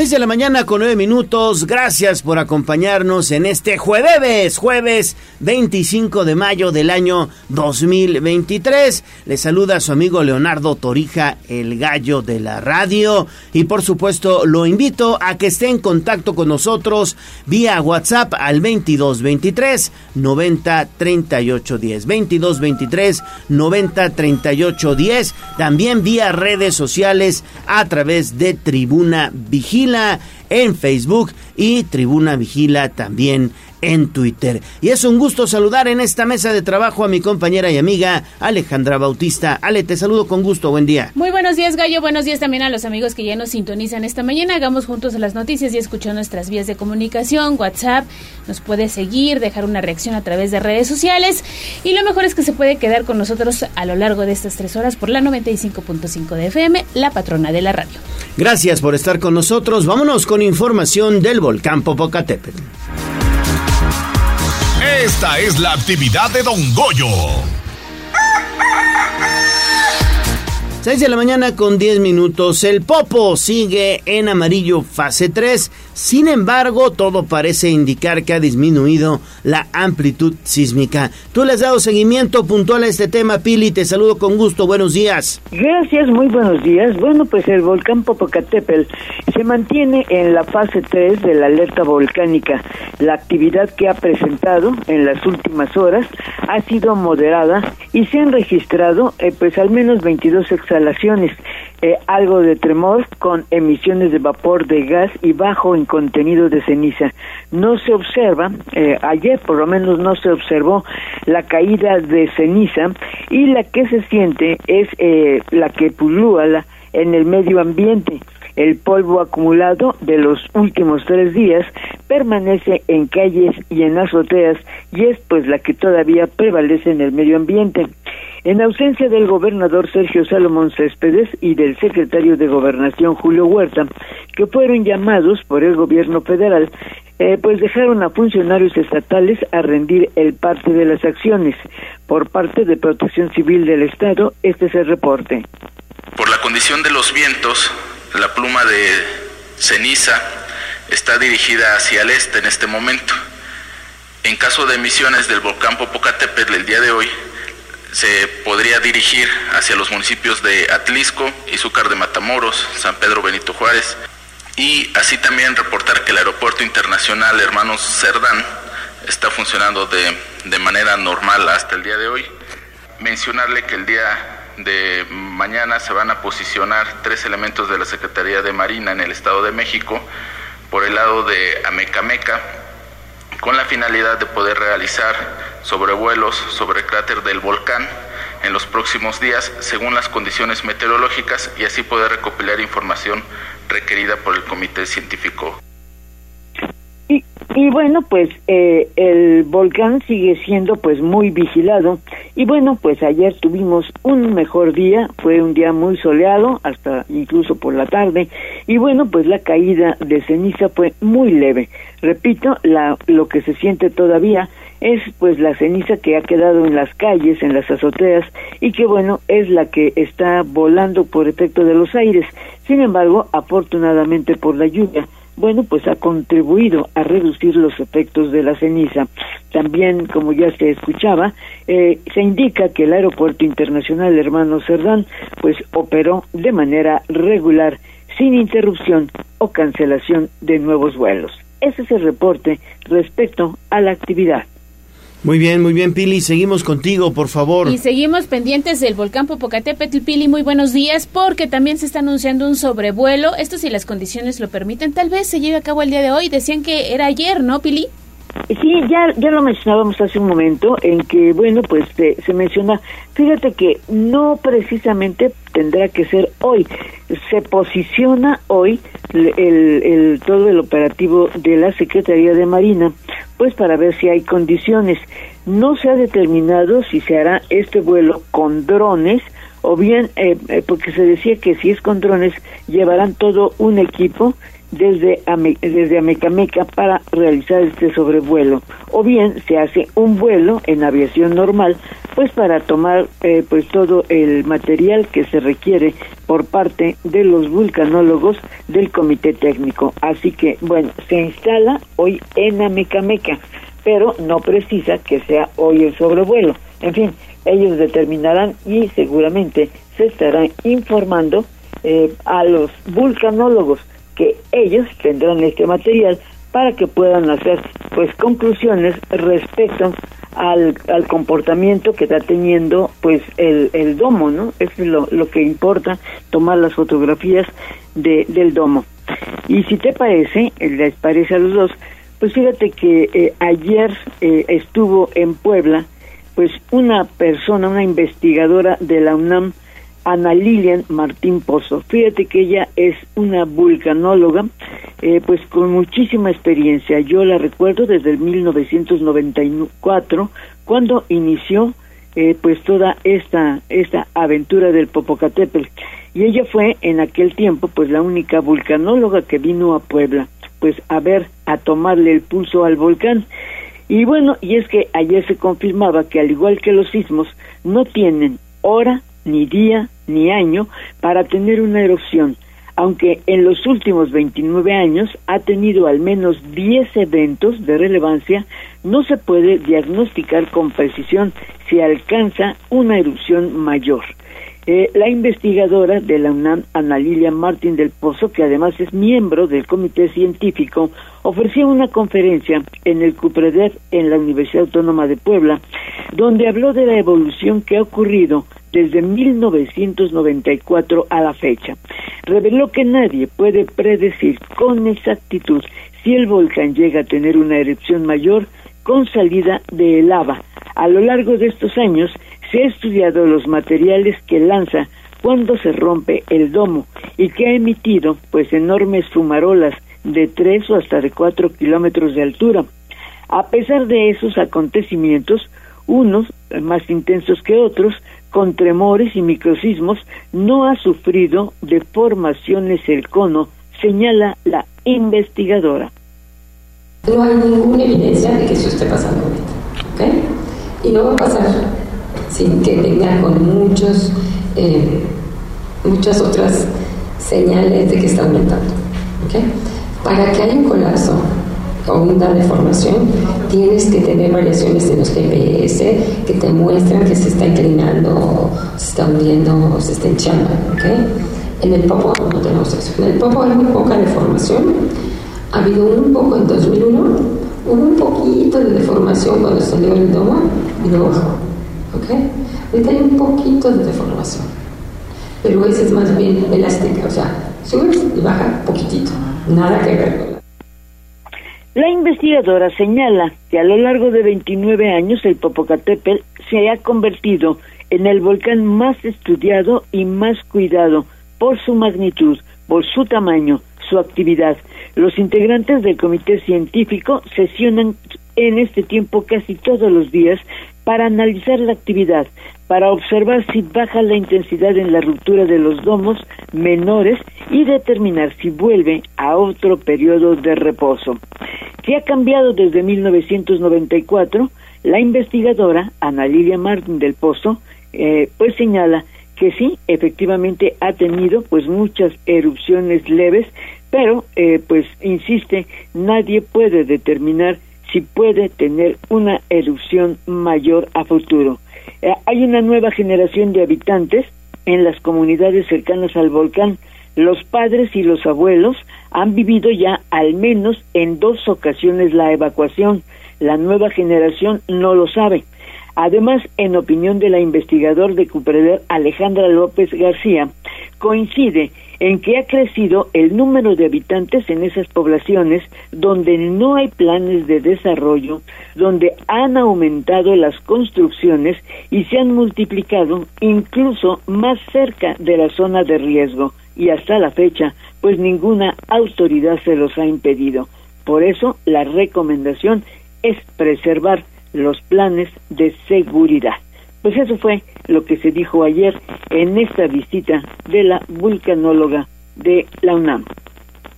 6 de la mañana con 9 minutos. Gracias por acompañarnos en este jueves, jueves 25 de mayo del año 2023. Le saluda su amigo Leonardo Torija, el gallo de la radio. Y por supuesto, lo invito a que esté en contacto con nosotros vía WhatsApp al 2223 90 38 10. 2223 90 38 10. También vía redes sociales a través de Tribuna Vigil en Facebook y Tribuna Vigila también en Twitter. Y es un gusto saludar en esta mesa de trabajo a mi compañera y amiga Alejandra Bautista. Ale, te saludo con gusto, buen día. Muy buenos días, Gallo. Buenos días también a los amigos que ya nos sintonizan esta mañana. Hagamos juntos las noticias y escuchar nuestras vías de comunicación, WhatsApp. Nos puede seguir, dejar una reacción a través de redes sociales. Y lo mejor es que se puede quedar con nosotros a lo largo de estas tres horas por la 95.5 de FM, la patrona de la radio. Gracias por estar con nosotros. Vámonos con información del volcán Popocatépetl. Esta es la actividad de Don Goyo. 6 de la mañana con 10 minutos. El Popo sigue en amarillo fase 3. Sin embargo, todo parece indicar que ha disminuido la amplitud sísmica. Tú le has dado seguimiento puntual a este tema, Pili. Te saludo con gusto. Buenos días. Gracias, muy buenos días. Bueno, pues el volcán Popocatépetl se mantiene en la fase 3 de la alerta volcánica. La actividad que ha presentado en las últimas horas ha sido moderada y se han registrado eh, pues al menos 22 exhalaciones, eh, algo de tremor con emisiones de vapor de gas y bajo en contenido de ceniza. No se observa, eh, ayer por lo menos no se observó la caída de ceniza y la que se siente es eh, la que pulúa en el medio ambiente. El polvo acumulado de los últimos tres días permanece en calles y en azoteas y es pues la que todavía prevalece en el medio ambiente. En ausencia del gobernador Sergio Salomón Céspedes y del secretario de Gobernación Julio Huerta, que fueron llamados por el gobierno federal, eh, pues dejaron a funcionarios estatales a rendir el parte de las acciones. Por parte de Protección Civil del Estado, este es el reporte. Por la condición de los vientos, la pluma de ceniza está dirigida hacia el este en este momento. En caso de emisiones del volcán Popocatépetl el día de hoy, se podría dirigir hacia los municipios de Atlisco, Izúcar de Matamoros, San Pedro Benito Juárez y así también reportar que el aeropuerto internacional Hermanos Cerdán está funcionando de, de manera normal hasta el día de hoy. Mencionarle que el día de mañana se van a posicionar tres elementos de la Secretaría de Marina en el Estado de México por el lado de Amecameca con la finalidad de poder realizar sobrevuelos sobre el cráter del volcán en los próximos días según las condiciones meteorológicas y así poder recopilar información requerida por el comité científico. Y, bueno, pues eh, el volcán sigue siendo pues muy vigilado y bueno, pues ayer tuvimos un mejor día, fue un día muy soleado hasta incluso por la tarde y bueno, pues la caída de ceniza fue muy leve. Repito, la, lo que se siente todavía es pues la ceniza que ha quedado en las calles, en las azoteas y que bueno, es la que está volando por efecto de los aires. Sin embargo, afortunadamente por la lluvia, bueno, pues ha contribuido a reducir los efectos de la ceniza. También, como ya se escuchaba, eh, se indica que el Aeropuerto Internacional Hermano Cerdán, pues operó de manera regular, sin interrupción o cancelación de nuevos vuelos. Ese es el reporte respecto a la actividad. Muy bien, muy bien, Pili. Seguimos contigo, por favor. Y seguimos pendientes del volcán Popocatépetl. Pili, muy buenos días, porque también se está anunciando un sobrevuelo. Esto si las condiciones lo permiten, tal vez se lleve a cabo el día de hoy. Decían que era ayer, ¿no, Pili? Sí, ya, ya lo mencionábamos hace un momento en que, bueno, pues se, se menciona, fíjate que no precisamente tendrá que ser hoy, se posiciona hoy el, el, todo el operativo de la Secretaría de Marina, pues para ver si hay condiciones. No se ha determinado si se hará este vuelo con drones o bien, eh, eh, porque se decía que si es con drones, llevarán todo un equipo desde, desde Amecameca para realizar este sobrevuelo. O bien se hace un vuelo en aviación normal pues para tomar eh, pues todo el material que se requiere por parte de los vulcanólogos del comité técnico. Así que bueno se instala hoy en Amecameca pero no precisa que sea hoy el sobrevuelo. En fin ellos determinarán y seguramente se estarán informando eh, a los vulcanólogos que ellos tendrán este material para que puedan hacer pues conclusiones respecto al, al comportamiento que está teniendo pues el, el domo, ¿no? Es lo, lo que importa, tomar las fotografías de, del domo. Y si te parece, les parece a los dos, pues fíjate que eh, ayer eh, estuvo en Puebla pues una persona, una investigadora de la UNAM, Ana Lilian Martín Pozo. Fíjate que ella es una vulcanóloga, eh, pues con muchísima experiencia. Yo la recuerdo desde el 1994, cuando inició eh, pues toda esta, esta aventura del Popocatépetl. Y ella fue en aquel tiempo pues la única vulcanóloga que vino a Puebla, pues a ver, a tomarle el pulso al volcán. Y bueno, y es que ayer se confirmaba que al igual que los sismos, no tienen hora, ni día, ni año para tener una erupción, aunque en los últimos 29 años ha tenido al menos 10 eventos de relevancia, no se puede diagnosticar con precisión si alcanza una erupción mayor. Eh, la investigadora de la UNAM, Ana Lilia Martín del Pozo, que además es miembro del comité científico, ofreció una conferencia en el CUPREDEF en la Universidad Autónoma de Puebla, donde habló de la evolución que ha ocurrido desde 1994 a la fecha. Reveló que nadie puede predecir con exactitud si el volcán llega a tener una erupción mayor con salida de lava. A lo largo de estos años se ha estudiado los materiales que lanza cuando se rompe el domo y que ha emitido pues enormes fumarolas de tres o hasta de cuatro kilómetros de altura. A pesar de esos acontecimientos, unos más intensos que otros, con tremores y microsismos, no ha sufrido deformaciones el cono, señala la investigadora. No hay ninguna evidencia de que eso esté pasando ahorita, ¿ok? Y no va a pasar sin que venga con muchos, eh, muchas otras señales de que está aumentando, ¿ok? Para que haya un colapso o una deformación, tienes que tener variaciones en los GPS que te muestran que se está inclinando, se está hundiendo, se está hinchando. ¿okay? En el Popo no tenemos eso. En el Popo hay muy poca deformación. Ha habido un poco en 2001, hubo un poquito de deformación cuando salió el domo y luego bajó. ¿okay? Ahorita hay un poquito de deformación, pero esa es más bien elástica, o sea, sube y baja poquitito, nada que ver con la la investigadora señala que a lo largo de 29 años el Popocatépetl se ha convertido en el volcán más estudiado y más cuidado por su magnitud, por su tamaño, su actividad. Los integrantes del comité científico sesionan en este tiempo casi todos los días para analizar la actividad, para observar si baja la intensidad en la ruptura de los domos menores y determinar si vuelve a otro periodo de reposo. ¿Qué ha cambiado desde 1994? La investigadora Ana Lilia Martín del Pozo eh, pues señala que sí, efectivamente ha tenido pues muchas erupciones leves, pero eh, pues insiste, nadie puede determinar si puede tener una erupción mayor a futuro. Eh, hay una nueva generación de habitantes en las comunidades cercanas al volcán. Los padres y los abuelos han vivido ya al menos en dos ocasiones la evacuación. La nueva generación no lo sabe. Además, en opinión de la investigador de Cupreder Alejandra López García, coincide en que ha crecido el número de habitantes en esas poblaciones donde no hay planes de desarrollo, donde han aumentado las construcciones y se han multiplicado incluso más cerca de la zona de riesgo y hasta la fecha, pues ninguna autoridad se los ha impedido. Por eso, la recomendación es preservar los planes de seguridad. Pues eso fue lo que se dijo ayer en esta visita de la vulcanóloga de la UNAM.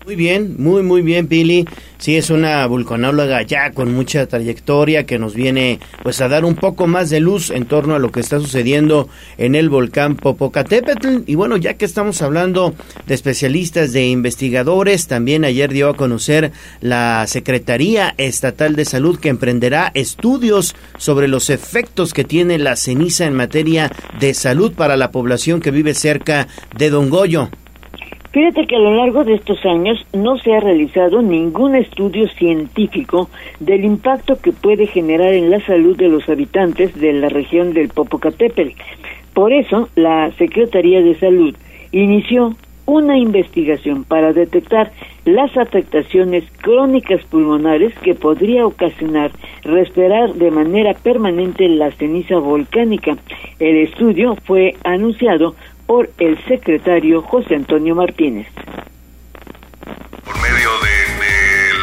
Muy bien, muy, muy bien, Pili. Sí, es una vulcanóloga ya con mucha trayectoria que nos viene pues a dar un poco más de luz en torno a lo que está sucediendo en el volcán Popocatépetl. Y bueno, ya que estamos hablando de especialistas, de investigadores, también ayer dio a conocer la Secretaría Estatal de Salud que emprenderá estudios sobre los efectos que tiene la ceniza en materia de salud para la población que vive cerca de Don Goyo. Fíjate que a lo largo de estos años no se ha realizado ningún estudio científico del impacto que puede generar en la salud de los habitantes de la región del Popocatépetl. Por eso, la Secretaría de Salud inició una investigación para detectar las afectaciones crónicas pulmonares que podría ocasionar respirar de manera permanente la ceniza volcánica. El estudio fue anunciado por el secretario José Antonio Martínez. Por medio de,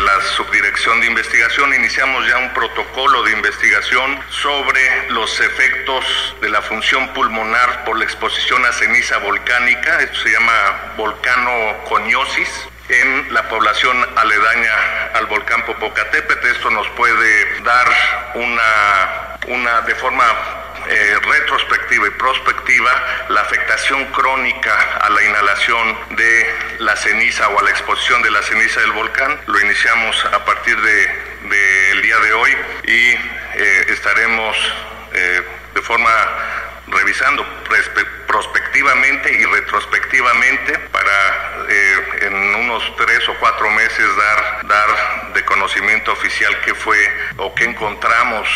la subdirección de investigación iniciamos ya un protocolo de investigación sobre los efectos de la función pulmonar por la exposición a ceniza volcánica, esto se llama volcanoconiosis en la población aledaña al volcán Popocatépetl. Esto nos puede dar una, una de forma eh, retrospectiva y prospectiva la afectación crónica a la inhalación de la ceniza o a la exposición de la ceniza del volcán. Lo iniciamos a partir del de, día de hoy y eh, estaremos eh, de forma revisando prospectivamente y retrospectivamente para en unos tres o cuatro meses dar, dar de conocimiento oficial qué fue o qué encontramos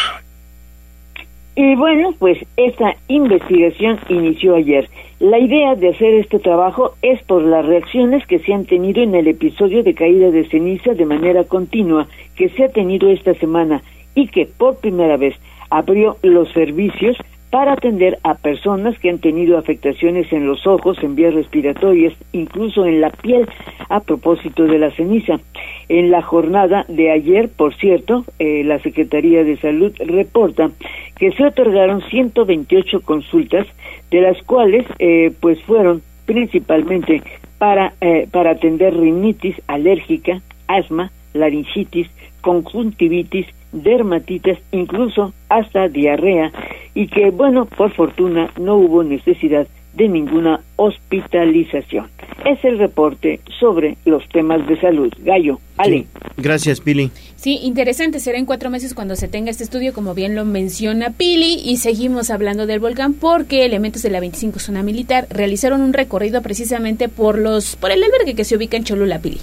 y bueno, pues esta investigación inició ayer. La idea de hacer este trabajo es por las reacciones que se han tenido en el episodio de caída de ceniza de manera continua que se ha tenido esta semana y que por primera vez abrió los servicios para atender a personas que han tenido afectaciones en los ojos, en vías respiratorias, incluso en la piel, a propósito de la ceniza. En la jornada de ayer, por cierto, eh, la Secretaría de Salud reporta que se otorgaron 128 consultas, de las cuales eh, pues fueron principalmente para, eh, para atender rinitis alérgica, asma, laringitis, conjuntivitis, dermatitis, incluso hasta diarrea, y que, bueno, por fortuna no hubo necesidad de ninguna hospitalización. Es el reporte sobre los temas de salud. Gallo, Ale. Gracias, Pili. Sí, interesante. Será en cuatro meses cuando se tenga este estudio, como bien lo menciona Pili, y seguimos hablando del volcán porque elementos de la 25 zona militar realizaron un recorrido precisamente por los por el albergue que se ubica en Cholula, Pili.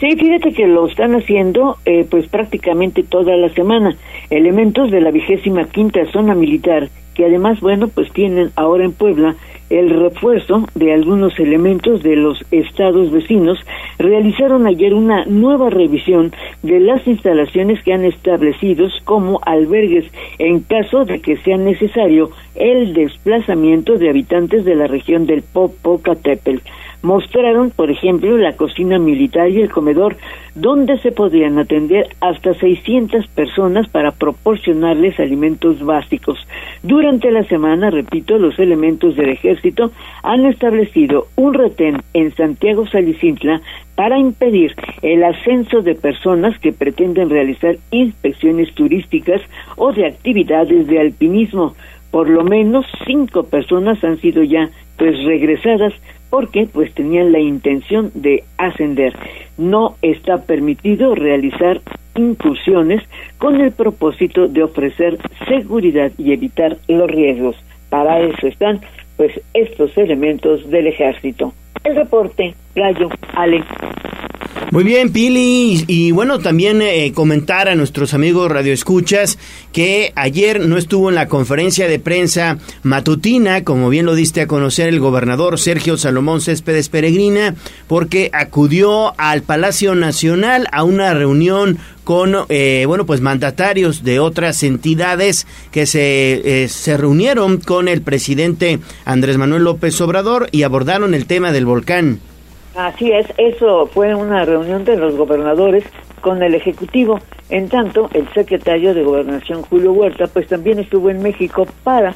Sí, fíjate que lo están haciendo eh, pues prácticamente toda la semana. Elementos de la vigésima quinta zona militar que además, bueno, pues tienen ahora en Puebla el refuerzo de algunos elementos de los estados vecinos, realizaron ayer una nueva revisión de las instalaciones que han establecidos como albergues en caso de que sea necesario el desplazamiento de habitantes de la región del Popocatépetl mostraron, por ejemplo, la cocina militar y el comedor, donde se podrían atender hasta 600 personas para proporcionarles alimentos básicos. Durante la semana, repito, los elementos del ejército han establecido un retén en Santiago Salicintla para impedir el ascenso de personas que pretenden realizar inspecciones turísticas o de actividades de alpinismo. Por lo menos cinco personas han sido ya pues regresadas porque pues tenían la intención de ascender. No está permitido realizar incursiones con el propósito de ofrecer seguridad y evitar los riesgos. Para eso están pues estos elementos del ejército. El reporte, Rayo, Ale. Muy bien, Pili. Y, bueno, también eh, comentar a nuestros amigos radioescuchas que ayer no estuvo en la conferencia de prensa matutina, como bien lo diste a conocer el gobernador Sergio Salomón Céspedes Peregrina, porque acudió al Palacio Nacional a una reunión con, eh, bueno, pues mandatarios de otras entidades que se, eh, se reunieron con el presidente Andrés Manuel López Obrador y abordaron el tema del volcán. Así es, eso fue una reunión de los gobernadores con el Ejecutivo. En tanto, el secretario de Gobernación, Julio Huerta, pues también estuvo en México para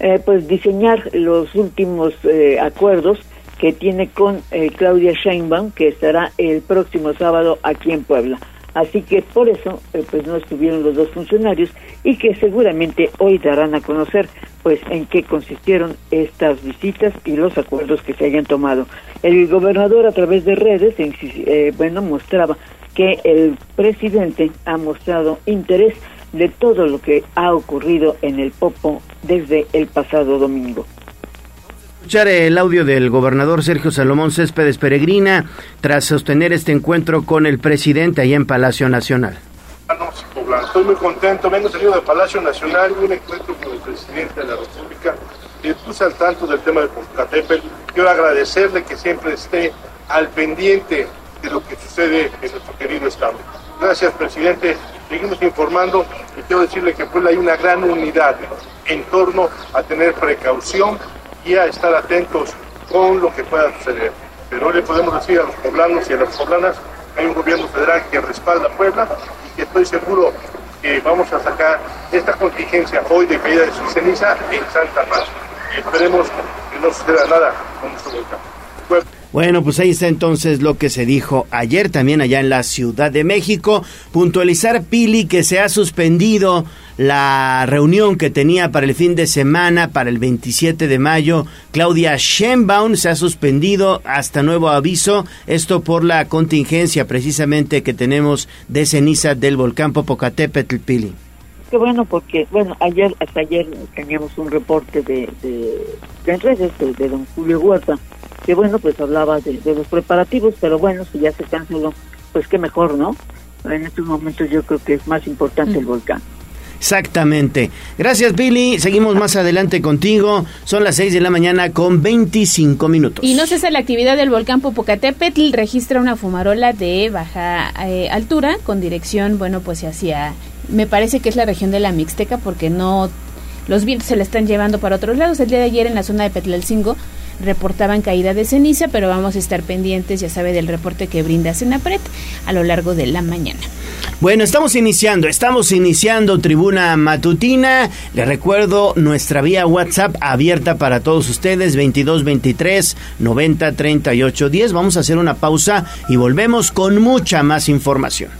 eh, pues diseñar los últimos eh, acuerdos que tiene con eh, Claudia Sheinbaum, que estará el próximo sábado aquí en Puebla. Así que por eso eh, pues no estuvieron los dos funcionarios y que seguramente hoy darán a conocer pues en qué consistieron estas visitas y los acuerdos que se hayan tomado. El gobernador a través de redes eh, bueno mostraba que el presidente ha mostrado interés de todo lo que ha ocurrido en el Popo desde el pasado domingo escuchar el audio del gobernador Sergio Salomón Céspedes Peregrina tras sostener este encuentro con el presidente allá en Palacio Nacional. Estoy muy contento, vengo salido del Palacio Nacional un encuentro con el presidente de la República y puse al tanto del tema de Popocatépetl. Quiero agradecerle que siempre esté al pendiente de lo que sucede en nuestro querido Estado. Gracias, presidente. Seguimos informando y quiero decirle que en hay una gran unidad en torno a tener precaución y a estar atentos con lo que pueda suceder. Pero hoy le podemos decir a los poblanos y a las poblanas hay un gobierno federal que respalda a Puebla y que estoy seguro que vamos a sacar esta contingencia hoy de caída de su ceniza en Santa Paz. Y esperemos que no suceda nada con nuestro volcán. Bueno, pues ahí está entonces lo que se dijo ayer también allá en la Ciudad de México. Puntualizar, Pili, que se ha suspendido la reunión que tenía para el fin de semana, para el 27 de mayo. Claudia Sheinbaum se ha suspendido hasta nuevo aviso. Esto por la contingencia precisamente que tenemos de ceniza del volcán Popocatépetl, Pili. Qué bueno, porque, bueno, ayer, hasta ayer teníamos un reporte de, de, redes de don Julio Huerta que bueno, pues hablaba de, los preparativos, pero bueno, si ya se canceló, pues qué mejor, ¿no? En estos momentos yo creo que es más importante el mm. volcán. Exactamente. Gracias, Billy. Seguimos más adelante contigo. Son las 6 de la mañana con 25 minutos. Y no cesa la actividad del volcán Popocatépetl. Registra una fumarola de baja eh, altura con dirección, bueno, pues hacia. Me parece que es la región de la Mixteca porque no. Los vientos se la están llevando para otros lados. El día de ayer en la zona de Petlalcingo reportaban caída de ceniza, pero vamos a estar pendientes, ya sabe, del reporte que brinda Senapret a lo largo de la mañana. Bueno, estamos iniciando, estamos iniciando tribuna matutina. Les recuerdo nuestra vía WhatsApp abierta para todos ustedes, 2223 90 38 10. Vamos a hacer una pausa y volvemos con mucha más información.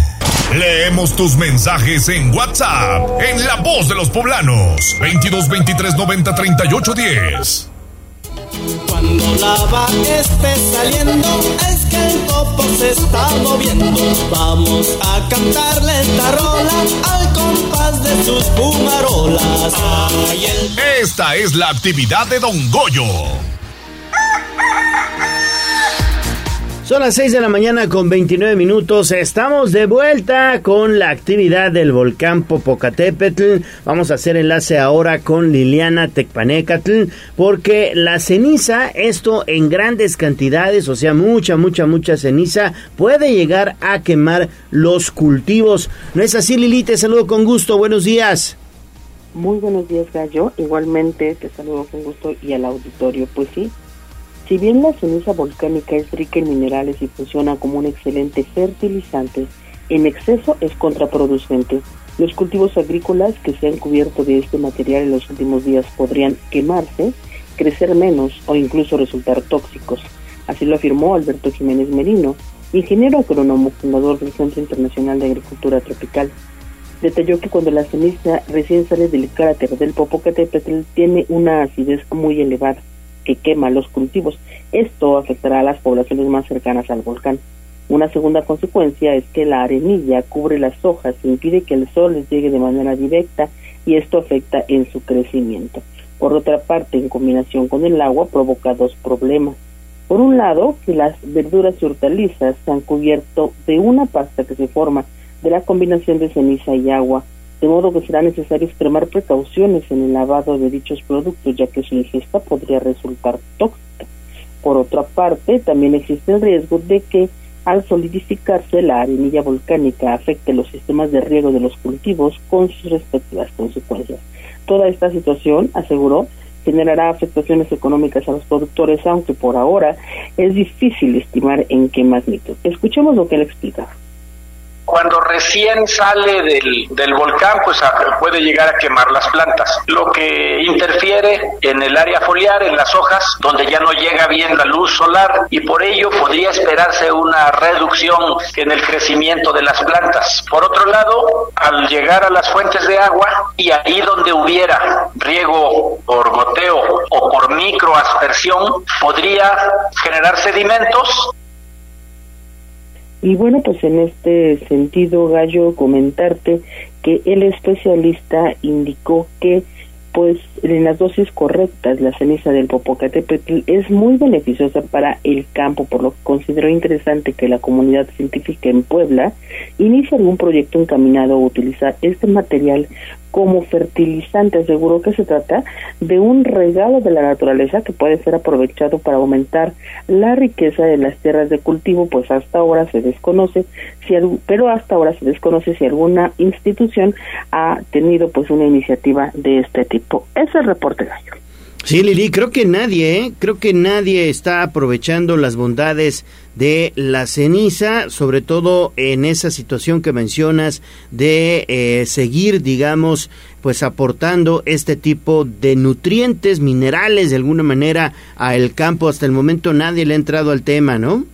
Leemos tus mensajes en WhatsApp, en La Voz de los Poblanos, 22 23 90 38 10. Cuando la vaca esté saliendo, es que el topo se está moviendo. Vamos a cantarle esta rola al compás de sus fumarolas. Esta es la actividad de Don Goyo. Son las 6 de la mañana con 29 minutos. Estamos de vuelta con la actividad del volcán Popocatépetl. Vamos a hacer enlace ahora con Liliana Tecpanecatl porque la ceniza, esto en grandes cantidades, o sea, mucha, mucha, mucha ceniza, puede llegar a quemar los cultivos. ¿No es así, Lili? Te saludo con gusto. Buenos días. Muy buenos días, Gallo. Igualmente te saludo con gusto y al auditorio. Pues sí, si bien la ceniza volcánica es rica en minerales y funciona como un excelente fertilizante, en exceso es contraproducente. Los cultivos agrícolas que se han cubierto de este material en los últimos días podrían quemarse, crecer menos o incluso resultar tóxicos. Así lo afirmó Alberto Jiménez Merino, ingeniero agrónomo fundador del Centro Internacional de Agricultura Tropical. Detalló que cuando la ceniza recién sale del cráter del Popocatépetl tiene una acidez muy elevada que quema los cultivos. Esto afectará a las poblaciones más cercanas al volcán. Una segunda consecuencia es que la arenilla cubre las hojas e impide que el sol les llegue de manera directa y esto afecta en su crecimiento. Por otra parte, en combinación con el agua, provoca dos problemas. Por un lado, que las verduras y hortalizas se han cubierto de una pasta que se forma de la combinación de ceniza y agua, de modo que será necesario extremar precauciones en el lavado de dichos productos, ya que su ingesta podría resultar tóxica. Por otra parte, también existe el riesgo de que al solidificarse la arenilla volcánica afecte los sistemas de riego de los cultivos con sus respectivas consecuencias. Toda esta situación, aseguró, generará afectaciones económicas a los productores, aunque por ahora es difícil estimar en qué magnitud. Escuchemos lo que él explica cuando recién sale del, del volcán, pues puede llegar a quemar las plantas, lo que interfiere en el área foliar, en las hojas, donde ya no llega bien la luz solar y por ello podría esperarse una reducción en el crecimiento de las plantas. Por otro lado, al llegar a las fuentes de agua y ahí donde hubiera riego por goteo o por microaspersión, podría generar sedimentos y bueno, pues en este sentido, Gallo, comentarte que el especialista indicó que pues en las dosis correctas la ceniza del Popocatépetl es muy beneficiosa para el campo, por lo que consideró interesante que la comunidad científica en Puebla inicie algún proyecto encaminado a utilizar este material como fertilizante. Aseguró que se trata de un regalo de la naturaleza que puede ser aprovechado para aumentar la riqueza de las tierras de cultivo, pues hasta ahora se desconoce si pero hasta ahora se desconoce si alguna institución ha tenido pues una iniciativa de este tipo. Es el reporte gallo. Sí, Lili, creo que nadie, ¿eh? creo que nadie está aprovechando las bondades de la ceniza, sobre todo en esa situación que mencionas de eh, seguir, digamos, pues aportando este tipo de nutrientes, minerales de alguna manera al campo. Hasta el momento nadie le ha entrado al tema, ¿no?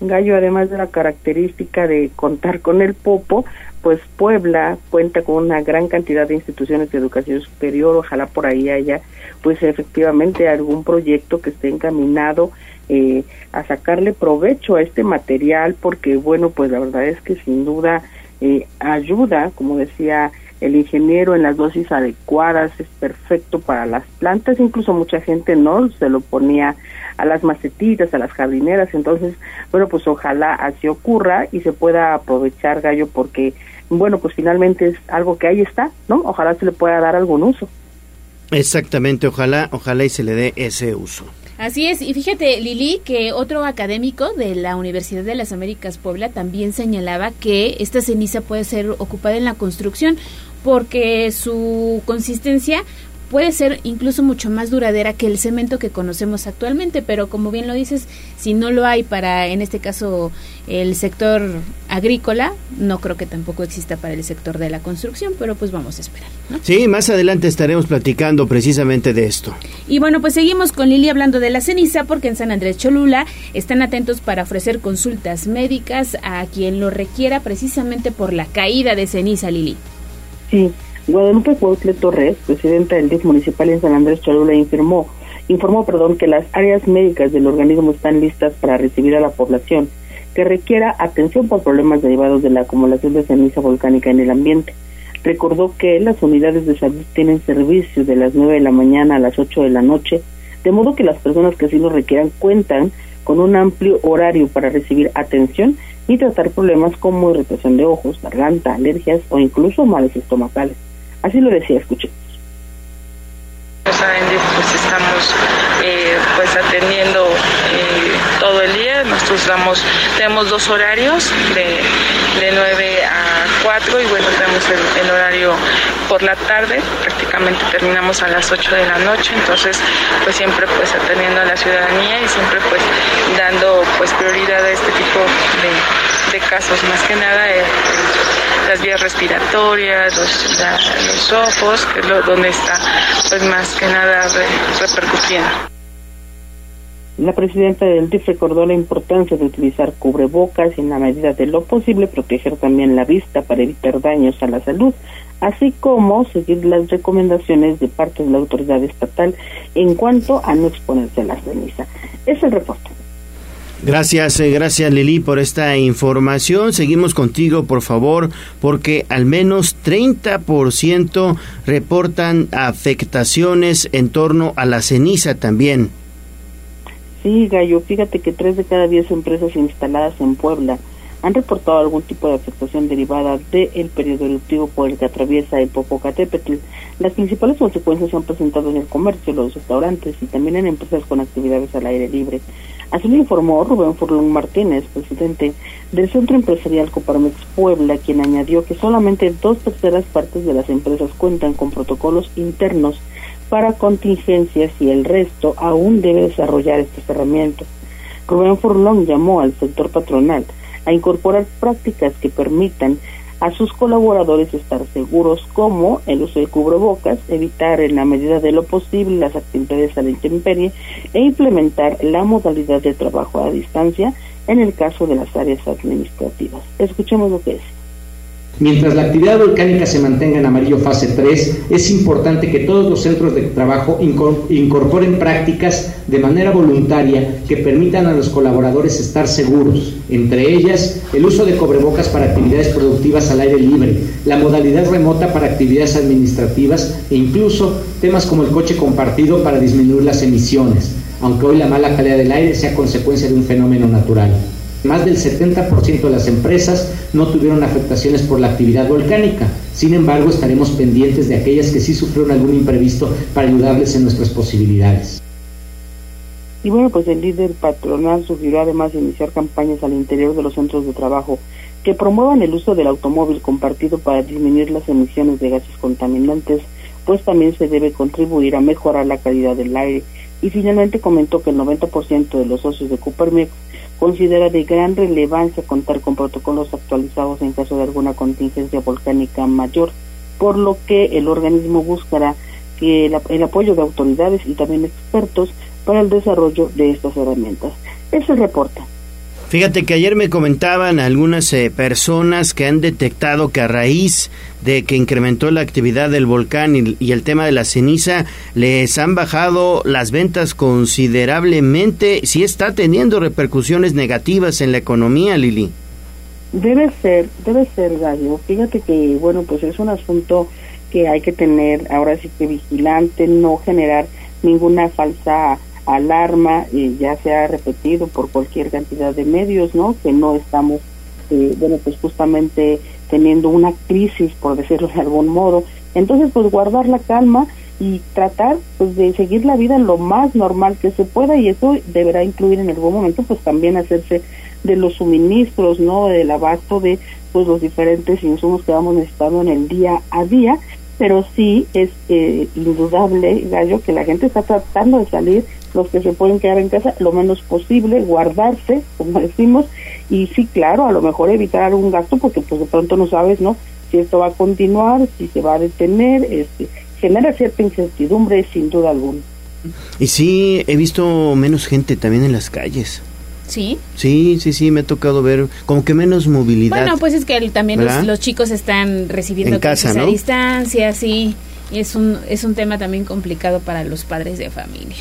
Gallo, además de la característica de contar con el popo, pues Puebla cuenta con una gran cantidad de instituciones de educación superior, ojalá por ahí haya pues efectivamente algún proyecto que esté encaminado eh, a sacarle provecho a este material porque bueno pues la verdad es que sin duda eh, ayuda como decía el ingeniero en las dosis adecuadas es perfecto para las plantas incluso mucha gente no se lo ponía a las macetitas a las jardineras entonces bueno pues ojalá así ocurra y se pueda aprovechar gallo porque bueno, pues finalmente es algo que ahí está, ¿no? Ojalá se le pueda dar algún uso. Exactamente, ojalá, ojalá y se le dé ese uso. Así es, y fíjate Lili que otro académico de la Universidad de las Américas Puebla también señalaba que esta ceniza puede ser ocupada en la construcción porque su consistencia puede ser incluso mucho más duradera que el cemento que conocemos actualmente, pero como bien lo dices, si no lo hay para, en este caso, el sector agrícola, no creo que tampoco exista para el sector de la construcción, pero pues vamos a esperar. Sí, más adelante estaremos platicando precisamente de esto. Y bueno, pues seguimos con Lili hablando de la ceniza, porque en San Andrés Cholula están atentos para ofrecer consultas médicas a quien lo requiera precisamente por la caída de ceniza, Lili. Sí, Guadalupe Cuautle Torres, presidenta del DIF municipal en San Andrés Cholula, informó, informó perdón, que las áreas médicas del organismo están listas para recibir a la población que requiera atención por problemas derivados de la acumulación de ceniza volcánica en el ambiente. Recordó que las unidades de salud tienen servicio de las 9 de la mañana a las 8 de la noche, de modo que las personas que así lo requieran cuentan con un amplio horario para recibir atención y tratar problemas como irritación de ojos, garganta, alergias o incluso males estomacales. Así lo decía, escuchemos. Pues estamos eh, pues atendiendo eh, todo el día. Nosotros damos, tenemos dos horarios de, de 9 a 4 y bueno, tenemos el, horario por la tarde, prácticamente terminamos a las 8 de la noche, entonces pues siempre pues atendiendo a la ciudadanía y siempre pues dando pues prioridad a este tipo de, casos, más que nada eh, las vías respiratorias, los, ojos, que es lo, donde está pues más que nada repercutiendo. La presidenta del DIF recordó la importancia de utilizar cubrebocas y en la medida de lo posible proteger también la vista para evitar daños a la salud, así como seguir las recomendaciones de parte de la autoridad estatal en cuanto a no exponerse a la ceniza. Es el reporte. Gracias, eh, gracias Lili por esta información. Seguimos contigo, por favor, porque al menos 30% reportan afectaciones en torno a la ceniza también. Sí, Gallo, fíjate que tres de cada diez empresas instaladas en Puebla han reportado algún tipo de afectación derivada del periodo eruptivo por el que atraviesa el Popocatépetl. Las principales consecuencias se han presentado en el comercio, los restaurantes y también en empresas con actividades al aire libre. Así lo informó Rubén Furlón Martínez, presidente del Centro Empresarial Coparmex Puebla, quien añadió que solamente dos terceras partes de las empresas cuentan con protocolos internos para contingencias y el resto aún debe desarrollar estas herramientas. Rubén Furlón llamó al sector patronal a incorporar prácticas que permitan a sus colaboradores estar seguros como el uso de cubrebocas, evitar en la medida de lo posible las actividades a la intemperie e implementar la modalidad de trabajo a distancia en el caso de las áreas administrativas. Escuchemos lo que es. Mientras la actividad volcánica se mantenga en amarillo fase 3, es importante que todos los centros de trabajo incorporen prácticas de manera voluntaria que permitan a los colaboradores estar seguros, entre ellas el uso de cobrebocas para actividades productivas al aire libre, la modalidad remota para actividades administrativas e incluso temas como el coche compartido para disminuir las emisiones, aunque hoy la mala calidad del aire sea consecuencia de un fenómeno natural. Más del 70% de las empresas no tuvieron afectaciones por la actividad volcánica. Sin embargo, estaremos pendientes de aquellas que sí sufrieron algún imprevisto para ayudarles en nuestras posibilidades. Y bueno, pues el líder patronal sugirió además iniciar campañas al interior de los centros de trabajo que promuevan el uso del automóvil compartido para disminuir las emisiones de gases contaminantes, pues también se debe contribuir a mejorar la calidad del aire. Y finalmente comentó que el 90% de los socios de Coopermex considera de gran relevancia contar con protocolos actualizados en caso de alguna contingencia volcánica mayor, por lo que el organismo buscará que el, apoyo de autoridades y también expertos para el desarrollo de estas herramientas. Ese reporte. Fíjate que ayer me comentaban algunas eh, personas que han detectado que a raíz de que incrementó la actividad del volcán y, el tema de la ceniza, les han bajado las ventas considerablemente. ¿Sí está teniendo repercusiones negativas en la economía, Lili? Debe ser, debe ser, Gallo. Fíjate que, bueno, pues es un asunto que hay que tener ahora sí que vigilante, no generar ninguna falsa alarma, y ya se ha repetido por cualquier cantidad de medios, ¿no? Que no estamos, eh, bueno, pues justamente teniendo una crisis, por decirlo de algún modo. Entonces, pues guardar la calma y tratar pues de seguir la vida lo más normal que se pueda y eso deberá incluir en algún momento pues también hacerse de los suministros, ¿no? Del abasto de pues los diferentes insumos que vamos necesitando en el día a día, pero sí es eh, indudable, Gallo, que la gente está tratando de salir los que se pueden quedar en casa lo menos posible, guardarse, como decimos, y sí, claro, a lo mejor evitar algún gasto porque pues de pronto no sabes, ¿no? Si esto va a continuar, si se va a detener, este, genera cierta incertidumbre sin duda alguna. Y sí, he visto menos gente también en las calles. ¿Sí? Sí, sí, sí, me ha tocado ver como que menos movilidad. Bueno, pues es que también los, chicos están recibiendo en casa, a distancia, sí. Y es un, es un tema también complicado para los padres de familia.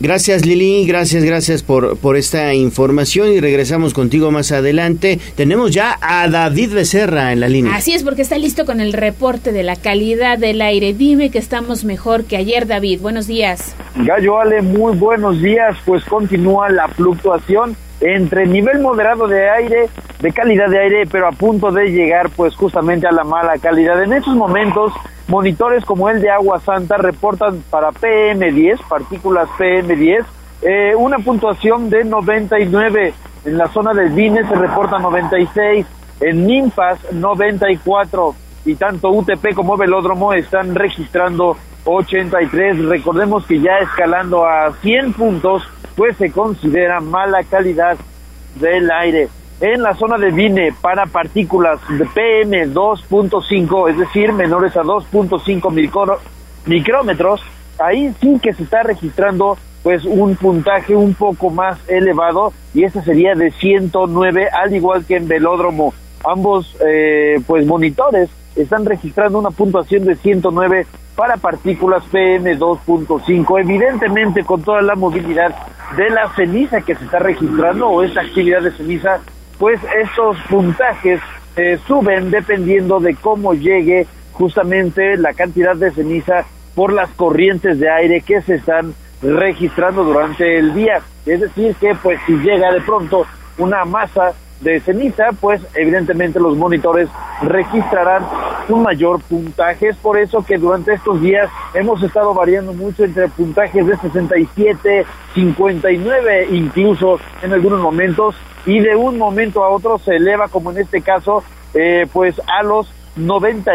Gracias Lili, gracias, gracias por, por esta información y regresamos contigo más adelante. Tenemos ya a David Becerra en la línea. Así es, porque está listo con el reporte de la calidad del aire. Dime que estamos mejor que ayer, David. Buenos días. Gallo Ale, muy buenos días. Pues continúa la fluctuación entre nivel moderado de aire, de calidad de aire, pero a punto de llegar pues justamente a la mala calidad. En estos momentos Monitores como el de Agua Santa reportan para PM10, partículas PM10, eh, una puntuación de 99. En la zona del Vine se reporta 96. En Nimpas 94. Y tanto UTP como Velódromo están registrando 83. Recordemos que ya escalando a 100 puntos, pues se considera mala calidad del aire en la zona de Vine para partículas de PM 2.5, es decir, menores a 2.5 micrómetros, ahí sí que se está registrando pues un puntaje un poco más elevado y este sería de 109 al igual que en velódromo ambos eh, pues monitores están registrando una puntuación de 109 para partículas PM 2.5 evidentemente con toda la movilidad de la ceniza que se está registrando o esta actividad de ceniza pues estos puntajes eh, suben dependiendo de cómo llegue justamente la cantidad de ceniza por las corrientes de aire que se están registrando durante el día. Es decir, que pues si llega de pronto una masa de ceniza, pues evidentemente los monitores registrarán un mayor puntaje. Es por eso que durante estos días hemos estado variando mucho entre puntajes de 67, 59, incluso en algunos momentos, y de un momento a otro se eleva, como en este caso, eh, pues a los 90,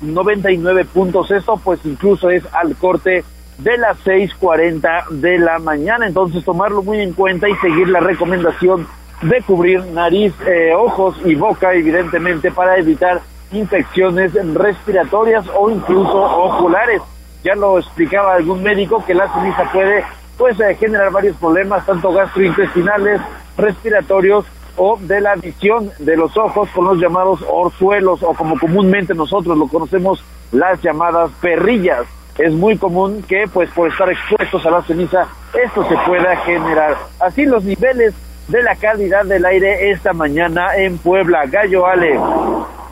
99 puntos. Esto pues incluso es al corte de las 6.40 de la mañana. Entonces tomarlo muy en cuenta y seguir la recomendación de cubrir nariz, eh, ojos y boca, evidentemente, para evitar infecciones respiratorias o incluso oculares. Ya lo explicaba algún médico que la ceniza puede pues eh, generar varios problemas, tanto gastrointestinales, respiratorios o de la visión de los ojos con los llamados orzuelos o como comúnmente nosotros lo conocemos, las llamadas perrillas. Es muy común que pues por estar expuestos a la ceniza esto se pueda generar. Así los niveles de la calidad del aire esta mañana en Puebla. Gallo Ale.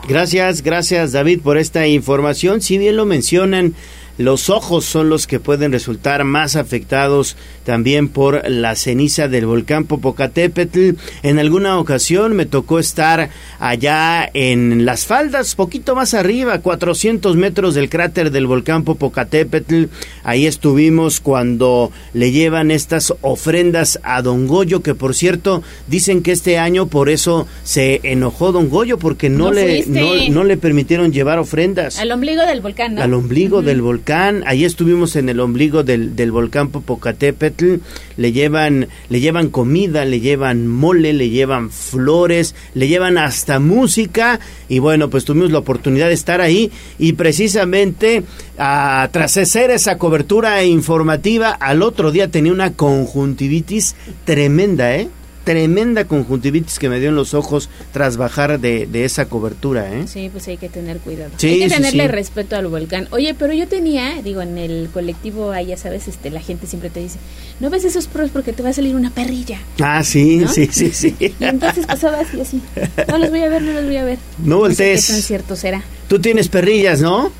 Gracias, gracias David por esta información. Si bien lo mencionan, los ojos son los que pueden resultar más afectados también por la ceniza del volcán Popocatépetl. En alguna ocasión me tocó estar allá en las faldas, poquito más arriba, 400 metros del cráter del volcán Popocatépetl. Ahí estuvimos cuando le llevan estas ofrendas a Don Goyo, que por cierto dicen que este año por eso se enojó Don Goyo, porque no, le, no, le permitieron llevar ofrendas. Al ombligo del volcán, ¿no? Al ombligo del volcán Ahí estuvimos en el ombligo del, volcán Popocatépetl. Le llevan, le llevan comida, le llevan mole, le llevan flores, le llevan hasta música. Y bueno, pues tuvimos la oportunidad de estar ahí. Y precisamente ah, tras hacer esa cobertura informativa, al otro día tenía una conjuntivitis tremenda, ¿eh? Tremenda conjuntivitis que me dio en los ojos tras bajar de, esa cobertura, ¿eh? Sí, pues hay que tener cuidado. hay que tenerle respeto al volcán. Oye, pero yo tenía, digo, en el colectivo, ahí ya sabes, este, la gente siempre te dice, no ves esos pros porque te va a salir una perrilla. Ah, sí, sí, sí, sí. Y entonces pasaba así, así. No los voy a ver, no los voy a ver. No voltees. No sé cierto será. Tú tienes perrillas, ¿no?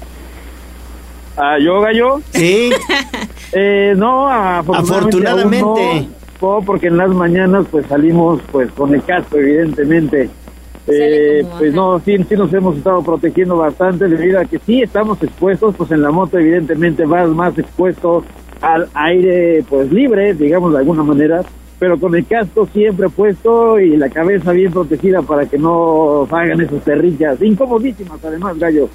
Ah, yo, gallo. Sí. eh, no, afortunadamente porque en las mañanas pues salimos pues con el casco evidentemente. Eh, pues no sí, sí nos hemos estado protegiendo bastante debido a que sí estamos expuestos pues en la moto evidentemente vas más expuesto al aire pues libre digamos de alguna manera pero con el casco siempre puesto y la cabeza bien protegida para que no hagan esas perrillas incomodísimas además gallo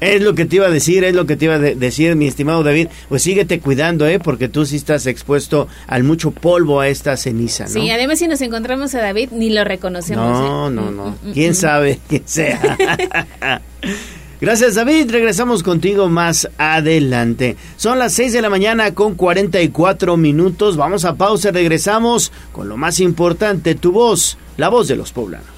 es lo que te iba a decir, es lo que te iba a decir, mi estimado David. Pues síguete cuidando, ¿eh? Porque tú sí estás expuesto al mucho polvo a esta ceniza, ¿no? Sí, además si nos encontramos a David, ni lo reconocemos. No, ¿eh? no, no. Mm, mm, ¿Quién mm, sabe quién sea? Gracias David, regresamos contigo más adelante. Son las 6 de la mañana con 44 minutos. Vamos a pausa, regresamos con lo más importante, tu voz, la voz de los poblanos.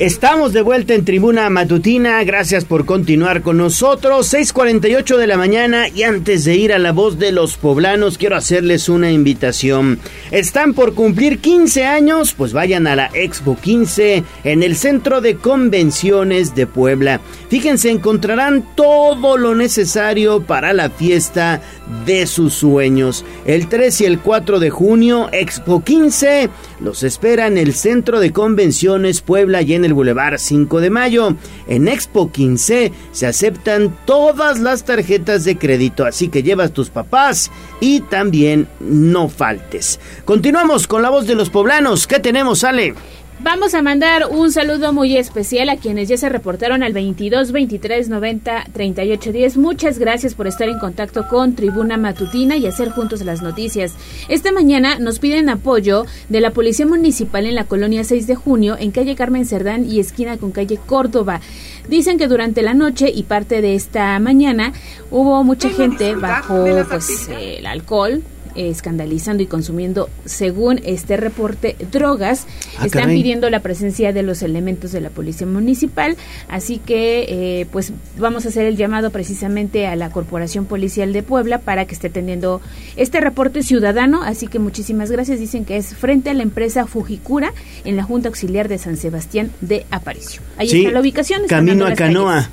Estamos de vuelta en Tribuna Matutina. Gracias por continuar con nosotros. 6:48 de la mañana y antes de ir a la voz de los poblanos, quiero hacerles una invitación. Están por cumplir 15 años, pues vayan a la Expo 15 en el Centro de Convenciones de Puebla. Fíjense, encontrarán todo lo necesario para la fiesta de sus sueños. El 3 y el 4 de junio, Expo 15 los espera en el Centro de Convenciones Puebla y en el Boulevard 5 de Mayo. En Expo 15 se aceptan todas las tarjetas de crédito, así que llevas tus papás y también no faltes. Continuamos con la voz de los poblanos. ¿Qué tenemos, Ale? Vamos a mandar un saludo muy especial a quienes ya se reportaron al 22 23 90 38 10. Muchas gracias por estar en contacto con Tribuna Matutina y hacer juntos las noticias. Esta mañana nos piden apoyo de la Policía Municipal en la colonia 6 de junio, en calle Carmen Cerdán y esquina con calle Córdoba. Dicen que durante la noche y parte de esta mañana hubo mucha gente bajo pues, el alcohol, escandalizando y consumiendo, según este reporte, drogas. Ah, Están caray. pidiendo la presencia de los elementos de la policía municipal, así que eh, pues vamos a hacer el llamado precisamente a la Corporación Policial de Puebla para que esté teniendo este reporte ciudadano, así que muchísimas gracias. Dicen que es frente a la empresa Fujikura en la Junta Auxiliar de San Sebastián de Aparicio. Ahí Sí, está la ubicación. Camino a Canoa. calles.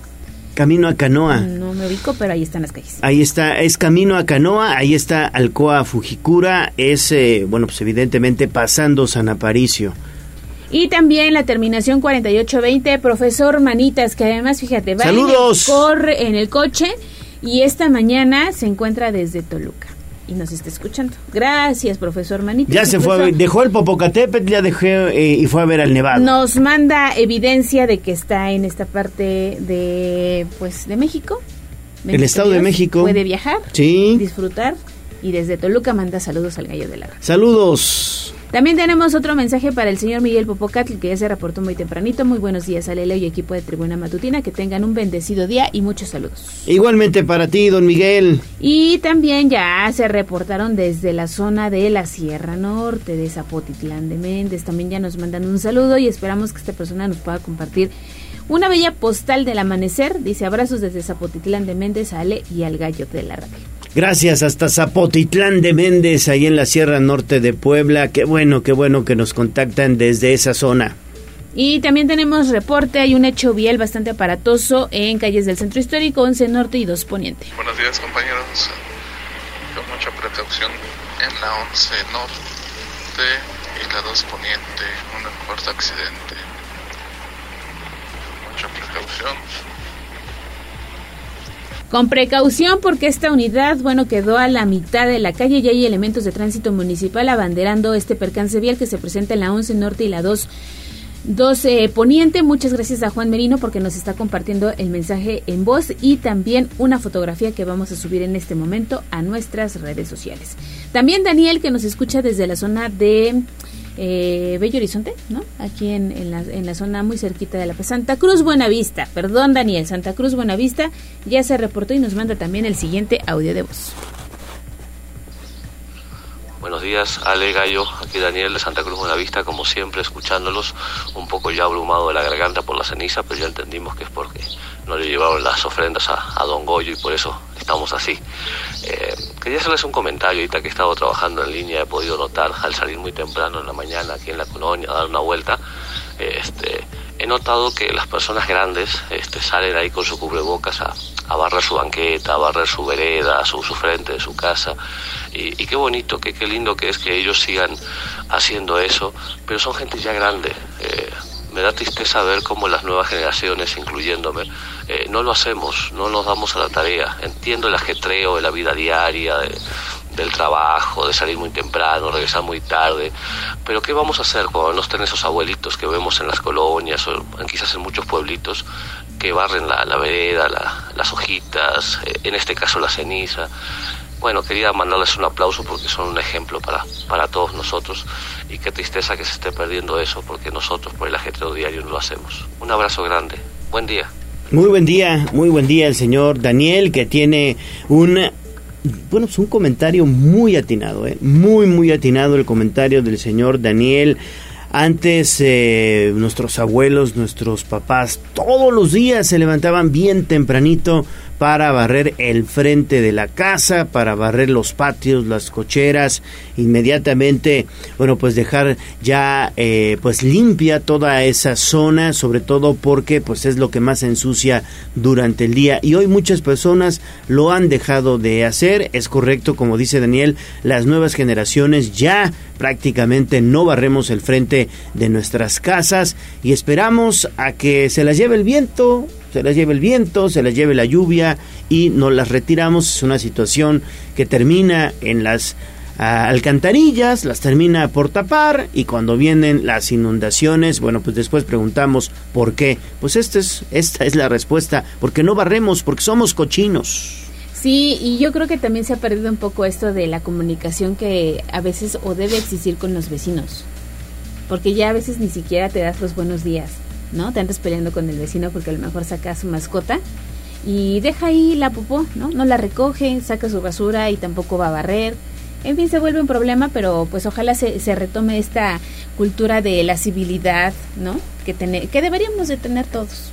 Camino a Canoa. No me ubico, pero ahí están las calles. Ahí está, es Camino a Canoa, ahí está Alcoa Fujikura, es, eh, bueno, pues evidentemente pasando San Aparicio. Y también la terminación 4820, profesor Manitas, que además, fíjate, va ¡Saludos! En, el corre en el coche y esta mañana se encuentra desde Toluca y nos está escuchando. Gracias, profesor Manitas. Ya se fue, dejó el Popocatépetl, ya dejó eh, y fue a ver al Nevado. Nos manda evidencia de que está en esta parte de, pues, de México. El Estado de México. Puede viajar, Sí. disfrutar y desde Toluca manda saludos al gallo de la Saludos. También tenemos otro mensaje para el señor Miguel Popocatl, que ya se reportó muy tempranito. Muy buenos días a Lele y equipo de Tribuna Matutina. Que tengan un bendecido día y muchos saludos. Igualmente para ti, don Miguel. Y también ya se reportaron desde la zona de la Sierra Norte, de Zapotitlán de Méndez. También ya nos mandan un saludo y esperamos que esta persona nos pueda compartir una bella postal del amanecer. Dice abrazos desde Zapotitlán de Méndez Ale y al gallo de la radio. Gracias hasta Zapotitlán de Méndez, ahí en la Sierra Norte de Puebla. Qué bueno, qué bueno que nos contactan desde esa zona. Y también tenemos reporte, hay un hecho vial bastante aparatoso en calles del centro histórico, 11 Norte y 2 Poniente. Buenos días compañeros. Con mucha precaución en la 11 Norte y la 2 Poniente, un fuerte accidente. Mucha precaución. Con precaución porque esta unidad, bueno, quedó a la mitad de la calle y hay elementos de tránsito municipal abanderando este percance vial que se presenta en la 11 Norte y la 2 12 Poniente. Muchas gracias a Juan Merino porque nos está compartiendo el mensaje en voz y también una fotografía que vamos a subir en este momento a nuestras redes sociales. También Daniel que nos escucha desde la zona de eh, Bello Horizonte, ¿no? Aquí en, en la, zona muy cerquita de la Santa Cruz Buenavista. Perdón Daniel, Santa Cruz Buenavista ya se reportó y nos manda también el siguiente audio de voz. Buenos días, Ale Gallo, aquí Daniel de Santa Cruz Buenavista, como siempre, escuchándolos, un poco ya abrumado de la garganta por la ceniza, pero ya entendimos que es porque no le llevaron las ofrendas a, a Don Goyo y por eso estamos así. Eh, quería hacerles un comentario, ahorita que he estado trabajando en línea, he podido notar al salir muy temprano en la mañana aquí en la colonia a dar una vuelta, este, he notado que las personas grandes este, salen ahí con su cubrebocas a, a barrer su banqueta, a barrer su vereda, su, su frente de su casa. Y, qué bonito, qué, qué lindo que es que ellos sigan haciendo eso, pero son gente ya grande. Eh, me da tristeza ver cómo las nuevas generaciones, incluyéndome, eh, no lo hacemos, no nos damos a la tarea. Entiendo el ajetreo de la vida diaria, de- del trabajo, de salir muy temprano, regresar muy tarde, pero ¿qué vamos a hacer cuando no estén esos abuelitos que vemos en las colonias o quizás en muchos pueblitos que barren la, la vereda, la- las hojitas, eh, en este caso la ceniza? Bueno, quería mandarles un aplauso porque son un ejemplo para, para todos nosotros y qué tristeza que se esté perdiendo eso porque nosotros por el ajetreo diario no lo hacemos. Un abrazo grande. Buen día. Muy buen día, muy buen día el señor Daniel que tiene un bueno, un comentario muy atinado, ¿eh? muy muy atinado el comentario del señor Daniel. Antes eh, nuestros abuelos, nuestros papás, todos los días se levantaban bien tempranito para barrer el frente de la casa, para barrer los patios, las cocheras, inmediatamente, bueno, pues dejar ya eh, pues limpia toda esa zona, sobre todo porque pues es lo que más ensucia durante el día. Y hoy muchas personas lo han dejado de hacer, es correcto como dice Daniel, las nuevas generaciones ya prácticamente no barremos el frente de nuestras casas y esperamos a que se las lleve el viento, se las lleve el viento, se las lleve la lluvia y nos las retiramos. Es una situación que termina en las a alcantarillas, las termina por tapar y cuando vienen las inundaciones, bueno, pues después preguntamos por qué. Pues esta es, esta es la respuesta, porque no barremos, porque somos cochinos. Sí, y yo creo que también se ha perdido un poco esto de la comunicación que a veces o debe existir con los vecinos, porque ya a veces ni siquiera te das los buenos días, ¿no? Te andas peleando con el vecino porque a lo mejor saca su mascota y deja ahí la popó, ¿no? No la recoge, saca su basura y tampoco va a barrer. En fin, se vuelve un problema, pero pues ojalá se, se retome esta cultura de la civilidad, ¿no? Que, tener, que deberíamos de tener todos,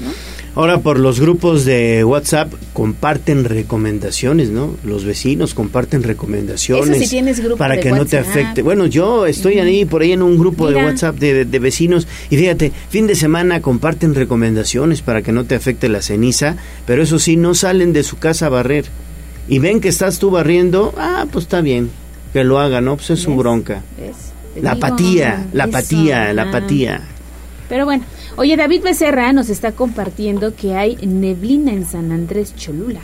¿no? Ahora por los grupos de WhatsApp comparten recomendaciones, ¿no? Los vecinos comparten recomendaciones Eso si tienes grupo para de que no te afecte. Bueno, yo estoy ahí por ahí en un grupo de. WhatsApp de, de vecinos y fíjate, fin de semana comparten recomendaciones para que no te afecte la ceniza, pero eso sí, no salen de su casa a barrer. Y ven que estás tú barriendo, ah, pues está bien, que lo haga, ¿no? Pues es su bronca. La apatía, la apatía, la apatía. Pero bueno, oye, David Becerra nos está compartiendo que hay neblina en San Andrés Cholula.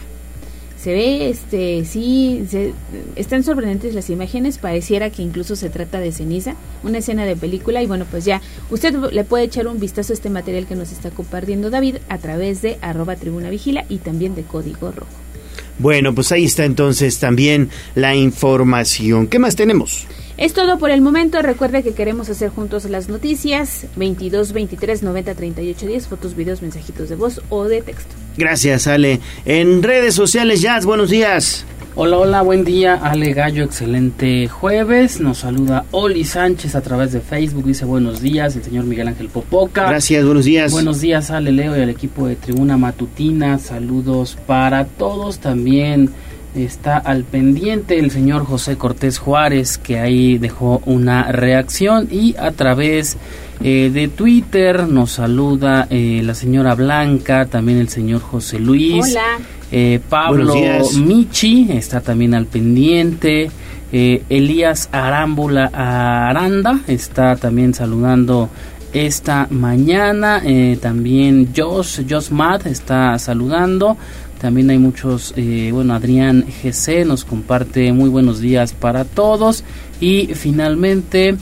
Se ve, este, sí, se- están sorprendentes las imágenes, pareciera que incluso se trata de ceniza, una escena de película y bueno, pues ya, usted le puede echar un vistazo a este material que nos está compartiendo David a través de arroba tribuna vigila y también de código rojo. Bueno, pues ahí está entonces también la información. ¿Qué más tenemos? Es todo por el momento. Recuerde que queremos hacer juntos las noticias. 22 23 90 38 10. Fotos, videos, mensajitos de voz o de texto. Gracias, Ale. En redes sociales, Jazz, buenos días. Hola, hola, buen día, Ale Gallo, excelente jueves. Nos saluda Oli Sánchez a través de Facebook, dice buenos días, el señor Miguel Ángel Popoca. Gracias, buenos días. Buenos días, Ale Leo y al equipo de Tribuna Matutina. Saludos para todos. También está al pendiente el señor José Cortés Juárez, que ahí dejó una reacción. Y a través eh, de Twitter nos saluda eh, la señora Blanca, también el señor José Luis. Hola. Eh, Pablo. Michi está también al pendiente. Eh, Elías Arámbula Aranda está también saludando esta mañana. Eh, también Josh, Josh Matt está saludando. También hay muchos, eh, bueno, Adrián GC nos comparte muy buenos días para todos. Y finalmente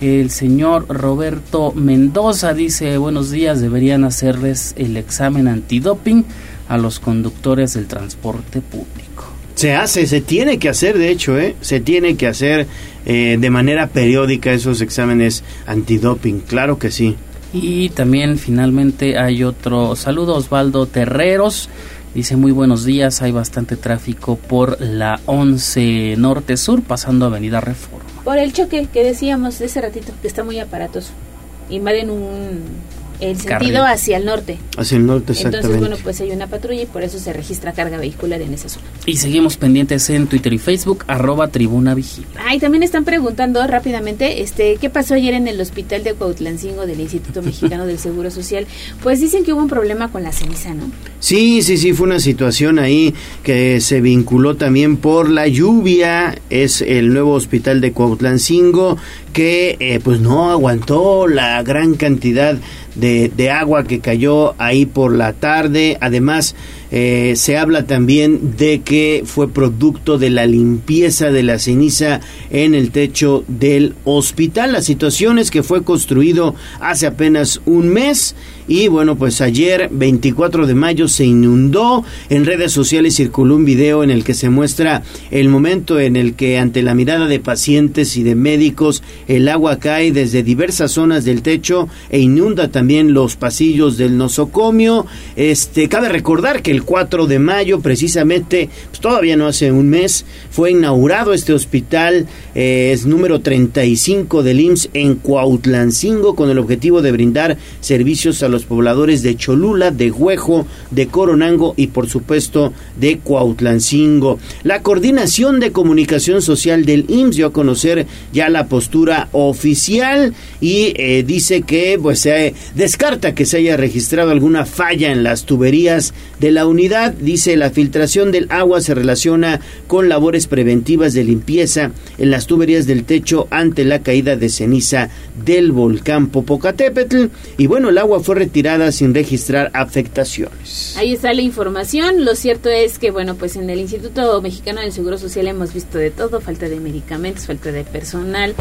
el señor Roberto Mendoza dice buenos días, deberían hacerles el examen antidoping a los conductores del transporte público. Se hace, se tiene que hacer, de hecho, ¿eh? Se tiene que hacer eh, de manera periódica esos exámenes antidoping, claro que sí. Y también finalmente hay otro saludo, Osvaldo Terreros. Dice muy buenos días, hay bastante tráfico por la 11 Norte Sur pasando Avenida Reforma. Por el choque que decíamos de ese ratito, que está muy aparatoso. Invaden un el sentido Carril. hacia el norte. Hacia el norte, exactamente. Entonces, bueno, pues hay una patrulla y por eso se registra carga vehicular en esa zona. Y seguimos pendientes en Twitter y Facebook, arroba Tribuna Vigila. Ah, y también están preguntando rápidamente, este, ¿qué pasó ayer en el hospital de Cuautlancingo del Instituto Mexicano del Seguro Social? Pues dicen que hubo un problema con la ceniza, ¿no? Sí, sí, sí, fue una situación ahí que se vinculó también por la lluvia. Es el nuevo hospital de Cuautlancingo que eh, pues no aguantó la gran cantidad de, de agua que cayó ahí por la tarde. Además, eh, se habla también de que fue producto de la limpieza de la ceniza en el techo del hospital. La situación es que fue construido hace apenas un mes y bueno, pues ayer 24 de mayo se inundó. En redes sociales circuló un video en el que se muestra el momento en el que ante la mirada de pacientes y de médicos el agua cae desde diversas zonas del techo e inunda también los pasillos del nosocomio. Este, cabe recordar que el 4 de mayo, precisamente, pues todavía no hace un mes, fue inaugurado este hospital, eh, es número 35 del IMSS en Cuautlancingo, con el objetivo de brindar servicios a los pobladores de Cholula, de Huejo, de Coronango y por supuesto de Cuautlancingo. La coordinación de comunicación social del IMSS dio a conocer ya la postura oficial y eh, dice que pues se descarta que se haya registrado alguna falla en las tuberías de la unidad. Dice la filtración del agua se relaciona con labores preventivas de limpieza en las tuberías del techo ante la caída de ceniza del volcán Popocatépetl. Y bueno, el agua fue retirada sin registrar afectaciones. Ahí está la información. Lo cierto es que, bueno, pues en el Instituto Mexicano del Seguro Social hemos visto de todo, falta de medicamentos, falta de personal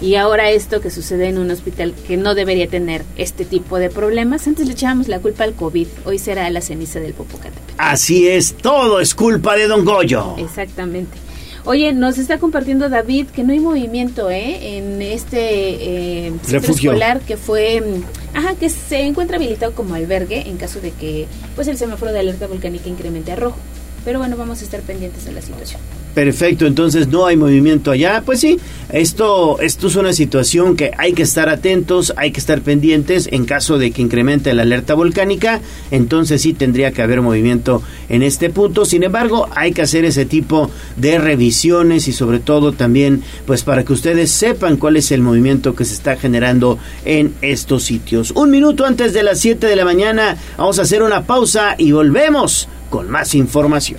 y ahora esto que sucede en un hospital que no debería tener este tipo de problemas. Antes le echábamos la culpa al COVID, hoy será la ceniza del Popocatépetl. Así es, todo es culpa de Don Goyo. Exactamente. Oye, nos está compartiendo David que no hay movimiento ¿eh? en este eh, centro escolar que fue, mm, ajá, que se encuentra habilitado como albergue en caso de que pues el semáforo de alerta volcánica incremente a rojo. Pero bueno, vamos a estar pendientes de la situación. Perfecto, entonces no hay movimiento allá. Pues sí, esto, esto es una situación que hay que estar atentos, hay que estar pendientes en caso de que incremente la alerta volcánica. Entonces sí tendría que haber movimiento en este punto. Sin embargo, hay que hacer ese tipo de revisiones y sobre todo también, pues para que ustedes sepan cuál es el movimiento que se está generando en estos sitios. Un minuto antes de las 7 de la mañana, vamos a hacer una pausa y volvemos con más información.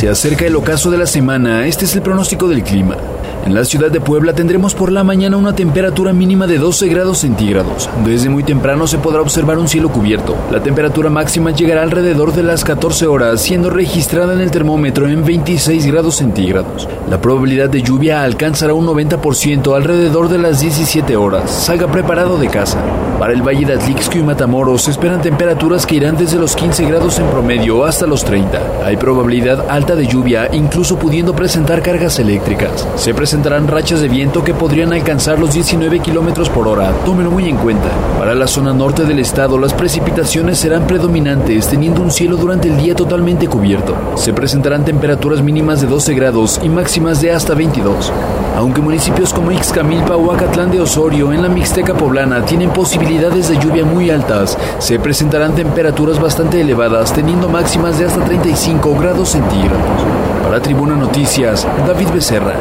Se acerca el ocaso de la semana, este es el pronóstico del clima. En la ciudad de Puebla tendremos por la mañana una temperatura mínima de 12 grados centígrados. Desde muy temprano se podrá observar un cielo cubierto. La temperatura máxima llegará alrededor de las 14 horas, siendo registrada en el termómetro en 26 grados centígrados. La probabilidad de lluvia alcanzará un 90% alrededor de las 17 horas. Salga preparado de casa. Para el Valle de Atlixco y Matamoros se esperan temperaturas que irán desde los 15 grados en promedio hasta los 30. Hay probabilidad alta de lluvia, incluso pudiendo presentar cargas eléctricas. Se presentarán rachas de viento que podrían alcanzar los 19 kilómetros por hora. Tómenlo muy en cuenta. Para la zona norte del estado, las precipitaciones serán predominantes, teniendo un cielo durante el día totalmente cubierto. Se presentarán temperaturas mínimas de 12 grados y máximas de hasta 22. Aunque municipios como Ixcamilpa o Acatlán de Osorio en la Mixteca poblana tienen posibilidades de lluvia muy altas, se presentarán temperaturas bastante elevadas, teniendo máximas de hasta 35 grados centígrados. Para Tribuna Noticias, David Becerra.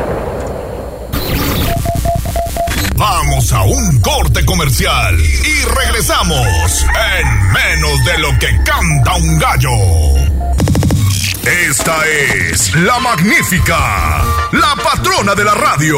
Vamos a un corte comercial y regresamos en menos de lo que canta un gallo. Esta es la magnífica, la patrona de la radio.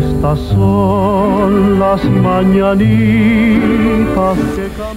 Estas son las mañanitas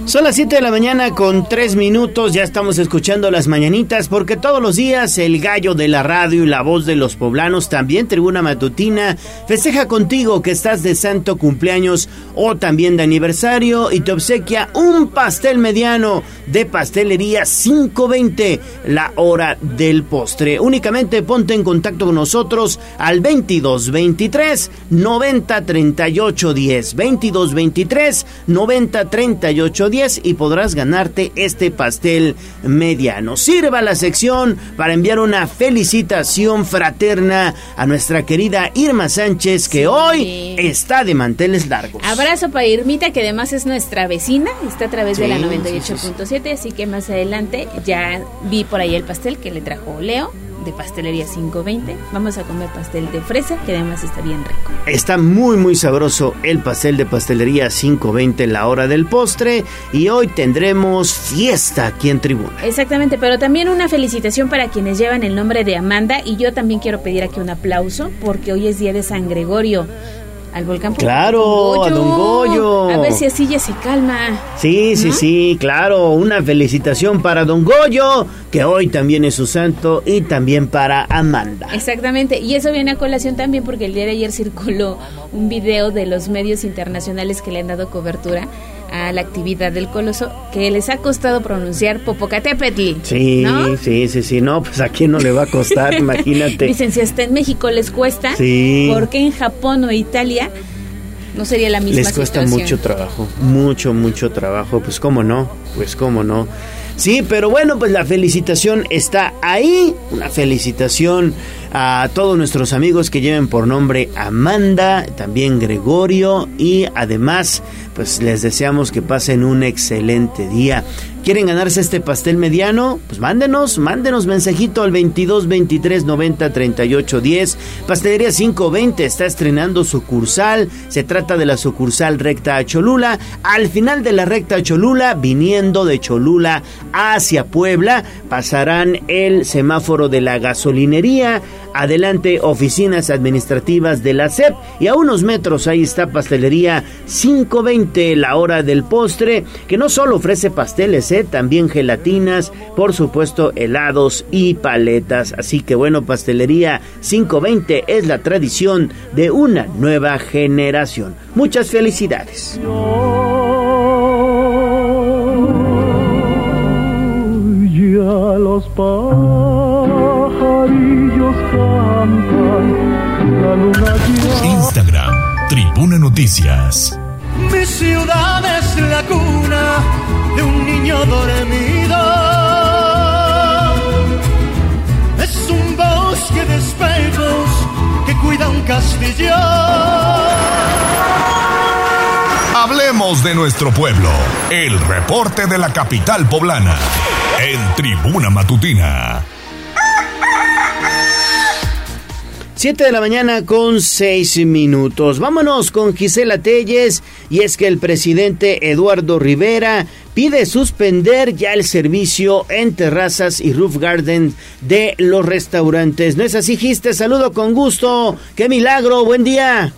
Son las 7 de la mañana con 3 minutos, ya estamos escuchando las mañanitas porque todos los días el gallo de la radio y la voz de los poblanos, también Tribuna Matutina, festeja contigo que estás de santo cumpleaños o también de aniversario y te obsequia un pastel mediano de pastelería 520, la hora del postre. Únicamente ponte en contacto con nosotros al 2223 90 38 10, 2223 90 38 10 y podrás ganarte este pastel mediano. Sirva la sección para enviar una felicitación fraterna a nuestra querida Irma Sánchez que hoy está de manteles largos. Abrazo para Irmita, que además es nuestra vecina, está a través de la Sí, 98.7, así que más adelante ya vi por ahí el pastel que le trajo Leo de Pastelería 520. Vamos a comer pastel de fresa, que además está bien rico. Está muy muy sabroso el pastel de pastelería 520 la hora del postre y hoy tendremos fiesta aquí en Tribuna. Exactamente, pero también una felicitación para quienes llevan el nombre de Amanda y yo también quiero pedir aquí un aplauso porque hoy es día de San Gregorio. Al volcán. Claro, a Don Goyo. A ver si así ya se calma. Sí, sí, sí, claro. Una felicitación para Don Goyo, que hoy también es su santo, y también para Amanda. Exactamente, y eso viene a colación también porque el día de ayer circuló un video de los medios internacionales que le han dado cobertura a la actividad del coloso que les ha costado pronunciar Popocatépetl. Sí, sí, sí, sí, no, pues a quién no le va a costar, imagínate. Dicen, si hasta en México les cuesta, Sí. ¿por qué en Japón o Italia no sería la misma Les cuesta situación? mucho trabajo, mucho, mucho trabajo, pues cómo no, pues cómo no. Sí, pero bueno, pues la felicitación está ahí, una felicitación a todos nuestros amigos que lleven por nombre Amanda, también Gregorio y además pues les deseamos que pasen un excelente día. ¿Quieren ganarse este pastel mediano? Pues mándenos, mándenos mensajito al 22 23 90 38 10. Pastelería 520 está estrenando sucursal. Se trata de la sucursal recta a Cholula. Al final de la recta a Cholula, viniendo de Cholula hacia Puebla, pasarán el semáforo de la gasolinería. Adelante, oficinas administrativas de la SEP. Y a unos metros ahí está Pastelería 520, la hora del postre, que no solo ofrece pasteles, también gelatinas, por supuesto helados y paletas. Así que bueno, Pastelería 520 es la tradición de una nueva generación. Muchas felicidades. Ya los pajarillos cantan, la luna ya... Instagram, Tribuna Noticias. Mi ciudad es la cuna de un niño dormido. Es un bosque de espejos que cuida un castillo. Hablemos de nuestro pueblo. El reporte de la capital poblana. En Tribuna Matutina. 7 de la mañana con 6 minutos. Vámonos con Gisela Telles y es que el presidente Eduardo Rivera pide suspender ya el servicio en terrazas y roof garden de los restaurantes. ¿No es así, Gis? Te saludo con gusto. ¡Qué milagro! ¡Buen día!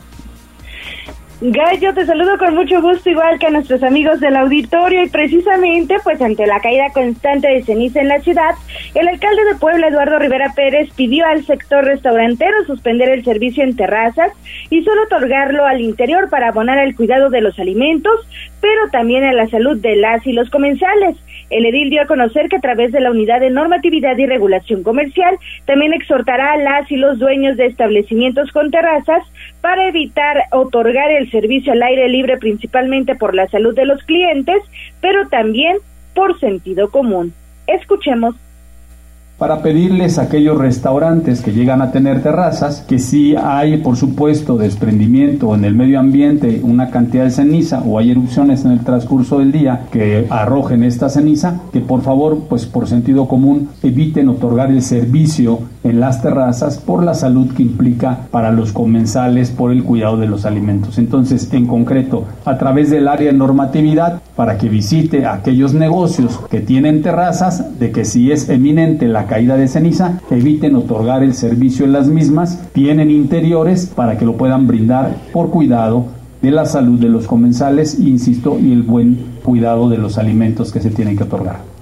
Gallo, te saludo con mucho gusto, igual que a nuestros amigos del auditorio, y precisamente, pues ante la caída constante de ceniza en la ciudad, el alcalde de Puebla, Eduardo Rivera Pérez, pidió al sector restaurantero suspender el servicio en terrazas y solo otorgarlo al interior para abonar al cuidado de los alimentos, pero también a la salud de las y los comensales. El edil dio a conocer que a través de la Unidad de Normatividad y Regulación Comercial también exhortará a las y los dueños de establecimientos con terrazas para evitar otorgar el servicio al aire libre principalmente por la salud de los clientes, pero también por sentido común. Escuchemos para pedirles a aquellos restaurantes que llegan a tener terrazas que si hay, por supuesto, desprendimiento en el medio ambiente, una cantidad de ceniza o hay erupciones en el transcurso del día que arrojen esta ceniza, que por favor, pues por sentido común, eviten otorgar el servicio en las terrazas por la salud que implica para los comensales por el cuidado de los alimentos. Entonces, en concreto, a través del área de normatividad, para que visite aquellos negocios que tienen terrazas, de que si es eminente la caída de ceniza, eviten otorgar el servicio en las mismas, tienen interiores para que lo puedan brindar por cuidado de la salud de los comensales, insisto, y el buen cuidado de los alimentos que se tienen que otorgar.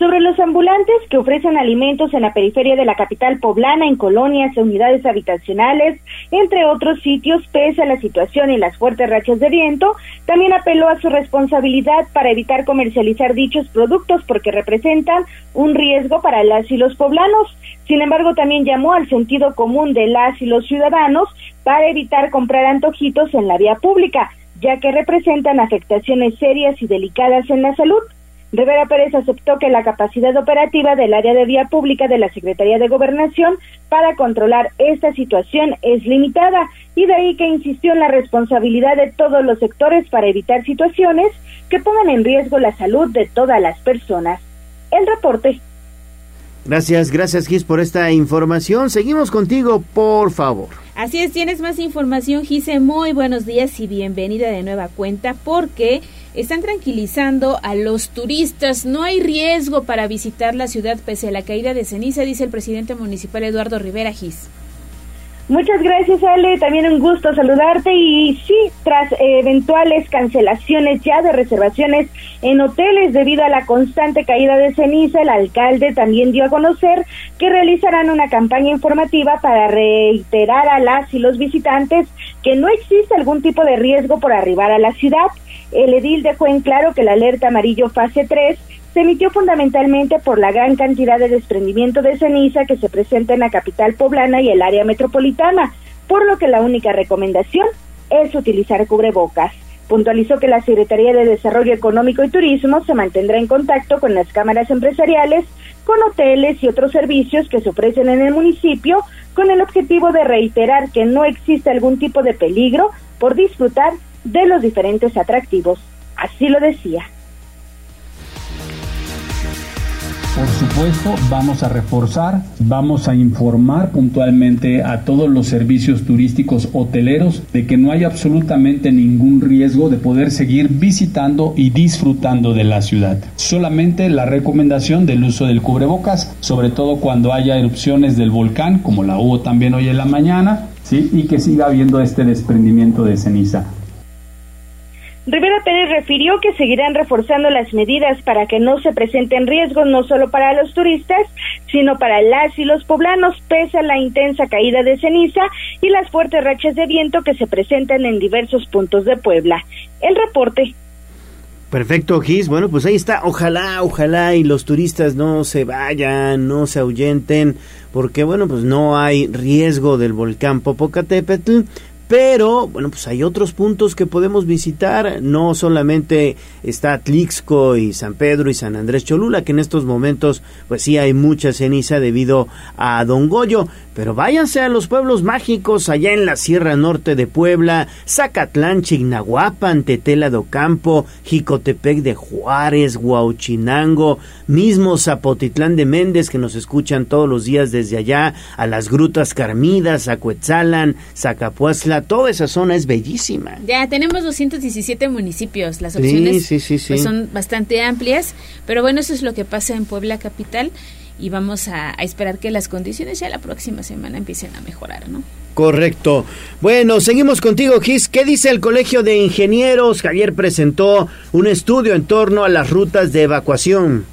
Sobre los ambulantes que ofrecen alimentos en la periferia de la capital poblana, en colonias e unidades habitacionales, entre otros sitios, pese a la situación y las fuertes rachas de viento, también apeló a su responsabilidad para evitar comercializar dichos productos porque representan un riesgo para las y los poblanos. Sin embargo, también llamó al sentido común de las y los ciudadanos para evitar comprar antojitos en la vía pública, ya que representan afectaciones serias y delicadas en la salud. Rivera Pérez aceptó que la capacidad operativa del área de vía pública de la Secretaría de Gobernación para controlar esta situación es limitada y de ahí que insistió en la responsabilidad de todos los sectores para evitar situaciones que pongan en riesgo la salud de todas las personas. El reporte. Gracias, gracias Gis por esta información. Seguimos contigo, por favor. Así es, tienes más información, Gise. Muy buenos días y bienvenida de nueva cuenta porque están tranquilizando a los turistas. No hay riesgo para visitar la ciudad pese a la caída de ceniza, dice el presidente municipal Eduardo Rivera Gis. Muchas gracias, Ale. También un gusto saludarte. Y sí, tras eventuales cancelaciones ya de reservaciones en hoteles debido a la constante caída de ceniza, el alcalde también dio a conocer que realizarán una campaña informativa para reiterar a las y los visitantes que no existe algún tipo de riesgo por arribar a la ciudad. El edil dejó en claro que la alerta amarillo fase 3 se emitió fundamentalmente por la gran cantidad de desprendimiento de ceniza que se presenta en la capital poblana y el área metropolitana, por lo que la única recomendación es utilizar cubrebocas. Puntualizó que la Secretaría de Desarrollo Económico y Turismo se mantendrá en contacto con las cámaras empresariales, con hoteles y otros servicios que se ofrecen en el municipio con el objetivo de reiterar que no existe algún tipo de peligro por disfrutar de los diferentes atractivos. Así lo decía. Por supuesto, vamos a reforzar, vamos a informar puntualmente a todos los servicios turísticos hoteleros de que no hay absolutamente ningún riesgo de poder seguir visitando y disfrutando de la ciudad. Solamente la recomendación del uso del cubrebocas, sobre todo cuando haya erupciones del volcán, como la hubo también hoy en la mañana, ¿sí? y que siga habiendo este desprendimiento de ceniza. Rivera Pérez refirió que seguirán reforzando las medidas para que no se presenten riesgos no solo para los turistas, sino para las y los poblanos, pese a la intensa caída de ceniza y las fuertes rachas de viento que se presentan en diversos puntos de Puebla. El reporte. Perfecto, Gis. Bueno, pues ahí está. Ojalá, ojalá y los turistas no se vayan, no se ahuyenten, porque bueno, pues no hay riesgo del volcán Popocatépetl pero, bueno, pues hay otros puntos que podemos visitar. No solamente está Tlixco y San Pedro y San Andrés Cholula, que en estos momentos, pues sí hay mucha ceniza debido a Don Goyo. Pero váyanse a los pueblos mágicos allá en la Sierra Norte de Puebla, Zacatlán, Chignahuapan, Tetela do Campo, Jicotepec de Juárez, Huauchinango, mismo Zapotitlán de Méndez, que nos escuchan todos los días desde allá, a las Grutas Carmidas, a Cuetzalan, Zacapuazla, toda esa zona es bellísima. Ya tenemos 217 municipios, las opciones pues, son bastante amplias, pero bueno, eso es lo que pasa en Puebla capital y vamos a, esperar que las condiciones ya la próxima semana empiecen a mejorar, ¿no? Correcto. Bueno, seguimos contigo, Gis. ¿Qué dice el Colegio de Ingenieros? Javier presentó un estudio en torno a las rutas de evacuación.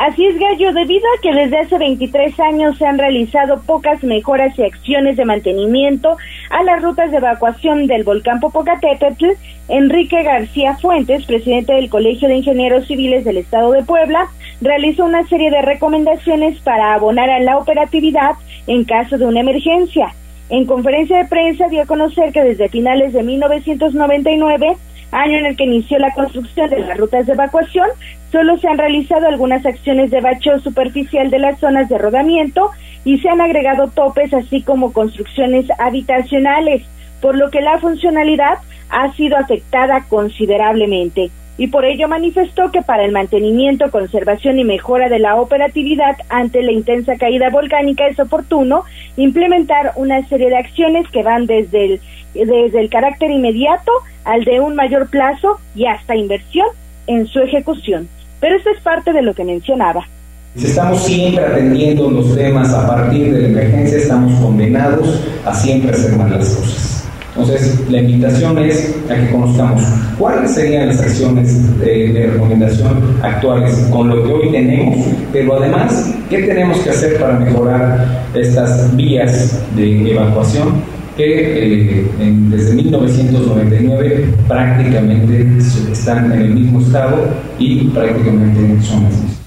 Así es, Gallo, debido a que desde hace 23 años se han realizado pocas mejoras y acciones de mantenimiento a las rutas de evacuación del volcán Popocatépetl, Enrique García Fuentes, presidente del Colegio de Ingenieros Civiles del Estado de Puebla, realizó una serie de recomendaciones para abonar a la operatividad en caso de una emergencia. En conferencia de prensa dio a conocer que desde finales de 1999 año en el que inició la construcción de las rutas de evacuación, solo se han realizado algunas acciones de bacheo superficial de las zonas de rodamiento y se han agregado topes así como construcciones habitacionales, por lo que la funcionalidad ha sido afectada considerablemente y por ello manifestó que para el mantenimiento, conservación y mejora de la operatividad ante la intensa caída volcánica es oportuno implementar una serie de acciones que van desde el, desde el carácter inmediato al de un mayor plazo y hasta inversión en su ejecución. Pero esto es parte de lo que mencionaba. Estamos siempre atendiendo los temas a partir de la emergencia, estamos condenados a siempre hacer mal las cosas. Entonces, la invitación es a que conozcamos cuáles serían las acciones de, recomendación actuales con lo que hoy tenemos, pero además, qué tenemos que hacer para mejorar estas vías de evacuación que eh, desde 1999 prácticamente están en el mismo estado y prácticamente son las.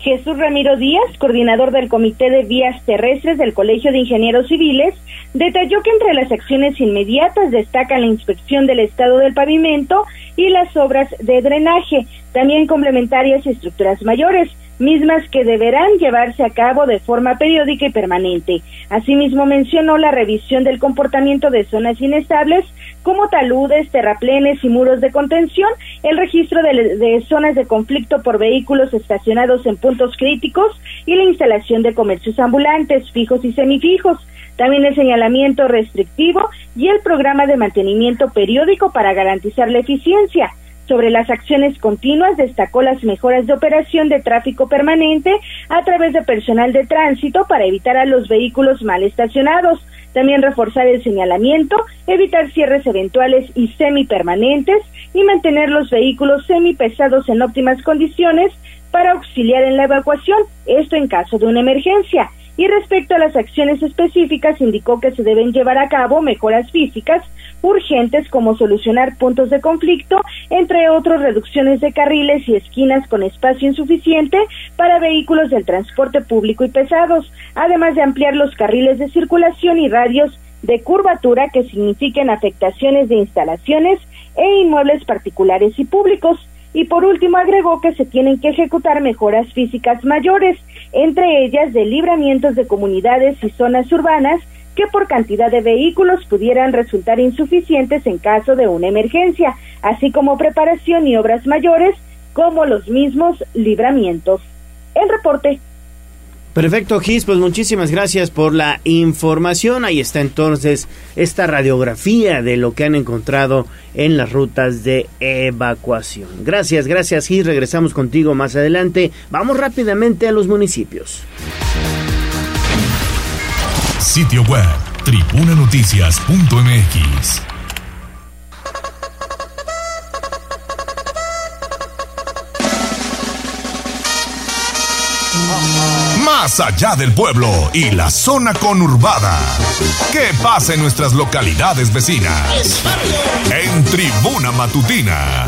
Jesús Ramiro Díaz, coordinador del Comité de Vías Terrestres del Colegio de Ingenieros Civiles, detalló que entre las acciones inmediatas destacan la inspección del estado del pavimento y las obras de drenaje, también complementarias y estructuras mayores, mismas que deberán llevarse a cabo de forma periódica y permanente. Asimismo mencionó la revisión del comportamiento de zonas inestables como taludes, terraplenes y muros de contención, el registro de, zonas de conflicto por vehículos estacionados en puntos críticos y la instalación de comercios ambulantes fijos y semifijos. También el señalamiento restrictivo y el programa de mantenimiento periódico para garantizar la eficiencia. Sobre las acciones continuas, destacó las mejoras de operación de tráfico permanente a través de personal de tránsito para evitar a los vehículos mal estacionados. También reforzar el señalamiento, evitar cierres eventuales y semipermanentes y mantener los vehículos semipesados en óptimas condiciones para auxiliar en la evacuación, esto en caso de una emergencia. Y respecto a las acciones específicas, indicó que se deben llevar a cabo mejoras físicas urgentes como solucionar puntos de conflicto, entre otros reducciones de carriles y esquinas con espacio insuficiente para vehículos del transporte público y pesados, además de ampliar los carriles de circulación y radios de curvatura que signifiquen afectaciones de instalaciones e inmuebles particulares y públicos. Y por último agregó que se tienen que ejecutar mejoras físicas mayores, entre ellas de libramientos de comunidades y zonas urbanas que por cantidad de vehículos pudieran resultar insuficientes en caso de una emergencia, así como preparación y obras mayores como los mismos libramientos. El reporte. Perfecto, Gis, pues muchísimas gracias por la información. Ahí está entonces esta radiografía de lo que han encontrado en las rutas de evacuación. Gracias, gracias, Gis. Regresamos contigo más adelante. Vamos rápidamente a los municipios. Sitio web, tribunanoticias.mx. Más allá del pueblo y la zona conurbada. ¿Qué pasa en nuestras localidades vecinas? En Tribuna Matutina.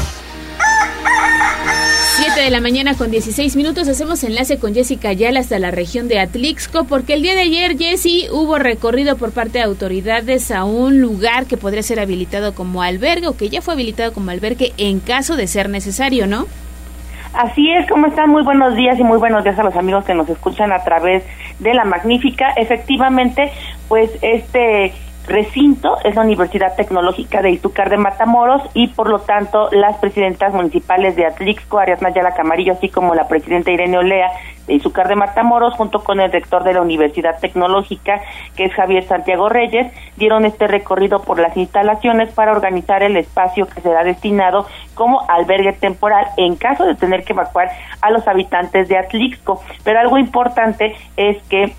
7 de la mañana con 16 minutos hacemos enlace con Jessica Ayala hasta la región de Atlixco porque el día de ayer, Jessy, hubo recorrido por parte de autoridades a un lugar que podría ser habilitado como albergue o que ya fue habilitado como albergue en caso de ser necesario, ¿no? Así es, ¿cómo están? Muy buenos días y muy buenos días a los amigos que nos escuchan a través de la magnífica. Efectivamente, pues este recinto es la Universidad Tecnológica de Izúcar de Matamoros y por lo tanto las presidentas municipales de Atlixco, Arias Nayala Camarillo, así como la presidenta Irene Olea de Izúcar de Matamoros, junto con el rector de la Universidad Tecnológica, que es Javier Santiago Reyes, dieron este recorrido por las instalaciones para organizar el espacio que será destinado como albergue temporal en caso de tener que evacuar a los habitantes de Atlixco. Pero algo importante es que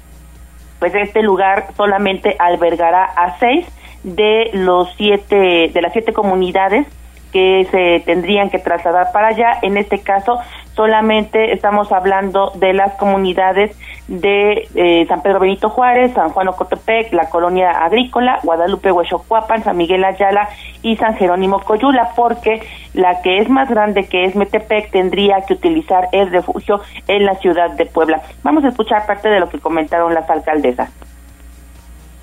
pues este lugar solamente albergará a seis de los siete de las siete comunidades que se tendrían que trasladar para allá. En este caso, solamente estamos hablando de las comunidades de eh, San Pedro Benito Juárez, San Juan Ocotepec, la colonia agrícola, Guadalupe Huechocuapan, San Miguel Ayala y San Jerónimo Coyula, porque la que es más grande, que es Metepec, tendría que utilizar el refugio en la ciudad de Puebla. Vamos a escuchar parte de lo que comentaron las alcaldesas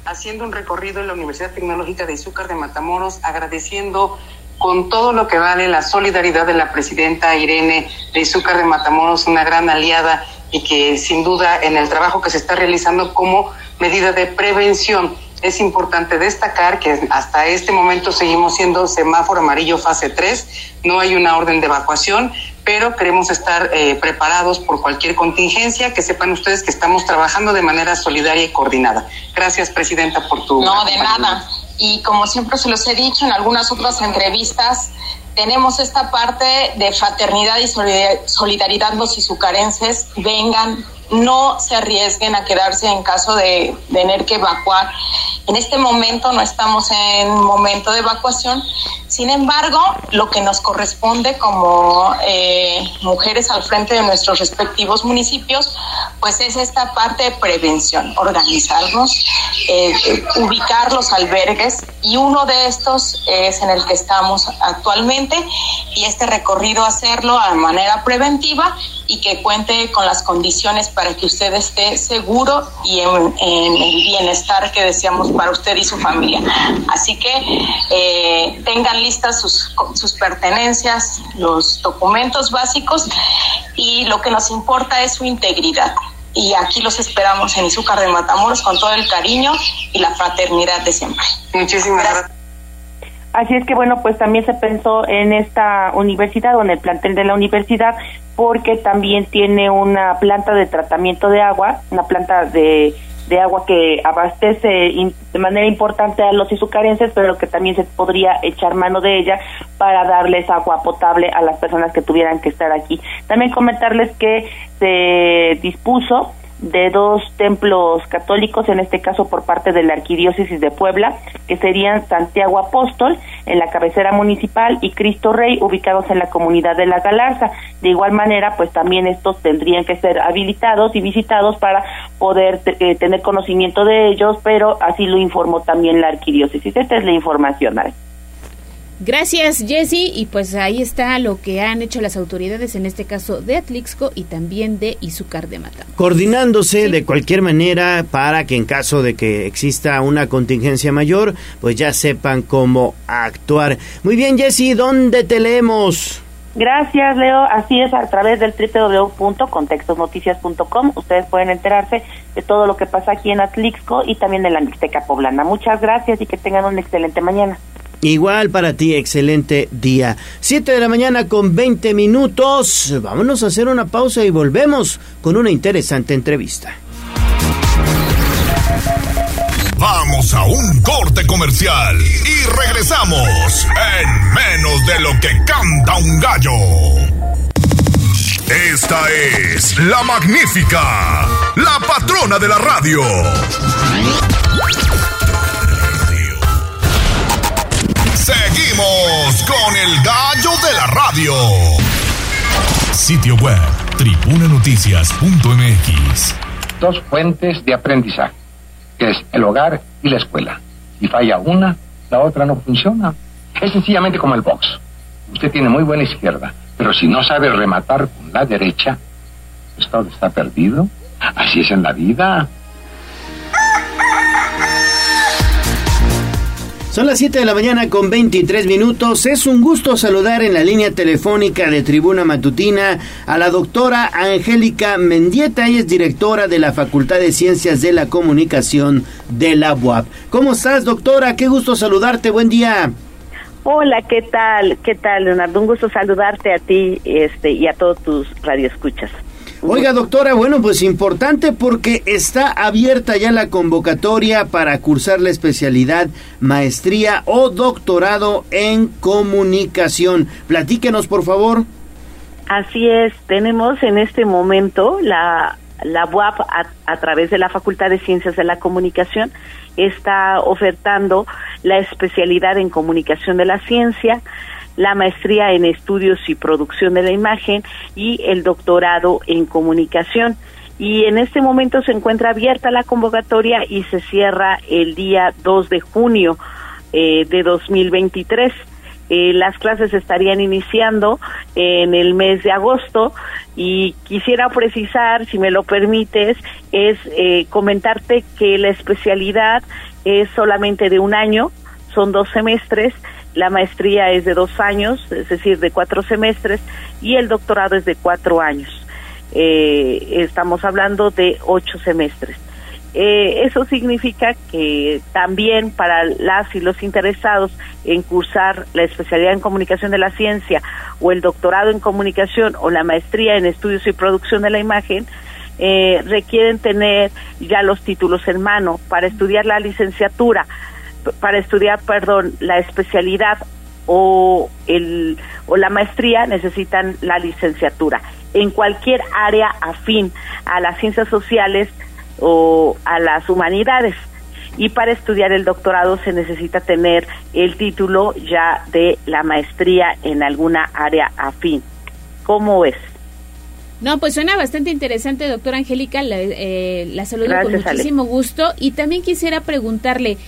haciendo un recorrido en la Universidad Tecnológica de Izúcar de Matamoros, agradeciendo con todo lo que vale la solidaridad de la presidenta Irene de Izúcar de Matamoros, una gran aliada y que sin duda en el trabajo que se está realizando como medida de prevención es importante destacar que hasta este momento seguimos siendo semáforo amarillo fase 3, no hay una orden de evacuación, pero queremos estar eh, preparados por cualquier contingencia, que sepan ustedes que estamos trabajando de manera solidaria y coordinada. Gracias, Presidenta, por tu... No, de nada y como siempre se los he dicho en algunas otras entrevistas, tenemos esta parte de fraternidad y solidaridad los izucarenses, vengan, no se arriesguen a quedarse en caso de tener que evacuar. En este momento no estamos en momento de evacuación, sin embargo, lo que nos corresponde como eh, mujeres al frente de nuestros respectivos municipios, pues es esta parte de prevención, organizarnos, eh, ubicar los albergues y uno de estos es en el que estamos actualmente y este recorrido hacerlo de manera preventiva y que cuente con las condiciones para que usted esté seguro y en, el bienestar que deseamos para usted y su familia. Así que eh, tengan listas sus, sus pertenencias, los documentos básicos y lo que nos importa es su integridad y aquí los esperamos en Izúcar de Matamoros con todo el cariño y la fraternidad de siempre. Muchísimas gracias. Así es que bueno, pues también se pensó en esta universidad o en el plantel de la universidad porque también tiene una planta de tratamiento de agua, una planta de de agua que abastece in- de manera importante a los izucarenses, pero que también se podría echar mano de ella para darles agua potable a las personas que tuvieran que estar aquí. También comentarles que se dispuso de dos templos católicos, en este caso por parte de la Arquidiócesis de Puebla, que serían Santiago Apóstol en la cabecera municipal y Cristo Rey ubicados en la comunidad de La Galarza. De igual manera, pues también estos tendrían que ser habilitados y visitados para poder eh, tener conocimiento de ellos, pero así lo informó también la Arquidiócesis. Esta es la información. Ale. Gracias, Jessy. Y pues ahí está lo que han hecho las autoridades, en este caso de Atlixco y también de Izúcar de Matamoros. Coordinándose de cualquier manera para que en caso de que exista una contingencia mayor, pues ya sepan cómo actuar. Muy bien, Jessy, ¿dónde te leemos? Gracias, Leo. Así es, a través del www.contextosnoticias.com ustedes pueden enterarse de todo lo que pasa aquí en Atlixco y también en la Mixteca Poblana. Muchas gracias y que tengan una excelente mañana. Igual para ti, excelente día. 7 de la mañana con 20 minutos. Vámonos a hacer una pausa y volvemos con una interesante entrevista. Vamos a un corte comercial y regresamos en menos de lo que canta un gallo. Esta es la magnífica, la patrona de la radio. Seguimos con el gallo de la radio. Sitio web, tribunanoticias.mx. dos fuentes de aprendizaje, que es el hogar y la escuela. Si falla una, la otra no funciona. Es sencillamente como el box. Usted tiene muy buena izquierda, pero si no sabe rematar con la derecha, todo está perdido. Así es en la vida. Son las 7 de la mañana con 23 minutos. Es un gusto saludar en la línea telefónica de Tribuna Matutina a la doctora Angélica Mendieta. Ella es directora de la Facultad de Ciencias de la Comunicación de la UAP. ¿Cómo estás, doctora? Qué gusto saludarte. Buen día. Hola, ¿qué tal? ¿Qué tal, Leonardo? Un gusto saludarte a ti este, y a todos tus radioescuchas. Oiga, doctora, bueno, pues importante porque está abierta ya la convocatoria para cursar la especialidad maestría o doctorado en comunicación. Platíquenos, por favor. Así es, tenemos en este momento la, la UAP a, a través de la Facultad de Ciencias de la Comunicación está ofertando la especialidad en comunicación de la ciencia, la maestría en estudios y producción de la imagen y el doctorado en comunicación. Y en este momento se encuentra abierta la convocatoria y se cierra el día 2 de junio eh, de 2023. Eh, las clases estarían iniciando en el mes de agosto y quisiera precisar, si me lo permites, es eh, comentarte que la especialidad es solamente de un año, son dos semestres, la maestría es de dos años, es decir, de cuatro semestres, y el doctorado es de cuatro años. Eh, estamos hablando de ocho semestres. Eh, eso significa que también para las y los interesados en cursar la especialidad en comunicación de la ciencia o el doctorado en comunicación o la maestría en estudios y producción de la imagen, eh, requieren tener ya los títulos en mano para estudiar la licenciatura, para estudiar, perdón, la especialidad o, el, o la maestría necesitan la licenciatura. En cualquier área afín a las ciencias sociales o a las humanidades. Y para estudiar el doctorado se necesita tener el título ya de la maestría en alguna área afín. ¿Cómo es? No, pues suena bastante interesante, doctora Angélica. La, eh, la saludo Gracias, con Ale. muchísimo gusto. Y también quisiera preguntarle,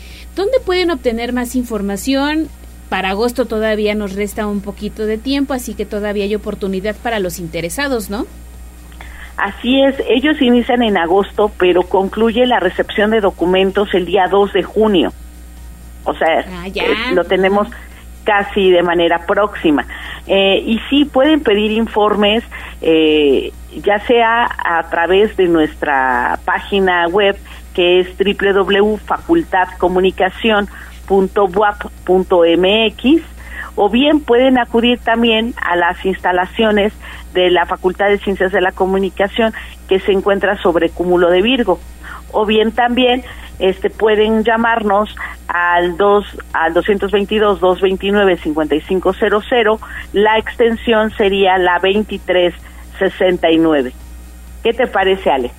¿dónde pueden obtener más información? Para agosto todavía nos resta un poquito de tiempo, así que todavía hay oportunidad para los interesados, ¿no? Así es, ellos inician en agosto, pero concluye la recepción de documentos el día 2 de junio. O sea, ya. eh, lo tenemos casi de manera próxima. Eh, y sí, pueden pedir informes, eh, ya sea a través de nuestra página web, que es www.facultadcomunicacion.buap.mx, o bien pueden acudir también a las instalaciones de la Facultad de Ciencias de la Comunicación que se encuentra sobre Cúmulo de Virgo. O bien también este pueden llamarnos al 2 al 222 229 5500 la extensión sería la 2369 ¿Qué te parece, Ale?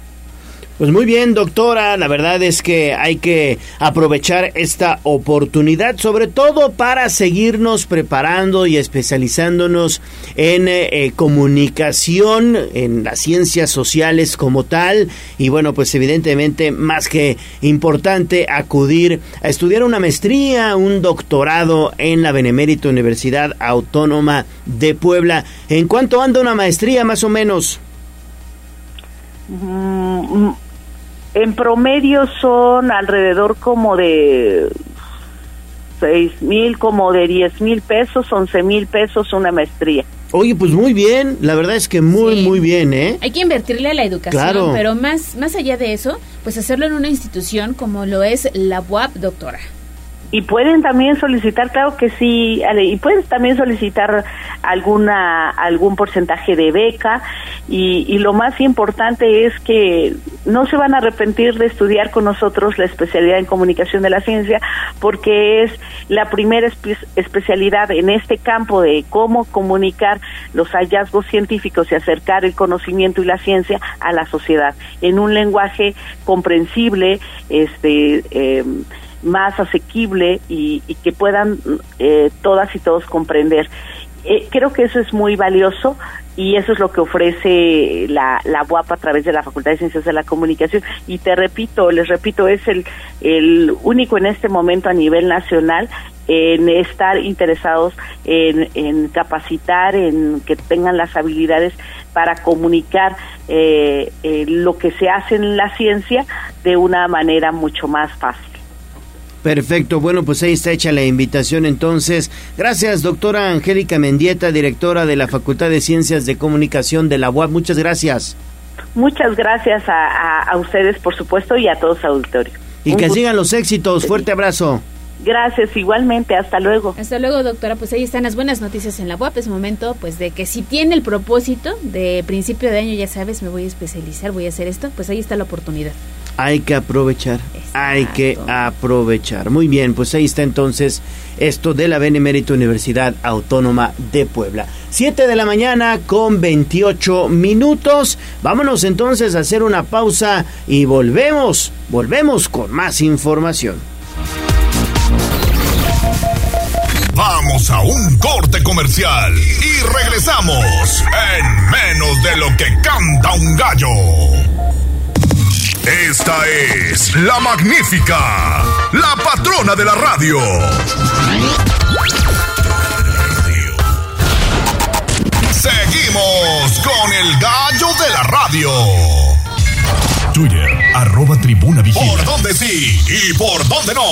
Pues muy bien, doctora. La verdad es que hay que aprovechar esta oportunidad, sobre todo para seguirnos preparando y especializándonos en eh, eh, comunicación, en las ciencias sociales como tal. Y bueno, pues evidentemente más que importante acudir a estudiar una maestría, un doctorado en la Benemérita Universidad Autónoma de Puebla. ¿En cuánto anda una maestría más o menos? Mm, en promedio son alrededor como de seis mil, como de diez mil pesos, once mil pesos una maestría. Oye, pues muy bien, la verdad es que muy, muy bien, ¿eh? Hay que invertirle a la educación, pero más, más allá de eso, pues hacerlo en una institución como lo es la UAP, doctora y pueden también solicitar, claro que sí, y pueden también solicitar alguna algún porcentaje de beca y, y, lo más importante es que no se van a arrepentir de estudiar con nosotros la especialidad en comunicación de la ciencia porque es la primera especialidad en este campo de cómo comunicar los hallazgos científicos y acercar el conocimiento y la ciencia a la sociedad en un lenguaje comprensible, este eh, más asequible y, que puedan eh, todas y todos comprender. Eh, creo que eso es muy valioso y eso es lo que ofrece la, la UAP a través de la Facultad de Ciencias de la Comunicación. Y te repito, les repito, es el, el único en este momento a nivel nacional en estar interesados en, capacitar, en que tengan las habilidades para comunicar eh, lo que se hace en la ciencia de una manera mucho más fácil. Perfecto, bueno, pues ahí está hecha la invitación entonces. Gracias, doctora Angélica Mendieta, directora de la Facultad de Ciencias de Comunicación de la UAP. Muchas gracias. Muchas gracias a, ustedes, por supuesto, y a todos auditorio. Y que sigan los éxitos. Fuerte abrazo. Gracias, igualmente, hasta luego. Hasta luego, doctora. Pues ahí están las buenas noticias en la UAP. Es momento, pues, de que si tiene el propósito de principio de año, ya sabes, me voy a especializar, voy a hacer esto, pues ahí está la oportunidad. Hay que aprovechar, hay que aprovechar. Muy bien, pues ahí está entonces esto de la Benemérita Universidad Autónoma de Puebla. Siete de la mañana con 28 minutos. Vámonos entonces a hacer una pausa y volvemos, volvemos con más información. Vamos a un corte comercial y regresamos en menos de lo que canta un gallo. Esta es la magnífica, la patrona de la radio. Seguimos con el gallo de la radio. Twitter, arroba tribuna vigila. ¿Por dónde sí y por dónde no?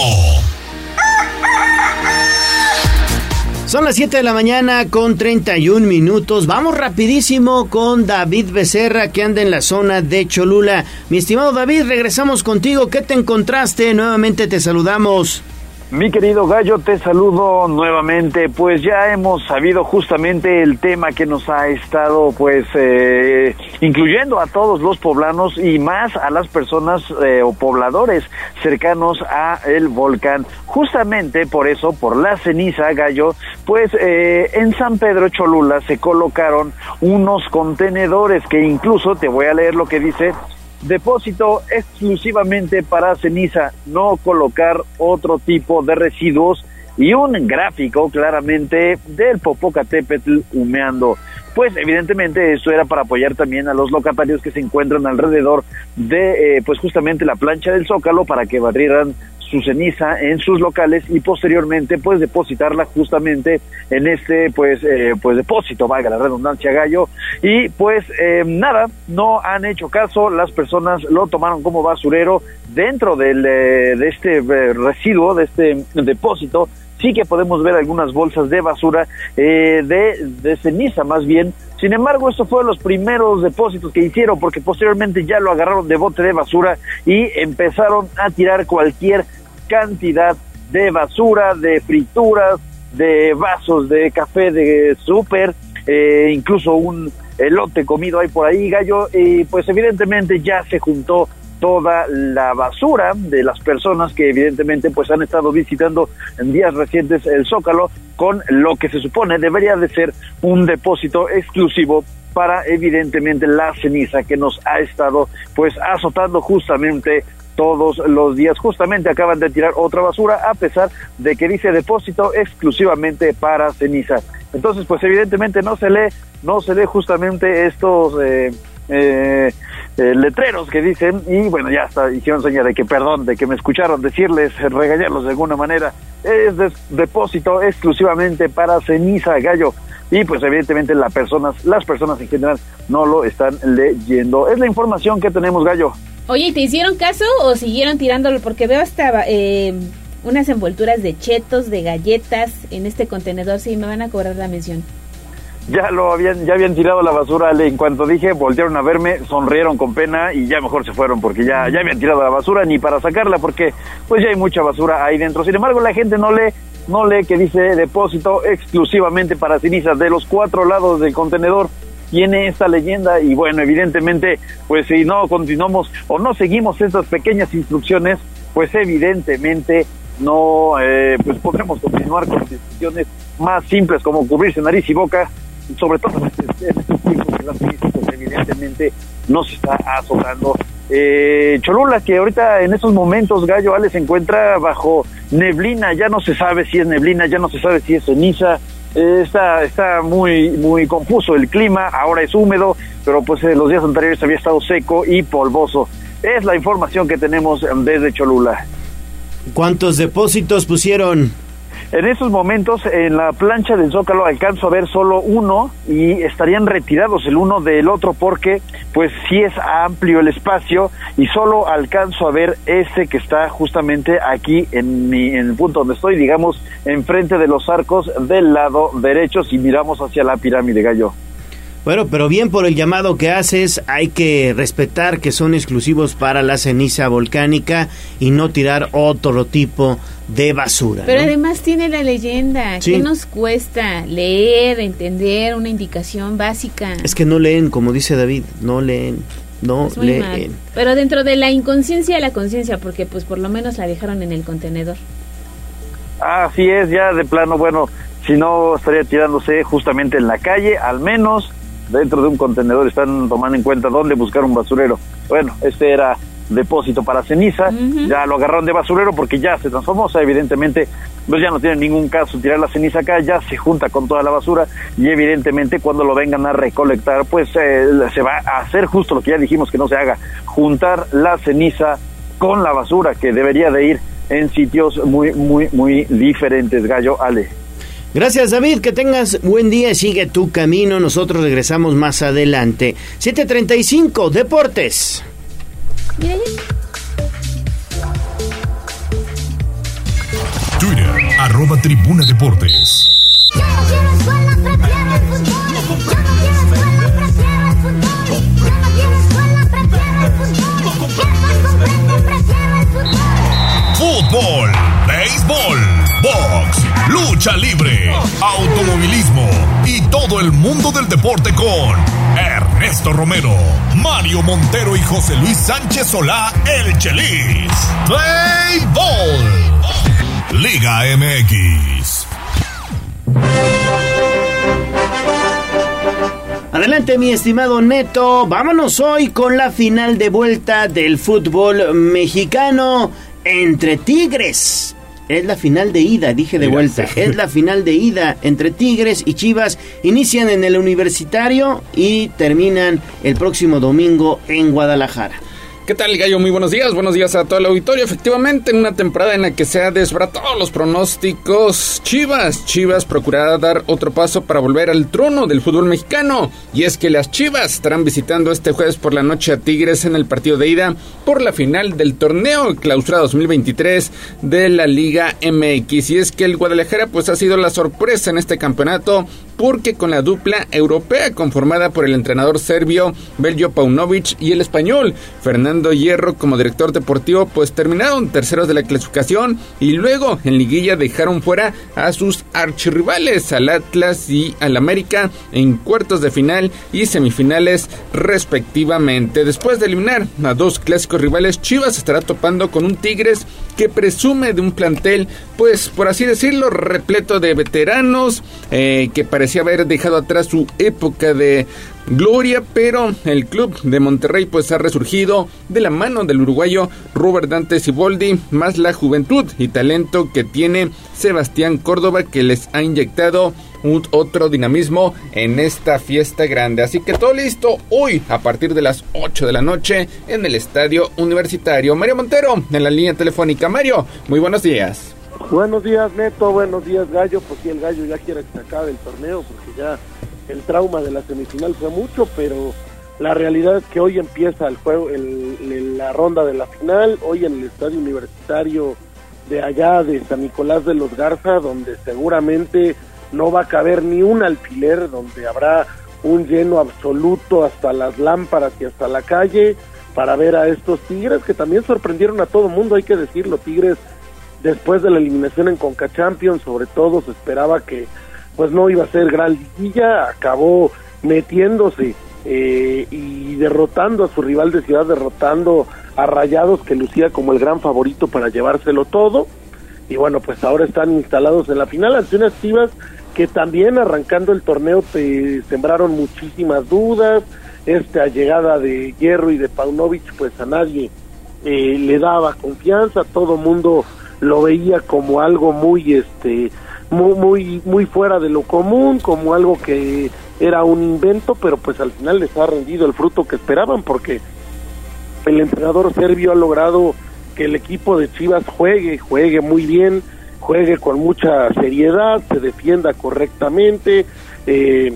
Son las 7 de la mañana con 31 minutos. Vamos rapidísimo con David Becerra que anda en la zona de Cholula. Mi estimado David, regresamos contigo. ¿Qué te encontraste? Nuevamente te saludamos. Mi querido Gallo, te saludo nuevamente. Pues ya hemos sabido justamente el tema que nos ha estado, pues, eh, incluyendo a todos los poblanos y más a las personas eh, o pobladores cercanos a el volcán. Justamente por eso, por la ceniza, Gallo, pues eh, en San Pedro Cholula se colocaron unos contenedores que incluso te voy a leer lo que dice depósito exclusivamente para ceniza, no colocar otro tipo de residuos y un gráfico claramente del Popocatépetl humeando. Pues evidentemente esto era para apoyar también a los locatarios que se encuentran alrededor de eh, pues justamente la plancha del Zócalo para que barrieran su ceniza en sus locales y posteriormente pues depositarla justamente en este pues eh, pues depósito valga la redundancia gallo. Y pues eh, nada no han hecho caso las personas lo tomaron como basurero dentro del, eh, de este residuo de este depósito sí que podemos ver algunas bolsas de basura de, de ceniza más bien. Sin embargo, esto fue los primeros depósitos que hicieron porque posteriormente ya lo agarraron de bote de basura y empezaron a tirar cualquier cantidad de basura, de frituras, de vasos de café de súper, eh, incluso un elote comido ahí por ahí, gallo, y pues evidentemente ya se juntó toda la basura de las personas que evidentemente pues han estado visitando en días recientes el Zócalo con lo que se supone debería de ser un depósito exclusivo para evidentemente la ceniza que nos ha estado pues azotando justamente todos los días. Justamente acaban de tirar otra basura a pesar de que dice depósito exclusivamente para ceniza. Entonces, pues evidentemente no se lee, no se lee justamente estos eh, eh, eh, letreros que dicen y bueno, ya está, hicieron señal de que perdón, de que me escucharon decirles, regañarlos de alguna manera, es depósito exclusivamente para ceniza gallo y pues evidentemente las personas, las personas en general no lo están leyendo. Es la información que tenemos gallo. Oye, ¿te hicieron caso o siguieron tirándolo? Porque veo hasta eh, unas envolturas de chetos, de galletas en este contenedor. Sí, me van a cobrar la mención. Ya lo habían, ya habían tirado la basura. En cuanto dije, voltearon a verme, sonrieron con pena y ya mejor se fueron porque ya, ya habían tirado la basura ni para sacarla porque pues ya hay mucha basura ahí dentro. Sin embargo, la gente no lee, no lee que dice depósito exclusivamente para cenizas de los cuatro lados del contenedor tiene esta leyenda y bueno, evidentemente, pues si no continuamos o no seguimos estas pequeñas instrucciones, pues evidentemente no eh, pues podremos continuar con decisiones más simples como cubrirse nariz y boca, sobre todo en estos tiempos las evidentemente no se está azotando. Eh, Cholula, que ahorita en estos momentos Gallo Ale se encuentra bajo neblina, ya no se sabe si es neblina, ya no se sabe si es ceniza, eh, está, está muy, muy confuso el clima, ahora es húmedo, pero pues eh, los días anteriores había estado seco y polvoso. Es la información que tenemos desde Cholula. ¿Cuántos depósitos pusieron? En esos momentos, en la plancha del Zócalo alcanzo a ver solo uno y estarían retirados el uno del otro porque, pues, sí es amplio el espacio y solo alcanzo a ver ese que está justamente aquí en, mi, en el punto donde estoy, digamos, enfrente de los arcos del lado derecho si miramos hacia la pirámide Gallo. Bueno, pero bien por el llamado que haces, hay que respetar que son exclusivos para la ceniza volcánica y no tirar otro tipo de basura. Pero además tiene la leyenda. ¿Qué nos cuesta leer, entender una indicación básica? Es que no leen, como dice David, no leen. No leen. Pero dentro de la inconsciencia de la conciencia, porque pues por lo menos la dejaron en el contenedor. Así es, ya de plano, bueno, si no estaría tirándose justamente en la calle, al menos dentro de un contenedor están tomando en cuenta dónde buscar un basurero. Bueno, este era depósito para ceniza, ya lo agarraron de basurero porque ya se transformó, o sea, evidentemente pues ya no tiene ningún caso tirar la ceniza acá, ya se junta con toda la basura y evidentemente cuando lo vengan a recolectar pues eh, se va a hacer justo lo que ya dijimos que no se haga, juntar la ceniza con la basura que debería de ir en sitios muy, muy, muy diferentes, Gallo Ale. Gracias David, que tengas buen día, sigue tu camino, nosotros regresamos más adelante. 735, Deportes. Twitter, arroba Tribuna Deportes. Lucha libre, automovilismo y todo el mundo del deporte con Ernesto Romero, Mario Montero y José Luis Sánchez Solá, el Chelis. Play Ball. Liga MX. Adelante mi estimado Neto, vámonos hoy con la final de vuelta del fútbol mexicano entre Tigres es la final de ida, dije de vuelta. Es la final de ida entre Tigres y Chivas. Inician en el universitario y terminan el próximo domingo en Guadalajara. ¿Qué tal, Gallo? Muy buenos días. Buenos días a todo el auditorio. Efectivamente, en una temporada en la que se ha desbaratado los pronósticos, Chivas, Chivas procurará dar otro paso para volver al trono del fútbol mexicano. Y es que las Chivas estarán visitando este jueves por la noche a Tigres en el partido de ida por la final del torneo clausura 2023 de la Liga MX. Y es que el Guadalajara pues ha sido la sorpresa en este campeonato porque con la dupla europea conformada por el entrenador serbio Beljo Paunovic y el español Fernando Hierro como director deportivo, pues terminaron terceros de la clasificación y luego en liguilla dejaron fuera a sus archirrivales, al Atlas y al América, en cuartos de final y semifinales respectivamente. Después de eliminar a dos clásicos rivales, Chivas estará topando con un Tigres que presume de un plantel, pues por así decirlo, repleto de veteranos, eh, que parecía haber dejado atrás su época de gloria, pero el club de Monterrey pues ha resurgido de la mano del uruguayo Robert Dante Siboldi, más la juventud y talento que tiene Sebastián Córdoba que les ha inyectado un otro dinamismo en esta fiesta grande. Así que todo listo hoy a partir de las 8 de la noche en el Estadio Universitario. Mario Montero en la línea telefónica. Mario, muy buenos días. Buenos días Neto, buenos días Gallo, pues si el Gallo ya quiere que se acabe el torneo porque ya el trauma de la semifinal fue mucho, pero la realidad es que hoy empieza el juego, el, la ronda de la final, hoy en el estadio universitario de allá de San Nicolás de los Garza, donde seguramente no va a caber ni un alfiler, donde habrá un lleno absoluto hasta las lámparas y hasta la calle para ver a estos Tigres que también sorprendieron a todo mundo, hay que decirlo, Tigres después de la eliminación en Conca Champions, sobre todo se esperaba que pues no iba a ser gran liguilla, acabó metiéndose eh, y derrotando a su rival de ciudad, derrotando a Rayados que lucía como el gran favorito para llevárselo todo. Y bueno, pues ahora están instalados en la final ante unas que también arrancando el torneo te sembraron muchísimas dudas. Esta llegada de Hierro y de Paunovic, pues a nadie eh, le daba confianza, todo mundo lo veía como algo muy este muy, muy, muy fuera de lo común, como algo que era un invento, pero pues al final les ha rendido el fruto que esperaban, porque el entrenador serbio ha logrado que el equipo de Chivas juegue, juegue muy bien, juegue con mucha seriedad, se defienda correctamente, eh,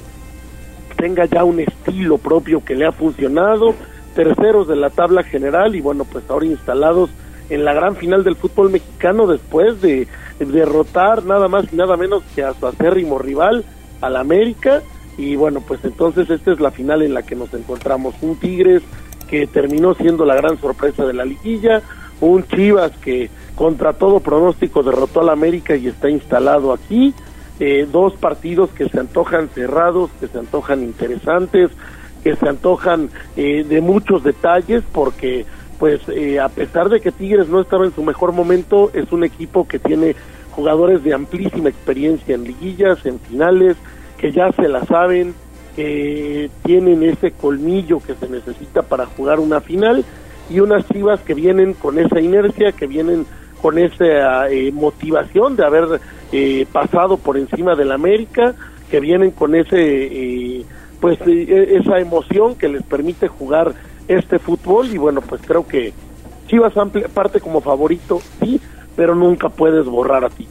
tenga ya un estilo propio que le ha funcionado, terceros de la tabla general y bueno, pues ahora instalados en la gran final del fútbol mexicano después de derrotar nada más y nada menos que a su acérrimo rival, al América. Y bueno, pues entonces esta es la final en la que nos encontramos. Un Tigres que terminó siendo la gran sorpresa de la liguilla, un Chivas que contra todo pronóstico derrotó al América y está instalado aquí. Eh, dos partidos que se antojan cerrados, que se antojan interesantes, que se antojan eh, de muchos detalles, porque pues eh, a pesar de que Tigres no estaba en su mejor momento, es un equipo que tiene jugadores de amplísima experiencia en liguillas, en finales, que ya se la saben, que tienen ese colmillo que se necesita para jugar una final y unas chivas que vienen con esa inercia, que vienen con esa eh, motivación de haber eh, pasado por encima del América, que vienen con ese pues esa emoción que les permite jugar este fútbol y bueno, pues creo que Chivas parte como favorito, sí, pero nunca puedes borrar a ti.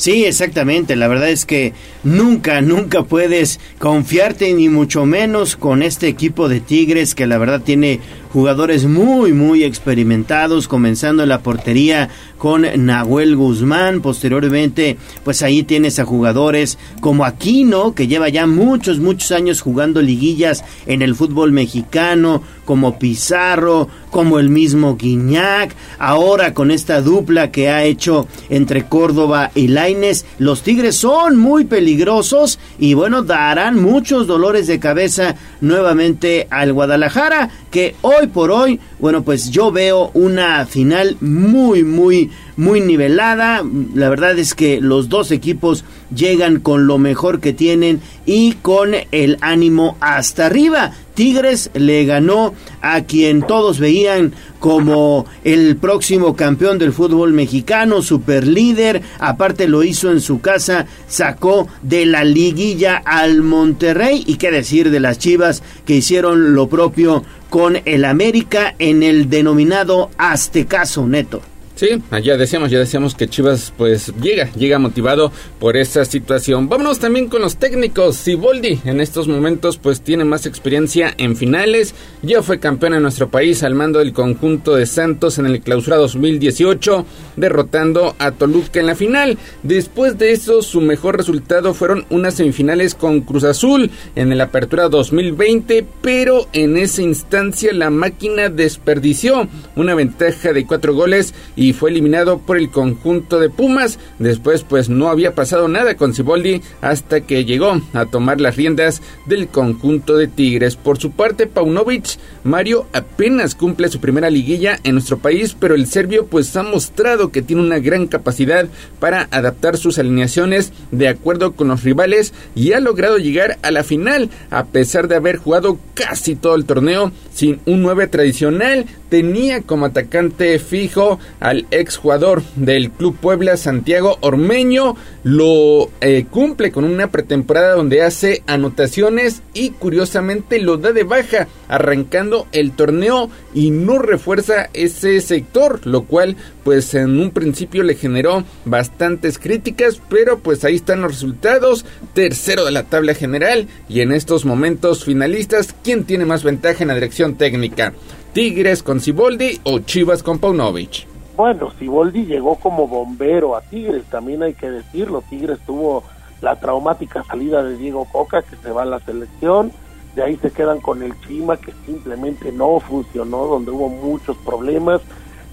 Sí, exactamente. La verdad es que nunca, nunca puedes confiarte, ni mucho menos con este equipo de Tigres que la verdad tiene jugadores muy, muy experimentados, comenzando en la portería con Nahuel Guzmán, posteriormente pues ahí tienes a jugadores como Aquino, que lleva ya muchos, muchos años jugando liguillas en el fútbol mexicano, como Pizarro, como el mismo Guiñac, ahora con esta dupla que ha hecho entre Córdoba y Laines, los Tigres son muy peligrosos y bueno, darán muchos dolores de cabeza nuevamente al Guadalajara, que hoy por hoy, bueno, pues yo veo una final muy, muy, muy nivelada. La verdad es que los dos equipos llegan con lo mejor que tienen y con el ánimo hasta arriba. Tigres le ganó a quien todos veían como el próximo campeón del fútbol mexicano, super líder, aparte lo hizo en su casa, sacó de la liguilla al Monterrey y qué decir de las Chivas que hicieron lo propio con el América en el denominado Aztecaso Neto. Sí, ya decíamos, ya decíamos que Chivas pues llega, llega motivado por esa situación. Vámonos también con los técnicos. Siboldi en estos momentos pues tiene más experiencia en finales. Ya fue campeón en nuestro país al mando del conjunto de Santos en el clausura 2018, derrotando a Toluca en la final. Después de eso, su mejor resultado fueron unas semifinales con Cruz Azul en el Apertura 2020, pero en esa instancia la máquina desperdició una ventaja de cuatro goles y fue eliminado por el conjunto de Pumas. Después pues no había pasado nada con Ciboldi hasta que llegó a tomar las riendas del conjunto de Tigres. Por su parte Paunovic, Mario apenas cumple su primera liguilla en nuestro país, pero el serbio pues ha mostrado que tiene una gran capacidad para adaptar sus alineaciones de acuerdo con los rivales y ha logrado llegar a la final a pesar de haber jugado casi todo el torneo sin un 9 tradicional. Tenía como atacante fijo al exjugador del Club Puebla, Santiago Ormeño, lo eh, cumple con una pretemporada donde hace anotaciones y curiosamente lo da de baja, arrancando el torneo y no refuerza ese sector, lo cual pues en un principio le generó bastantes críticas, pero pues ahí están los resultados, tercero de la tabla general y en estos momentos finalistas, ¿quién tiene más ventaja en la dirección técnica? Tigres con Ciboldi o Chivas con Paunovic. Bueno, Siboldi llegó como bombero a Tigres, también hay que decirlo. Tigres tuvo la traumática salida de Diego Coca, que se va a la selección. De ahí se quedan con el Chima, que simplemente no funcionó, donde hubo muchos problemas.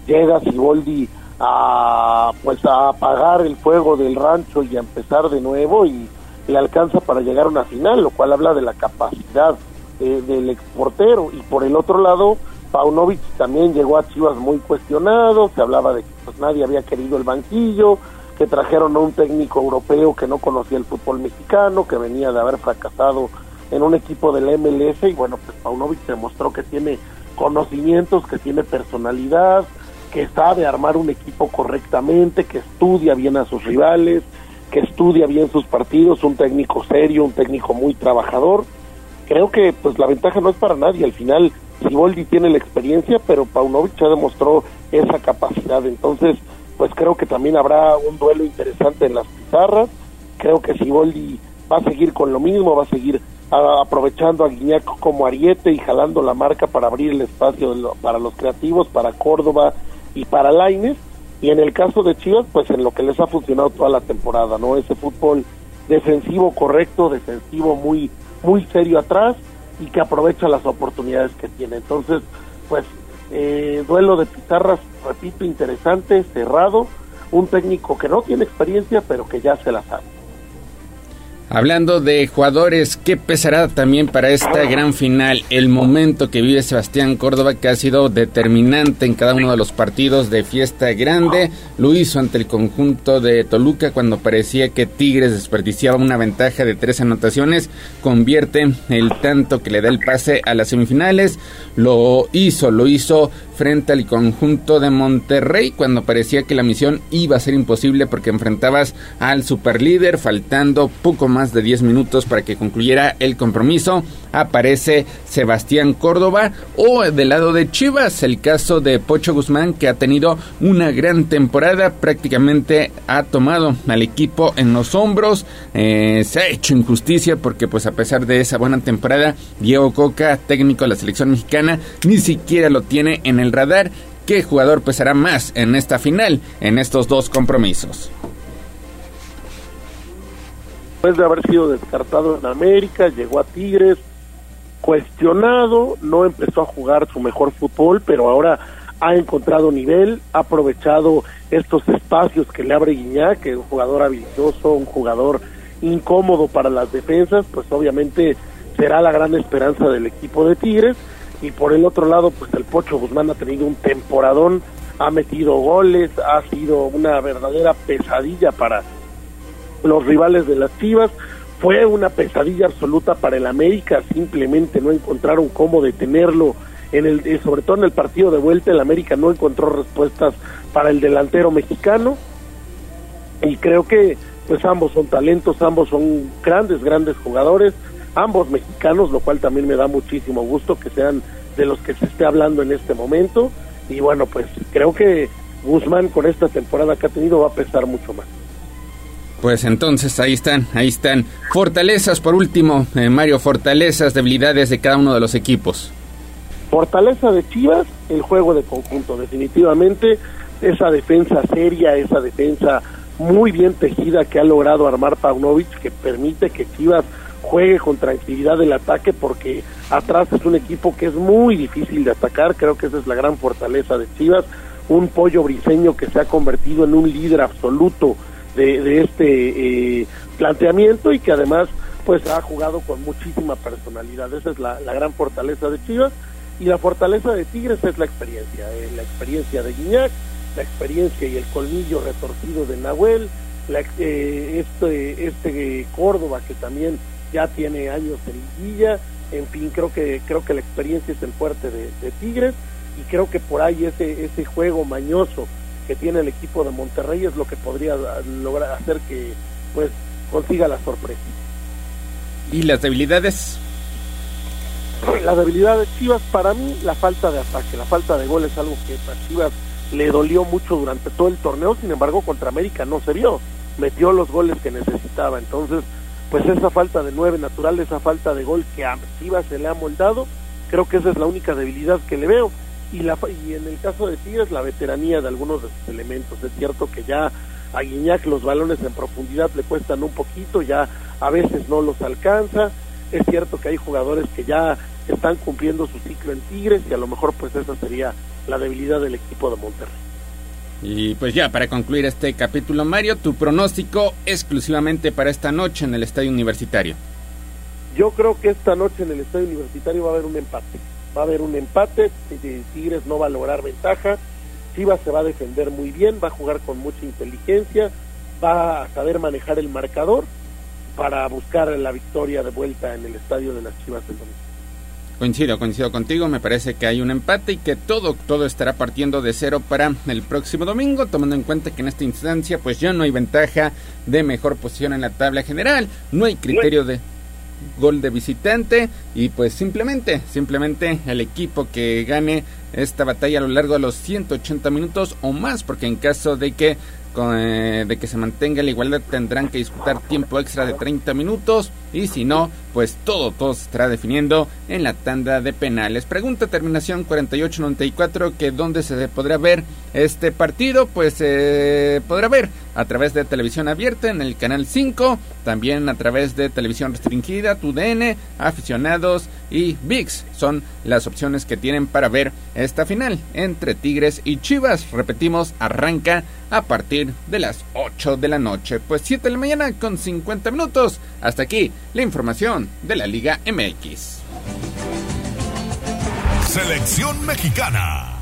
Llega Siboldi a, pues, a apagar el fuego del rancho y a empezar de nuevo y le alcanza para llegar a una final, lo cual habla de la capacidad eh, del exportero. Y por el otro lado, Paunovic también llegó a Chivas muy cuestionado, se hablaba de que pues, nadie había querido el banquillo, que trajeron a un técnico europeo que no conocía el fútbol mexicano, que venía de haber fracasado en un equipo del MLS y bueno, pues Paunovic demostró que tiene conocimientos, que tiene personalidad, que sabe armar un equipo correctamente, que estudia bien a sus rivales, que estudia bien sus partidos, un técnico serio, un técnico muy trabajador. Creo que pues la ventaja no es para nadie, al final Siboldi tiene la experiencia, pero Paunovic ya demostró esa capacidad. Entonces, pues creo que también habrá un duelo interesante en las pizarras. Creo que Siboldi va a seguir con lo mismo, va a seguir ah, aprovechando a Guiñac como ariete y jalando la marca para abrir el espacio para los creativos, para Córdoba y para Laines. Y en el caso de Chivas, pues en lo que les ha funcionado toda la temporada, ¿no? Ese fútbol defensivo correcto, defensivo muy, muy serio atrás y que aprovecha las oportunidades que tiene. Entonces, pues, eh, duelo de pizarras, repito, interesante, cerrado, un técnico que no tiene experiencia, pero que ya se la sabe. Hablando de jugadores, ¿qué pesará también para esta gran final? El momento que vive Sebastián Córdoba, que ha sido determinante en cada uno de los partidos de fiesta grande, lo hizo ante el conjunto de Toluca cuando parecía que Tigres desperdiciaba una ventaja de tres anotaciones, convierte el tanto que le da el pase a las semifinales, lo hizo, lo hizo frente al conjunto de Monterrey cuando parecía que la misión iba a ser imposible porque enfrentabas al superlíder faltando poco más de 10 minutos para que concluyera el compromiso aparece Sebastián Córdoba o del lado de Chivas el caso de Pocho Guzmán que ha tenido una gran temporada prácticamente ha tomado al equipo en los hombros eh, se ha hecho injusticia porque pues a pesar de esa buena temporada Diego Coca técnico de la selección mexicana ni siquiera lo tiene en el radar qué jugador pesará más en esta final, en estos dos compromisos. Después de haber sido descartado en América, llegó a Tigres, cuestionado, no empezó a jugar su mejor fútbol, pero ahora ha encontrado nivel, ha aprovechado estos espacios que le abre Guiñac, que es un jugador habilidoso, un jugador incómodo para las defensas, pues obviamente será la gran esperanza del equipo de Tigres. Y por el otro lado pues el Pocho Guzmán ha tenido un temporadón, ha metido goles, ha sido una verdadera pesadilla para los rivales de las Chivas, fue una pesadilla absoluta para el América, simplemente no encontraron cómo detenerlo en el eh, sobre todo en el partido de vuelta el América no encontró respuestas para el delantero mexicano y creo que pues ambos son talentos, ambos son grandes grandes jugadores ambos mexicanos, lo cual también me da muchísimo gusto que sean de los que se esté hablando en este momento. Y bueno, pues creo que Guzmán con esta temporada que ha tenido va a pesar mucho más. Pues entonces ahí están, ahí están. Fortalezas por último, eh, Mario, fortalezas, debilidades de cada uno de los equipos. Fortaleza de Chivas, el juego de conjunto, definitivamente esa defensa seria, esa defensa muy bien tejida que ha logrado armar Paunovic, que permite que Chivas juegue con tranquilidad el ataque porque atrás es un equipo que es muy difícil de atacar, creo que esa es la gran fortaleza de Chivas, un pollo briseño que se ha convertido en un líder absoluto de, este eh, planteamiento y que además pues ha jugado con muchísima personalidad. Esa es la, gran fortaleza de Chivas. Y la fortaleza de Tigres es la experiencia, eh, la experiencia de Guiñac, la experiencia y el colmillo retorcido de Nahuel, eh, este, este Córdoba que también ya tiene años en liguilla, en fin, creo que creo que la experiencia es el fuerte de, de Tigres. Y creo que por ahí ese ese juego mañoso que tiene el equipo de Monterrey es lo que podría lograr hacer que pues consiga la sorpresa. ¿Y las debilidades? La debilidad de Chivas, para mí, la falta de ataque, la falta de gol es algo que a Chivas le dolió mucho durante todo el torneo, sin embargo, contra América no se vio, metió los goles que necesitaba, entonces, pues esa falta de nueve natural, esa falta de gol que a Chivas se le ha moldado, creo que esa es la única debilidad que le veo y, la, y en el caso de Tigres la veteranía de algunos de sus elementos. Es cierto que ya a Guiñac los balones en profundidad le cuestan un poquito, ya a veces no los alcanza. Es cierto que hay jugadores que ya están cumpliendo su ciclo en Tigres y a lo mejor pues esa sería la debilidad del equipo de Monterrey. Y pues ya, para concluir este capítulo, Mario, tu pronóstico exclusivamente para esta noche en el Estadio Universitario. Yo creo que esta noche en el Estadio Universitario va a haber un empate va a haber un empate, Tigres no va a lograr ventaja, Chivas se va a defender muy bien, va a jugar con mucha inteligencia, va a saber manejar el marcador para buscar la victoria de vuelta en el estadio de las Chivas del domingo. Coincido, coincido contigo, me parece que hay un empate y que todo, todo estará partiendo de cero para el próximo domingo, tomando en cuenta que en esta instancia pues ya no hay ventaja de mejor posición en la tabla general, no hay criterio de gol de visitante y pues simplemente, simplemente el equipo que gane esta batalla a lo largo de los 180 minutos o más, porque en caso de que eh, de que se mantenga la igualdad tendrán que disputar tiempo extra de 30 minutos y si no, pues todo, todo se estará definiendo en la tanda de penales. Pregunta terminación 48-94 que dónde se podrá ver este partido, pues se podrá ver a través de televisión abierta en el canal 5, también a través de televisión restringida, TUDN, aficionados y VIX son las opciones que tienen para ver esta final entre Tigres y Chivas. Repetimos, arranca a partir de las 8 de la noche. Pues 7 de la mañana con 50 minutos. Hasta aquí la información de la Liga MX. Selección mexicana.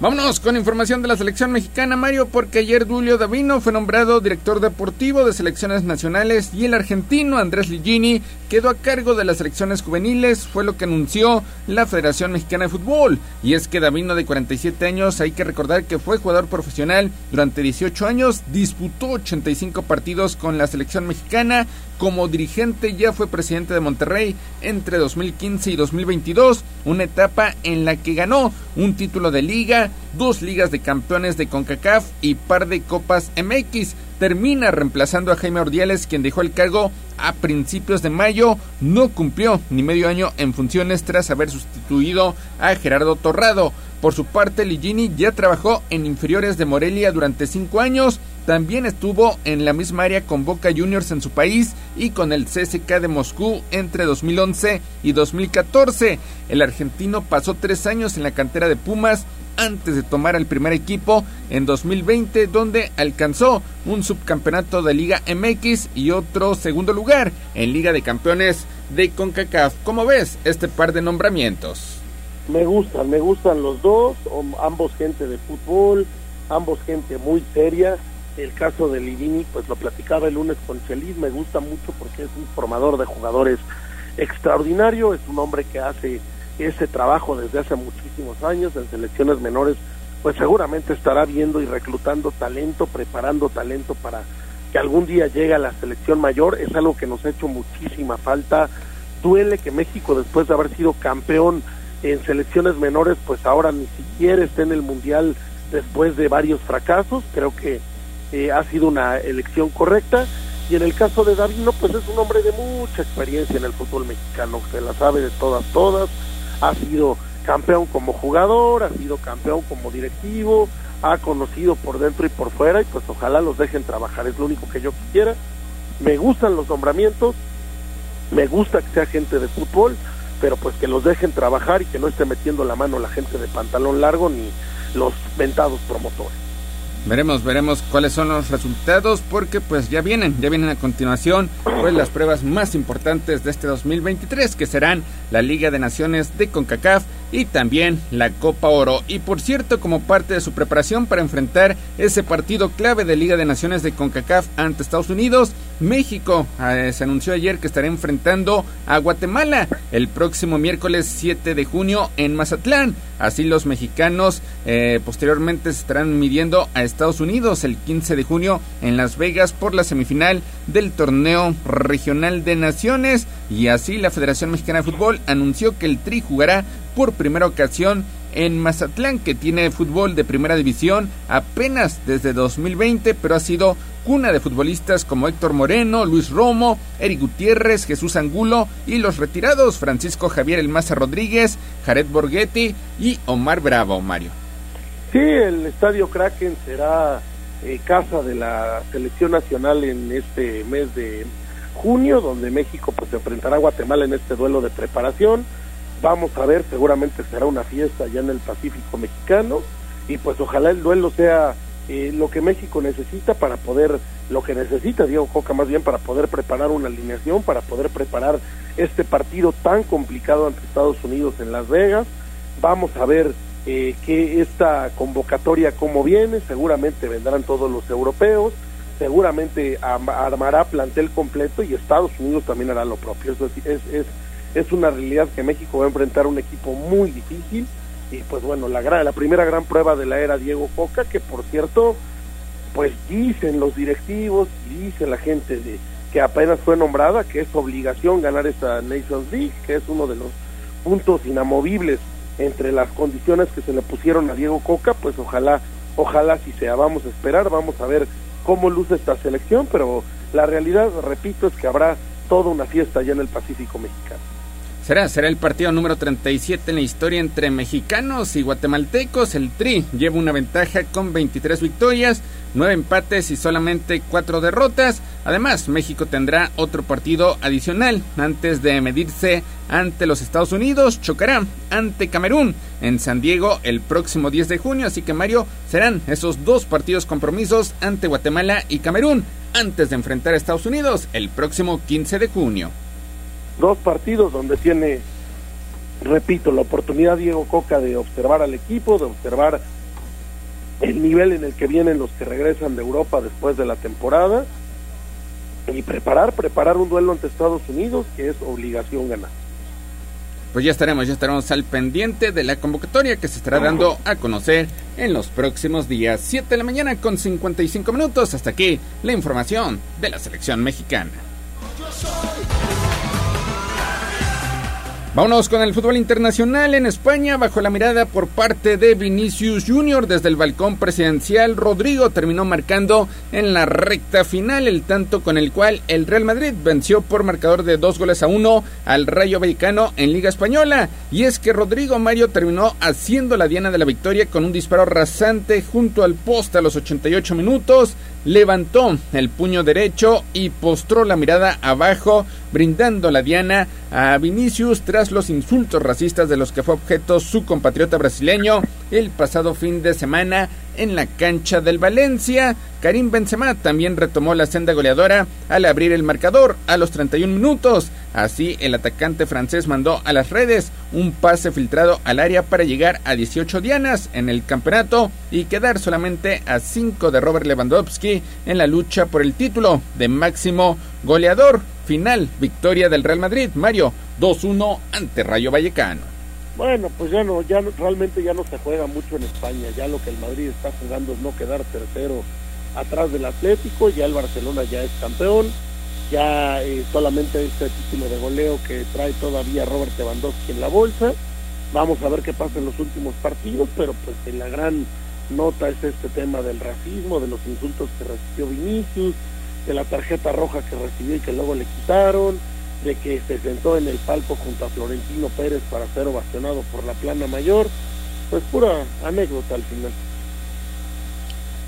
Vámonos con información de la selección mexicana, Mario, porque ayer Julio Davino fue nombrado director deportivo de selecciones nacionales y el argentino Andrés Ligini quedó a cargo de las selecciones juveniles, fue lo que anunció la Federación Mexicana de Fútbol. Y es que Davino, de 47 años, hay que recordar que fue jugador profesional durante 18 años, disputó 85 partidos con la selección mexicana, como dirigente ya fue presidente de Monterrey entre 2015 y 2022, una etapa en la que ganó un título de liga, dos ligas de campeones de CONCACAF y par de copas MX. Termina reemplazando a Jaime Ordiales, quien dejó el cargo a principios de mayo. No cumplió ni medio año en funciones tras haber sustituido a Gerardo Torrado. Por su parte, Ligini ya trabajó en inferiores de Morelia durante cinco años también estuvo en la misma área con Boca Juniors en su país y con el CSK de Moscú entre 2011 y 2014. El argentino pasó tres años en la cantera de Pumas antes de tomar el primer equipo en 2020 donde alcanzó un subcampeonato de Liga MX y otro segundo lugar en Liga de Campeones de CONCACAF. ¿Cómo ves este par de nombramientos? Me gustan, me gustan los dos, ambos gente de fútbol, ambos gente muy seria el caso de Livini, pues lo platicaba el lunes con Chelis, me gusta mucho porque es un formador de jugadores extraordinario, es un hombre que hace ese trabajo desde hace muchísimos años en selecciones menores, pues seguramente estará viendo y reclutando talento, preparando talento para que algún día llegue a la selección mayor, es algo que nos ha hecho muchísima falta. Duele que México, después de haber sido campeón en selecciones menores, pues ahora ni siquiera está en el Mundial después de varios fracasos. Creo que eh, ha sido una elección correcta. Y en el caso de Davino, pues es un hombre de mucha experiencia en el fútbol mexicano, se la sabe de todas, todas. Ha sido campeón como jugador, ha sido campeón como directivo, ha conocido por dentro y por fuera y pues ojalá los dejen trabajar, es lo único que yo quisiera. Me gustan los nombramientos, me gusta que sea gente de fútbol, pero pues que los dejen trabajar y que no esté metiendo la mano la gente de pantalón largo ni los ventados promotores. Veremos, veremos cuáles son los resultados porque pues ya vienen, ya vienen a continuación pues las pruebas más importantes de este 2023 que serán la Liga de Naciones de CONCACAF y también la Copa Oro. Y por cierto, como parte de su preparación para enfrentar ese partido clave de Liga de Naciones de CONCACAF ante Estados Unidos, México eh, se anunció ayer que estará enfrentando a Guatemala el próximo miércoles 7 de junio en Mazatlán. Así los mexicanos eh, posteriormente se estarán midiendo a Estados Unidos el 15 de junio en Las Vegas por la semifinal del torneo regional de naciones. Y así la Federación Mexicana de Fútbol anunció que el Tri jugará por primera ocasión en Mazatlán, que tiene fútbol de primera división apenas desde 2020, pero ha sido cuna de futbolistas como Héctor Moreno, Luis Romo, Eric Gutiérrez, Jesús Angulo y los retirados Francisco Javier El Maza Rodríguez, Jared Borghetti y Omar Bravo, Mario. Sí, el Estadio Kraken será eh, casa de la selección nacional en este mes de junio, donde México pues se enfrentará a Guatemala en este duelo de preparación vamos a ver, seguramente será una fiesta ya en el Pacífico mexicano y pues ojalá el duelo sea eh, lo que México necesita para poder, lo que necesita Diego Coca más bien para poder preparar una alineación, para poder preparar este partido tan complicado ante Estados Unidos en Las Vegas. Vamos a ver eh, que esta convocatoria cómo viene, seguramente vendrán todos los europeos, seguramente armará plantel completo y Estados Unidos también hará lo propio. Eso es, es es una realidad que México va a enfrentar un equipo muy difícil. Y pues bueno, la, la primera gran prueba de la era Diego Coca, que por cierto, pues dicen los directivos, dice la gente de, que apenas fue nombrada, que es obligación ganar esta Nations League, que es uno de los puntos inamovibles entre las condiciones que se le pusieron a Diego Coca, pues ojalá, ojalá si sea, vamos a esperar, vamos a ver cómo luce esta selección, pero la realidad, repito, es que habrá toda una fiesta allá en el Pacífico mexicano. Será, será el partido número 37 en la historia entre mexicanos y guatemaltecos. El Tri lleva una ventaja con 23 victorias, 9 empates y solamente 4 derrotas. Además, México tendrá otro partido adicional antes de medirse ante los Estados Unidos. Chocará ante Camerún en San Diego el próximo 10 de junio. Así que Mario, serán esos dos partidos compromisos ante Guatemala y Camerún antes de enfrentar a Estados Unidos el próximo 15 de junio dos partidos donde tiene, repito, la oportunidad Diego Coca de observar al equipo, de observar el nivel en el que vienen los que regresan de Europa después de la temporada y preparar, preparar un duelo ante Estados Unidos que es obligación ganar. Pues ya estaremos, ya estaremos al pendiente de la convocatoria que se estará dando a conocer en los próximos días. 7 de la mañana con 55 minutos. Hasta aquí la información de la selección mexicana. Vámonos con el fútbol internacional en España bajo la mirada por parte de Vinicius Junior desde el balcón presidencial. Rodrigo terminó marcando en la recta final el tanto con el cual el Real Madrid venció por marcador de dos goles a uno al Rayo Vallecano en Liga Española. Y es que Rodrigo Mario terminó haciendo la diana de la victoria con un disparo rasante junto al poste a los 88 minutos levantó el puño derecho y postró la mirada abajo, brindando la diana a Vinicius tras los insultos racistas de los que fue objeto su compatriota brasileño el pasado fin de semana en la cancha del Valencia. Karim Benzema también retomó la senda goleadora al abrir el marcador a los 31 minutos. Así, el atacante francés mandó a las redes un pase filtrado al área para llegar a 18 dianas en el campeonato y quedar solamente a 5 de Robert Lewandowski en la lucha por el título de máximo goleador. Final, victoria del Real Madrid, Mario 2-1 ante Rayo Vallecano. Bueno, pues ya no, ya realmente ya no se juega mucho en España, ya lo que el Madrid está jugando es no quedar tercero atrás del Atlético, ya el Barcelona ya es campeón, ya eh, solamente este título de goleo que trae todavía Robert Lewandowski en la bolsa. Vamos a ver qué pasa en los últimos partidos, pero pues en la gran nota es este tema del racismo, de los insultos que recibió Vinicius, de la tarjeta roja que recibió y que luego le quitaron, de que se sentó en el palco junto a Florentino Pérez para ser ovacionado por la plana mayor, pues pura anécdota al final.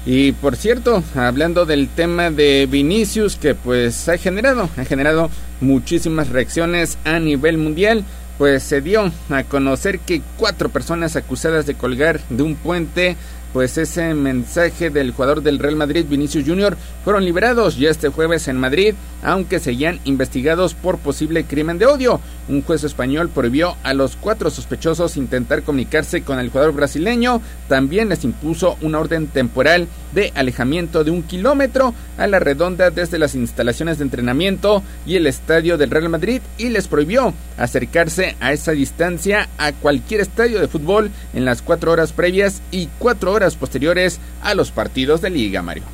Y por cierto, hablando del tema de Vinicius, que pues ha generado, ha generado muchísimas reacciones a nivel mundial, pues se dio a conocer que cuatro personas acusadas de colgar de un puente pues ese mensaje del jugador del Real Madrid, Vinicius Jr., fueron liberados ya este jueves en Madrid, aunque seguían investigados por posible crimen de odio. Un juez español prohibió a los cuatro sospechosos intentar comunicarse con el jugador brasileño, también les impuso una orden temporal de alejamiento de un kilómetro a la redonda desde las instalaciones de entrenamiento y el estadio del Real Madrid y les prohibió acercarse a esa distancia a cualquier estadio de fútbol en las cuatro horas previas y cuatro horas posteriores a los partidos de liga, Mario.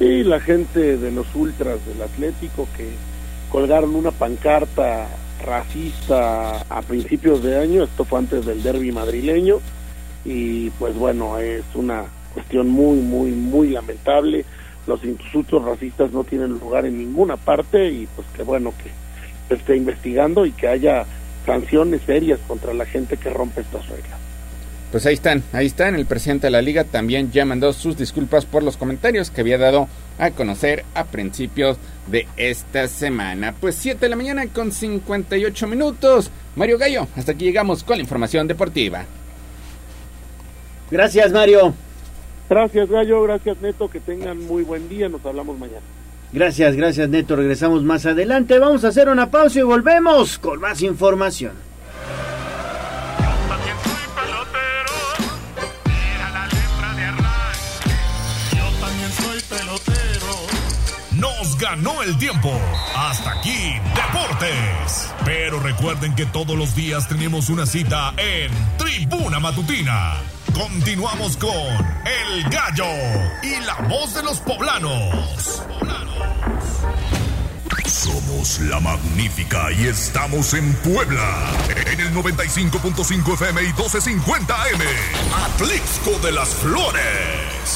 Y la gente de los ultras del Atlético que colgaron una pancarta racista a principios de año, esto fue antes del derby madrileño, y pues bueno, es una cuestión muy, muy, muy lamentable. Los insultos racistas no tienen lugar en ninguna parte y pues que bueno que se esté investigando y que haya sanciones serias contra la gente que rompe estas reglas. Pues ahí están, ahí están. El presidente de la liga también ya mandó sus disculpas por los comentarios que había dado a conocer a principios de esta semana. Pues 7 de la mañana con 58 minutos. Mario Gallo, hasta aquí llegamos con la información deportiva. Gracias, Mario. Gracias, Gallo. Gracias, Neto. Que tengan muy buen día. Nos hablamos mañana. Gracias, gracias, Neto. Regresamos más adelante. Vamos a hacer una pausa y volvemos con más información. Ganó el tiempo. Hasta aquí, Deportes. Pero recuerden que todos los días tenemos una cita en Tribuna Matutina. Continuamos con El Gallo y la voz de los poblanos. Somos la magnífica y estamos en Puebla. En el 95.5 FM y 1250 AM. Atlixco de las Flores.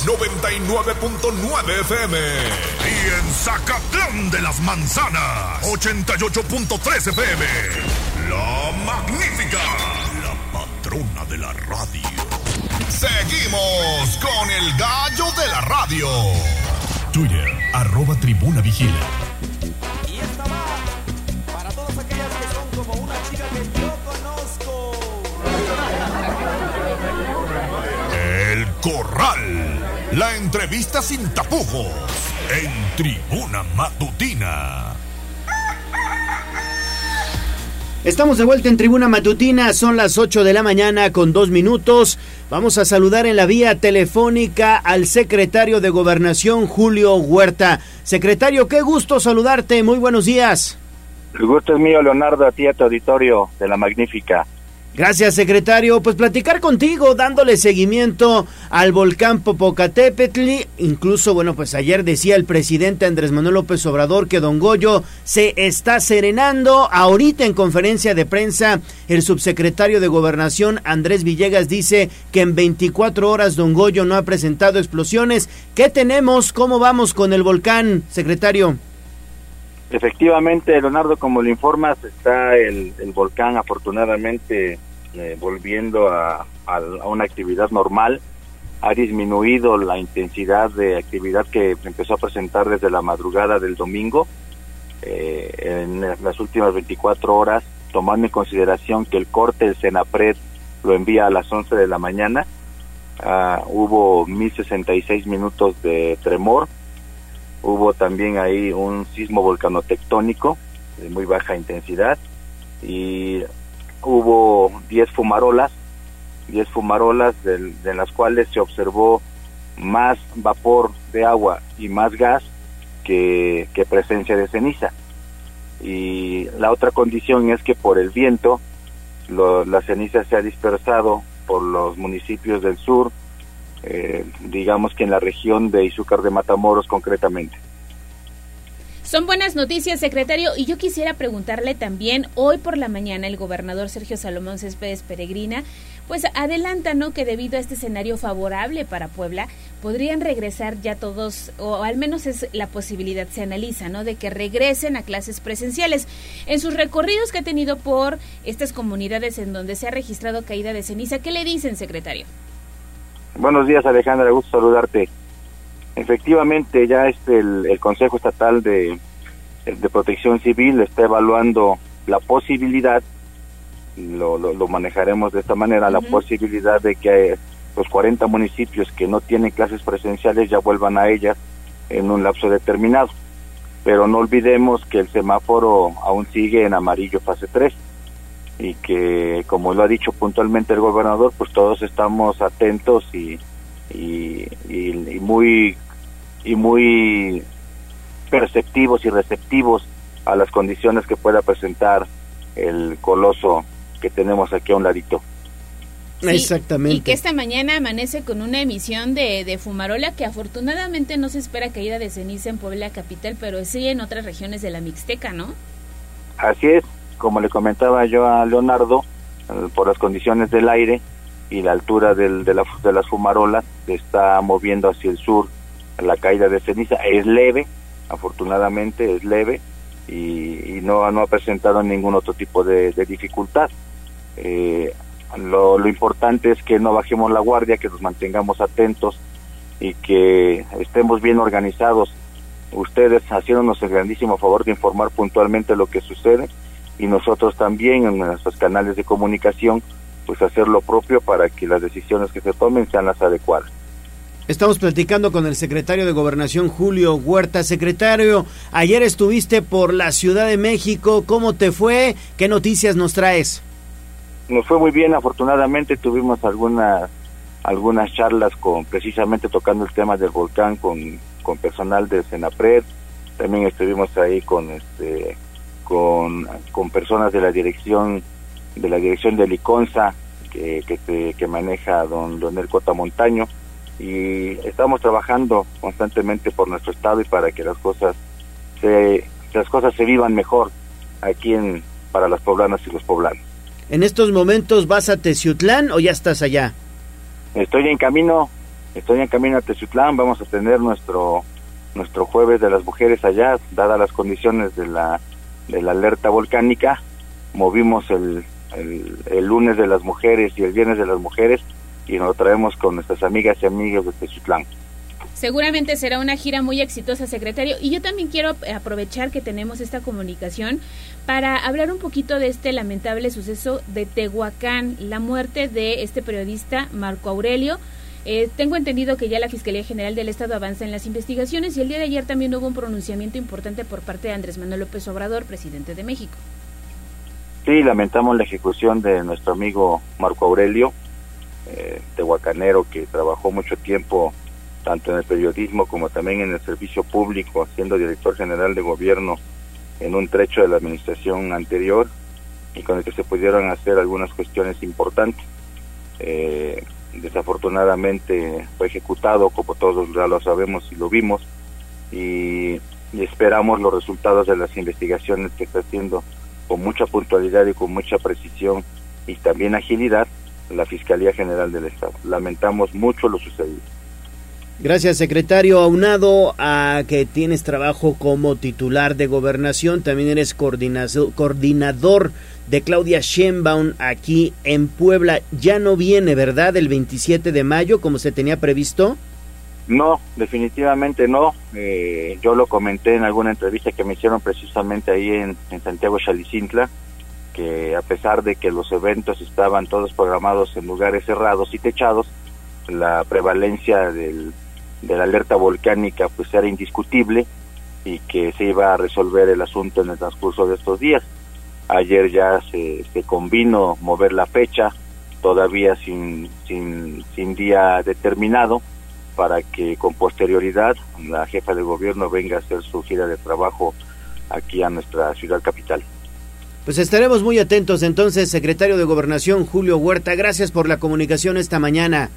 99.9 FM. Y Zacatlán de las Manzanas. 88.3 FM. La magnífica. La patrona de la radio. Seguimos con el gallo de la radio. Twitter, arroba tribuna vigila. Y esta va para todas aquellas que son como una chica que yo conozco. El Corral. La entrevista sin tapujos. En Tribuna Matutina. Estamos de vuelta en Tribuna Matutina, son las 8 de la mañana con dos minutos. Vamos a saludar en la vía telefónica al secretario de Gobernación, Julio Huerta. Secretario, qué gusto saludarte, muy buenos días. El gusto es mío, Leonardo, a ti a tu auditorio de la Magnífica. Gracias, secretario. Pues platicar contigo, dándole seguimiento al volcán Popocatépetl. Incluso, bueno, pues ayer decía el presidente Andrés Manuel López Obrador que Don Goyo se está serenando. Ahorita en conferencia de prensa, el subsecretario de Gobernación, Andrés Villegas, dice que en 24 horas Don Goyo no ha presentado explosiones. ¿Qué tenemos? ¿Cómo vamos con el volcán, secretario? Efectivamente, Leonardo, como le informas, está el, el volcán afortunadamente eh, volviendo a, una actividad normal. Ha disminuido la intensidad de actividad que empezó a presentar desde la madrugada del domingo. Eh, en las últimas 24 horas, tomando en consideración que el corte del Senapred lo envía a las 11 de la mañana, uh, hubo 1066 minutos de tremor, hubo también ahí un sismo volcanotectónico de muy baja intensidad y hubo 10 fumarolas, 10 fumarolas de, de, las cuales se observó más vapor de agua y más gas que, que presencia de ceniza. Y la otra condición es que por el viento lo, la ceniza se ha dispersado por los municipios del sur, eh, digamos que en la región de Izúcar de Matamoros concretamente. Son buenas noticias, secretario, y yo quisiera preguntarle también, hoy por la mañana el gobernador Sergio Salomón Céspedes Peregrina, pues adelanta, ¿no?, que debido a este escenario favorable para Puebla, podrían regresar ya todos, o al menos es la posibilidad, se analiza, ¿no?, de que regresen a clases presenciales. En sus recorridos que ha tenido por estas comunidades en donde se ha registrado caída de ceniza, ¿qué le dicen, secretario? Buenos días, Alejandra, gusto saludarte. Efectivamente, ya este el, Consejo Estatal de, de Protección Civil está evaluando la posibilidad, lo, lo, manejaremos de esta manera, la posibilidad de que los 40 municipios que no tienen clases presenciales ya vuelvan a ellas en un lapso determinado. Pero no olvidemos que el semáforo aún sigue en amarillo fase 3 y que, como lo ha dicho puntualmente el gobernador, pues todos estamos atentos y, y, y, muy y muy perceptivos y receptivos a las condiciones que pueda presentar el coloso que tenemos aquí a un ladito. Exactamente. Y que esta mañana amanece con una emisión de, de, fumarola que afortunadamente no se espera caída de ceniza en Puebla capital, pero sí en otras regiones de la Mixteca, ¿no? Así es, como le comentaba yo a Leonardo, eh, por las condiciones del aire, y la altura del, de, la, de las fumarolas se está moviendo hacia el sur la caída de ceniza. Es leve afortunadamente es leve y, no, no ha presentado ningún otro tipo de, dificultad. Eh, lo, lo importante es que no bajemos la guardia que nos mantengamos atentos y que estemos bien organizados. Ustedes haciéndonos el grandísimo favor de informar puntualmente lo que sucede y nosotros también en nuestros canales de comunicación pues hacer lo propio para que las decisiones que se tomen sean las adecuadas. Estamos platicando con el secretario de Gobernación Julio Huerta. Secretario, ayer estuviste por la Ciudad de México. ¿Cómo te fue? ¿Qué noticias nos traes? Nos fue muy bien, afortunadamente tuvimos algunas algunas charlas con precisamente tocando el tema del volcán con, con personal de Senapred. También estuvimos ahí con este con, con personas de la dirección de la dirección de Liconza que, que, que maneja don Leonel Cota Montaño y estamos trabajando constantemente por nuestro estado y para que las cosas se, las cosas se vivan mejor aquí en para las poblanas y los poblanos. ¿En estos momentos vas a Teciutlán o ya estás allá? Estoy en camino, estoy en camino a Teciutlán, vamos a tener nuestro nuestro jueves de las mujeres allá, dadas las condiciones de la de la alerta volcánica, movimos el, el, lunes de las mujeres y el viernes de las mujeres y nos lo traemos con nuestras amigas y amigos de Techitlán. Seguramente será una gira muy exitosa, secretario. Y yo también quiero aprovechar que tenemos esta comunicación para hablar un poquito de este lamentable suceso de Tehuacán, la muerte de este periodista Marco Aurelio. Eh, tengo entendido que ya la Fiscalía General del Estado avanza en las investigaciones y el día de ayer también hubo un pronunciamiento importante por parte de Andrés Manuel López Obrador, presidente de México. Sí, lamentamos la ejecución de nuestro amigo Marco Aurelio, eh, tehuacanero, que trabajó mucho tiempo tanto en el periodismo como también en el servicio público, siendo director general de gobierno en un trecho de la administración anterior y con el que se pudieron hacer algunas cuestiones importantes. Eh, desafortunadamente fue ejecutado, como todos ya lo sabemos y lo vimos, y esperamos los resultados de las investigaciones que está haciendo con mucha puntualidad y con mucha precisión y también agilidad la Fiscalía General del Estado. Lamentamos mucho lo sucedido. Gracias, secretario. Aunado a que tienes trabajo como titular de gobernación, también eres coordinador de Claudia Sheinbaum aquí en Puebla. Ya no viene, ¿verdad? El 27 de mayo, como se tenía previsto. No, definitivamente no. Eh, yo lo comenté en alguna entrevista que me hicieron precisamente ahí en, Santiago Chalicintla, que a pesar de que los eventos estaban todos programados en lugares cerrados y techados, la prevalencia del, de la alerta volcánica pues era indiscutible y que se iba a resolver el asunto en el transcurso de estos días. Ayer ya se, se convino mover la fecha, todavía sin, sin, sin día determinado, para que con posterioridad la jefa de gobierno venga a hacer su gira de trabajo aquí a nuestra ciudad capital. Pues estaremos muy atentos entonces, secretario de Gobernación Julio Huerta. Gracias por la comunicación esta mañana.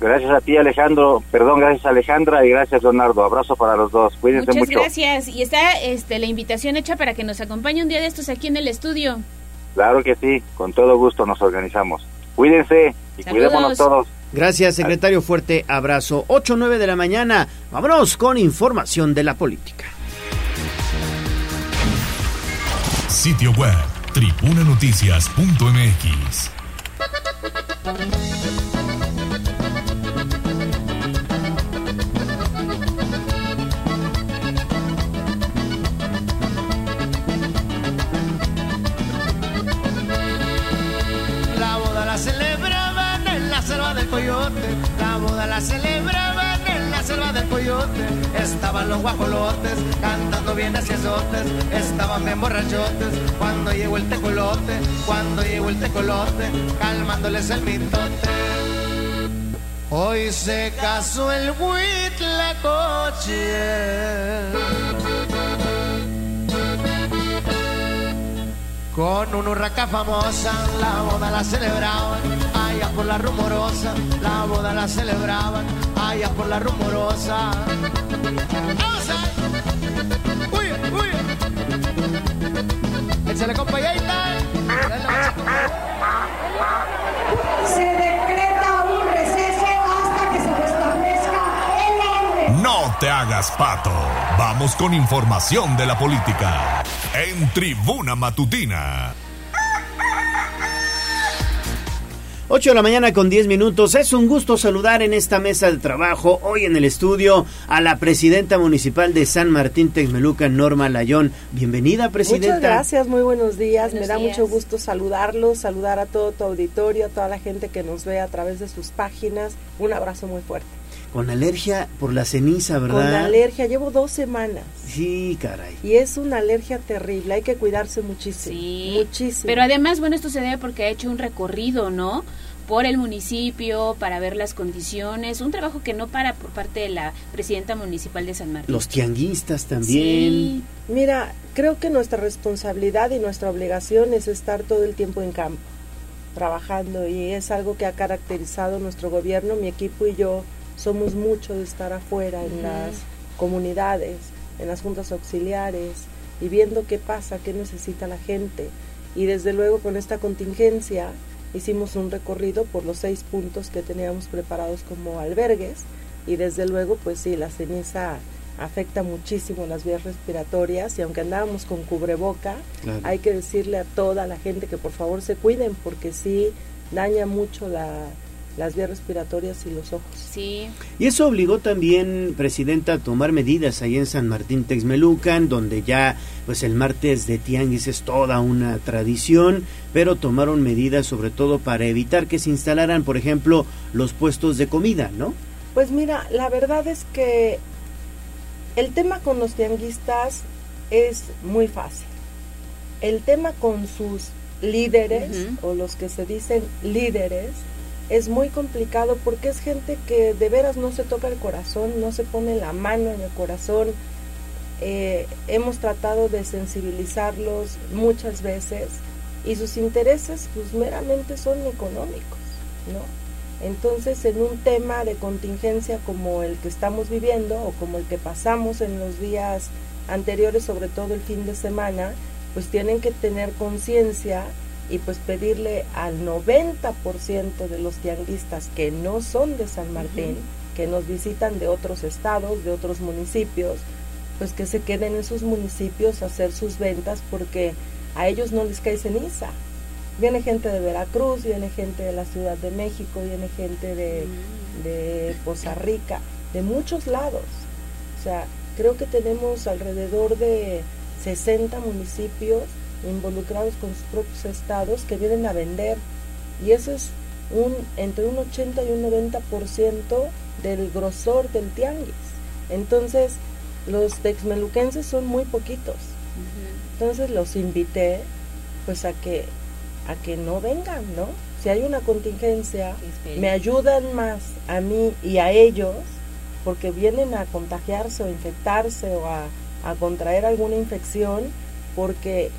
Gracias a ti, Alejandro. Perdón, gracias, Alejandra, y gracias, Leonardo. Abrazo para los dos. Cuídense Muchas mucho. gracias. Y está este, la invitación hecha para que nos acompañe un día de estos aquí en el estudio. Claro que sí, con todo gusto nos organizamos. Cuídense y Saludos. cuidémonos todos. Gracias, secretario. Fuerte abrazo. 8 9 de la mañana. Vámonos con información de la política. Sitio web tribunanoticias.mx. La boda la celebraban en la selva del coyote. Estaban los guajolotes cantando bien hacia azotes. Estaban bien borrachotes cuando llegó el tecolote. Cuando llegó el tecolote, calmándoles el mitote. Hoy se casó el Huitlacoche. Con una urraca famosa, la boda la celebraban, allá por la rumorosa, la boda la celebraban, allá por la rumorosa. ¡Vamos! ¡Uy, uy! Échale compañita. Se decreta un receso hasta que se restablezca el orden. No te hagas pato. Vamos con información de la política. En Tribuna Matutina. 8 de la mañana con 10 minutos. Es un gusto saludar en esta mesa de trabajo, hoy en el estudio, a la presidenta municipal de San Martín Texmeluca, Norma Layón. Bienvenida, presidenta. Muchas gracias, muy buenos días. Buenos Me da días. mucho gusto saludarlos, saludar a todo tu auditorio, a toda la gente que nos ve a través de sus páginas. Un abrazo muy fuerte. Con alergia por la ceniza, ¿verdad? Con alergia, llevo dos semanas Sí, caray. y es una alergia terrible. Hay que cuidarse muchísimo. Muchísimo. Pero además, bueno, esto se debe porque ha hecho un recorrido, ¿no? Por el municipio, para ver las condiciones, un trabajo que no para por parte de la presidenta municipal de San Martín. Los tianguistas también. Sí. Mira, creo que nuestra responsabilidad y nuestra obligación es estar todo el tiempo en campo, trabajando, y es algo que ha caracterizado nuestro gobierno. Mi equipo y yo somos mucho de estar afuera en las comunidades, en las juntas auxiliares, y viendo qué pasa, qué necesita la gente. Y desde luego con esta contingencia hicimos un recorrido por los seis puntos que teníamos preparados como albergues y desde luego pues sí, la ceniza afecta muchísimo las vías respiratorias y aunque andábamos con cubreboca, Claro. hay que decirle a toda la gente que por favor se cuiden porque sí daña mucho la, las vías respiratorias y los ojos. Sí. Y eso obligó también, Presidenta, a tomar medidas ahí en San Martín Texmelucan, donde ya pues el martes de Tianguis es toda una tradición, pero tomaron medidas sobre todo para evitar que se instalaran, por ejemplo, los puestos de comida, ¿no? Pues mira, la verdad es que el tema con los tianguistas es muy fácil. El tema con sus líderes o los que se dicen líderes es muy complicado porque es gente que de veras no se toca el corazón, no se pone la mano en el corazón. Eh, hemos tratado de sensibilizarlos muchas veces y sus intereses pues meramente son económicos, ¿no? Entonces, en un tema de contingencia como el que estamos viviendo o como el que pasamos en los días anteriores, sobre todo el fin de semana, pues tienen que tener conciencia y pues pedirle al 90% de los tianguistas que no son de San Martín, que nos visitan de otros estados, de otros municipios, pues que se queden en sus municipios a hacer sus ventas porque a ellos no les cae ceniza. Viene gente de Veracruz, viene gente de la Ciudad de México, viene gente de, de Poza Rica, de muchos lados. O sea, creo que tenemos alrededor de 60 municipios involucrados con sus propios estados que vienen a vender. Y eso es un entre un 80 y un 90% del grosor del tianguis. Entonces, los texmeluquenses son muy poquitos. Entonces los invité pues a que a que no vengan, ¿no? Si hay una contingencia, me ayudan más a mí y a ellos porque vienen a contagiarse o infectarse o a, a contraer alguna infección porque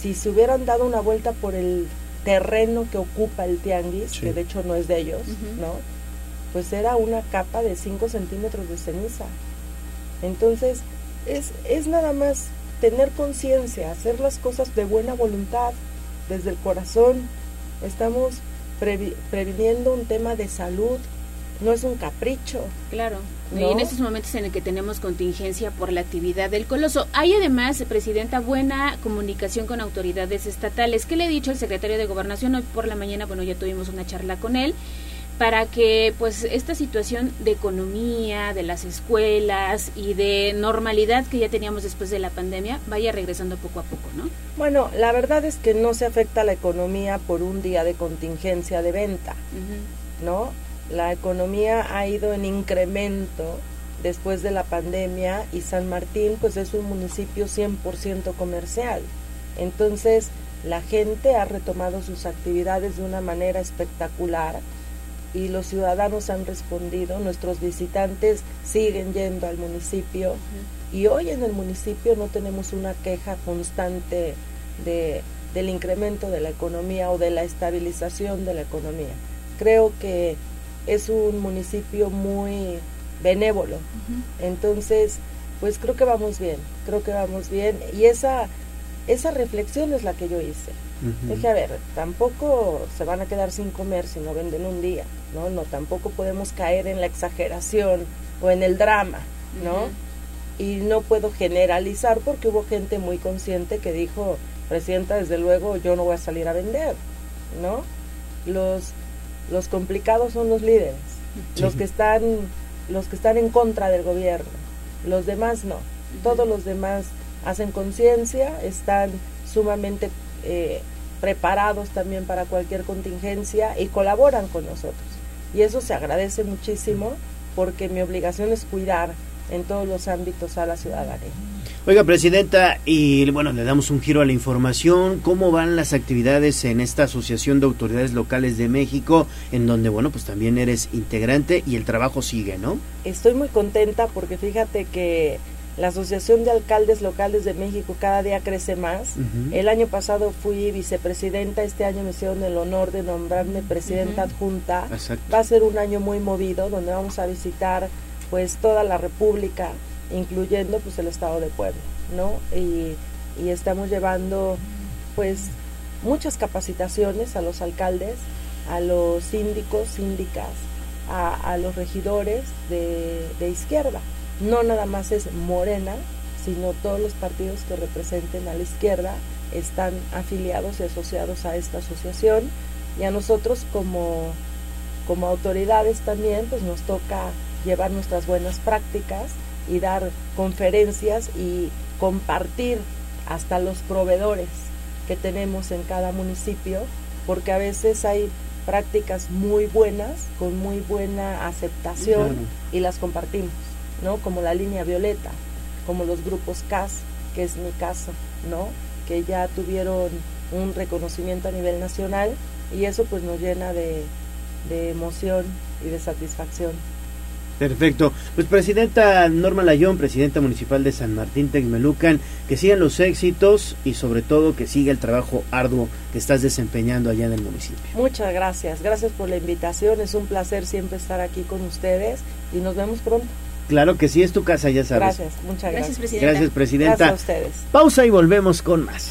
si se hubieran dado una vuelta por el terreno que ocupa el tianguis, Sí. que de hecho no es de ellos. ¿no? pues era una capa de 5 centímetros de ceniza. Entonces, es, es nada más tener conciencia, hacer las cosas de buena voluntad, desde el corazón. Estamos previ- previniendo un tema de salud, no es un capricho. Claro. ¿No? Y en estos momentos en el que tenemos contingencia por la actividad del coloso. Hay además, Presidenta, buena comunicación con autoridades estatales. ¿Qué le he dicho al secretario de Gobernación? Hoy por la mañana, bueno, ya tuvimos una charla con él para que pues esta situación de economía, de las escuelas y de normalidad que ya teníamos después de la pandemia vaya regresando poco a poco, ¿no? Bueno, la verdad es que no se afecta la economía por un día de contingencia de venta, ¿no? La economía ha ido en incremento después de la pandemia y San Martín pues es un municipio 100% comercial. Entonces, la gente ha retomado sus actividades de una manera espectacular y los ciudadanos han respondido, nuestros visitantes siguen yendo al municipio y hoy en el municipio no tenemos una queja constante de, del incremento de la economía o de la estabilización de la economía. Creo que es un municipio muy benévolo, entonces pues creo que vamos bien, creo que vamos bien y esa, esa reflexión es la que yo hice. Dije, a ver, tampoco se van a quedar sin comer si no venden un día, ¿no? No, tampoco podemos caer en la exageración o en el drama, ¿no? Y no puedo generalizar porque hubo gente muy consciente que dijo, Presidenta, desde luego yo no voy a salir a vender, ¿no? Los, los complicados son los líderes, los que están, los que están en contra del gobierno, los demás no. Todos los demás hacen conciencia, están sumamente eh, preparados también para cualquier contingencia y colaboran con nosotros. Y eso se agradece muchísimo porque mi obligación es cuidar en todos los ámbitos a la ciudadanía. Oiga, Presidenta, y bueno, le damos un giro a la información. ¿Cómo van las actividades en esta Asociación de Autoridades Locales de México, en donde, bueno, pues también eres integrante y el trabajo sigue, ¿no? Estoy muy contenta porque fíjate que la Asociación de Alcaldes Locales de México cada día crece más. El año pasado fui vicepresidenta, este año me hicieron el honor de nombrarme presidenta adjunta. Exacto. Va a ser un año muy movido donde vamos a visitar pues toda la República, incluyendo pues el estado de Puebla, ¿no? Y, y estamos llevando pues muchas capacitaciones a los alcaldes, a los síndicos, síndicas, a, a los regidores de, de izquierda. No nada más es Morena, sino todos los partidos que representen a la izquierda están afiliados y asociados a esta asociación y a nosotros como, como autoridades también pues nos toca llevar nuestras buenas prácticas y dar conferencias y compartir hasta los proveedores que tenemos en cada municipio porque a veces hay prácticas muy buenas con muy buena aceptación Claro. y las compartimos, ¿no? Como la línea violeta, como los grupos CAS, que es mi caso, ¿no? Que ya tuvieron un reconocimiento a nivel nacional y eso pues nos llena de, de emoción y de satisfacción. Perfecto. Pues Presidenta Norma Layón, Presidenta Municipal de San Martín Texmelucan, que sigan los éxitos y sobre todo que siga el trabajo arduo que estás desempeñando allá en el municipio. Muchas gracias, gracias por la invitación, es un placer siempre estar aquí con ustedes y nos vemos pronto. Claro que sí, es tu casa, ya sabes. Gracias, muchas gracias. Gracias, Presidenta. Gracias, Presidenta. Gracias a ustedes. Pausa y volvemos con más.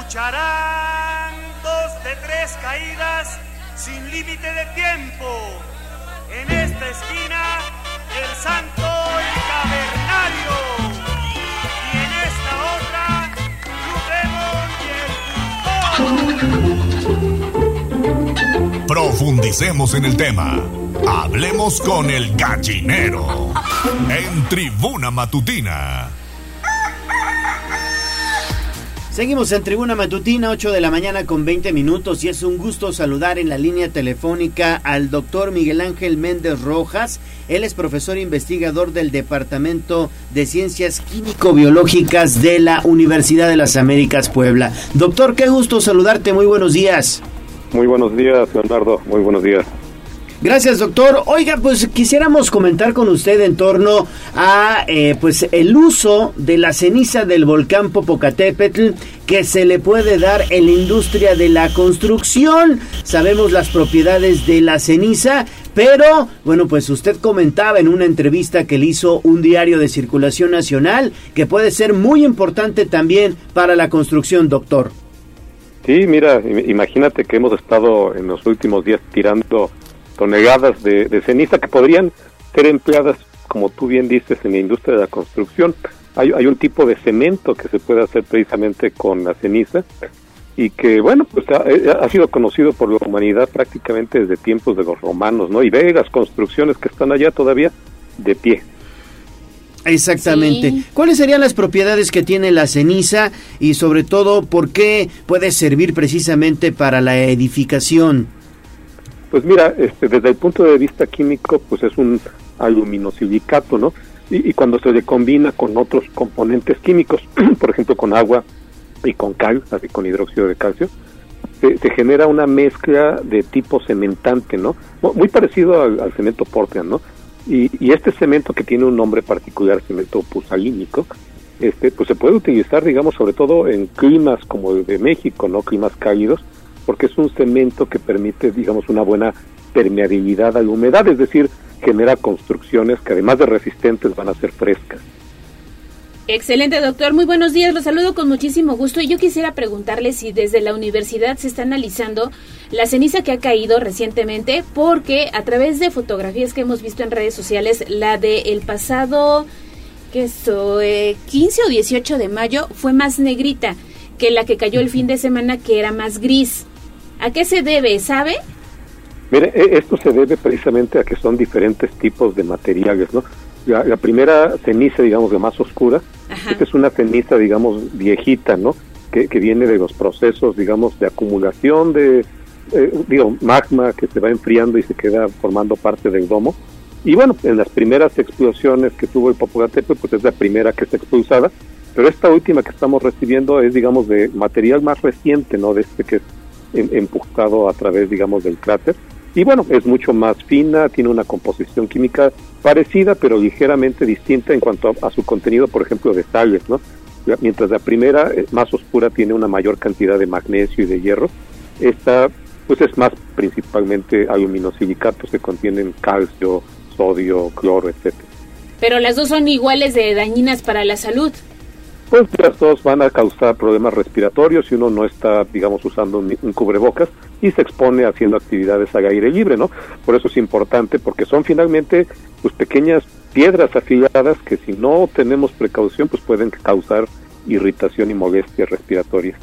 lucharán dos de tres caídas sin límite de tiempo. En esta esquina, el santo y cavernario. Y en esta otra, Blue y el Profundicemos en el tema. Hablemos con el gallinero. En Tribuna Matutina. Seguimos en Tribuna Matutina, 8 de la mañana con 20 minutos y es un gusto saludar en la línea telefónica al doctor Miguel Ángel Méndez Rojas. Él es profesor investigador del Departamento de Ciencias Químico-Biológicas de la Universidad de las Américas Puebla. Doctor, qué gusto saludarte, muy buenos días. Muy buenos días, Leonardo, muy buenos días. Gracias, doctor. Oiga, pues quisiéramos comentar con usted en torno a eh, pues el uso de la ceniza del volcán Popocatépetl que se le puede dar en la industria de la construcción. Sabemos las propiedades de la ceniza, pero bueno, pues usted comentaba en una entrevista que le hizo un diario de circulación nacional que puede ser muy importante también para la construcción, doctor. Sí, mira, imagínate que hemos estado en los últimos días tirando toneladas de, de, ceniza que podrían ser empleadas, como tú bien dices, en la industria de la construcción. Hay, hay un tipo de cemento que se puede hacer precisamente con la ceniza y que, bueno, pues ha, ha, sido conocido por la humanidad prácticamente desde tiempos de los romanos, ¿no? Y ve las construcciones que están allá todavía de pie. Exactamente. Sí. ¿Cuáles serían las propiedades que tiene la ceniza y sobre todo por qué puede servir precisamente para la edificación? Pues mira, este, desde el punto de vista químico, pues es un aluminosilicato, ¿no? Y, cuando se le combina con otros componentes químicos, por ejemplo con agua y con cal, así con hidróxido de calcio, se, se genera una mezcla de tipo cementante, ¿no? Muy parecido al, al cemento Portland, ¿no? Y, y, este cemento que tiene un nombre particular, cemento pusalínico, este, pues se puede utilizar, digamos, sobre todo en climas como el de México, ¿no? Climas cálidos, porque es un cemento que permite, digamos, una buena permeabilidad a la humedad, es decir, genera construcciones que además de resistentes van a ser frescas. Excelente, doctor. Muy buenos días. Los saludo con muchísimo gusto. Y yo quisiera preguntarle si desde la universidad se está analizando la ceniza que ha caído recientemente, porque a través de fotografías que hemos visto en redes sociales, la del el pasado que eh, 15 o 18 de mayo fue más negrita que la que cayó el fin de semana, que era más gris. ¿A qué se debe? ¿Sabe? Mire, esto se debe precisamente a que son diferentes tipos de materiales, ¿no? La, la primera ceniza, digamos, de más oscura, Ajá. esta es una ceniza, digamos, viejita, ¿no? Que, que viene de los procesos, digamos, de acumulación de, eh, digo, magma que se va enfriando y se queda formando parte del domo. Y bueno, en las primeras explosiones que tuvo el Popocatépetl, pues es la primera que está expulsada, pero esta última que estamos recibiendo es, digamos, de material más reciente, ¿no? De este que es empujado a través, digamos, del cráter. Y bueno, es mucho más fina, tiene una composición química parecida, pero ligeramente distinta en cuanto a, su contenido, por ejemplo, de sales, ¿no? Mientras la primera, eh, más oscura, tiene una mayor cantidad de magnesio y de hierro, esta, pues es más principalmente aluminosilicatos que contienen calcio, sodio, cloro, etcétera. Pero las dos son iguales de dañinas para la salud pues las dos van a causar problemas respiratorios si uno no está, digamos, usando un, un, cubrebocas y se expone haciendo actividades al aire libre, ¿no? Por eso es importante, porque son finalmente pues pequeñas piedras afiladas que si no tenemos precaución, pues pueden causar irritación y molestias respiratorias.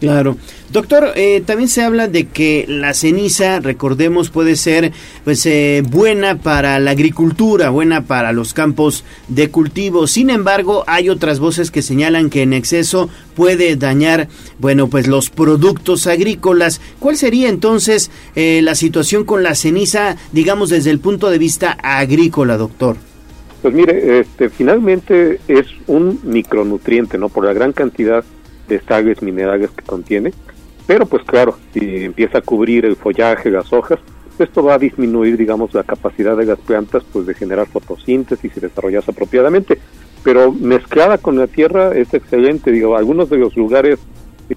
Claro. Doctor, eh, también se habla de que la ceniza, recordemos, puede ser pues eh, buena para la agricultura, buena para los campos de cultivo. Sin embargo, hay otras voces que señalan que en exceso puede dañar, bueno, pues los productos agrícolas. ¿Cuál sería entonces eh, la situación con la ceniza, digamos, desde el punto de vista agrícola, doctor? Pues mire, este, finalmente es un micronutriente, ¿no? Por la gran cantidad de sales minerales que contiene, pero pues claro, si empieza a cubrir el follaje, las hojas, esto va a disminuir, digamos, la capacidad de las plantas pues de generar fotosíntesis y desarrollarse apropiadamente, pero mezclada con la tierra es excelente, digo, algunos de los lugares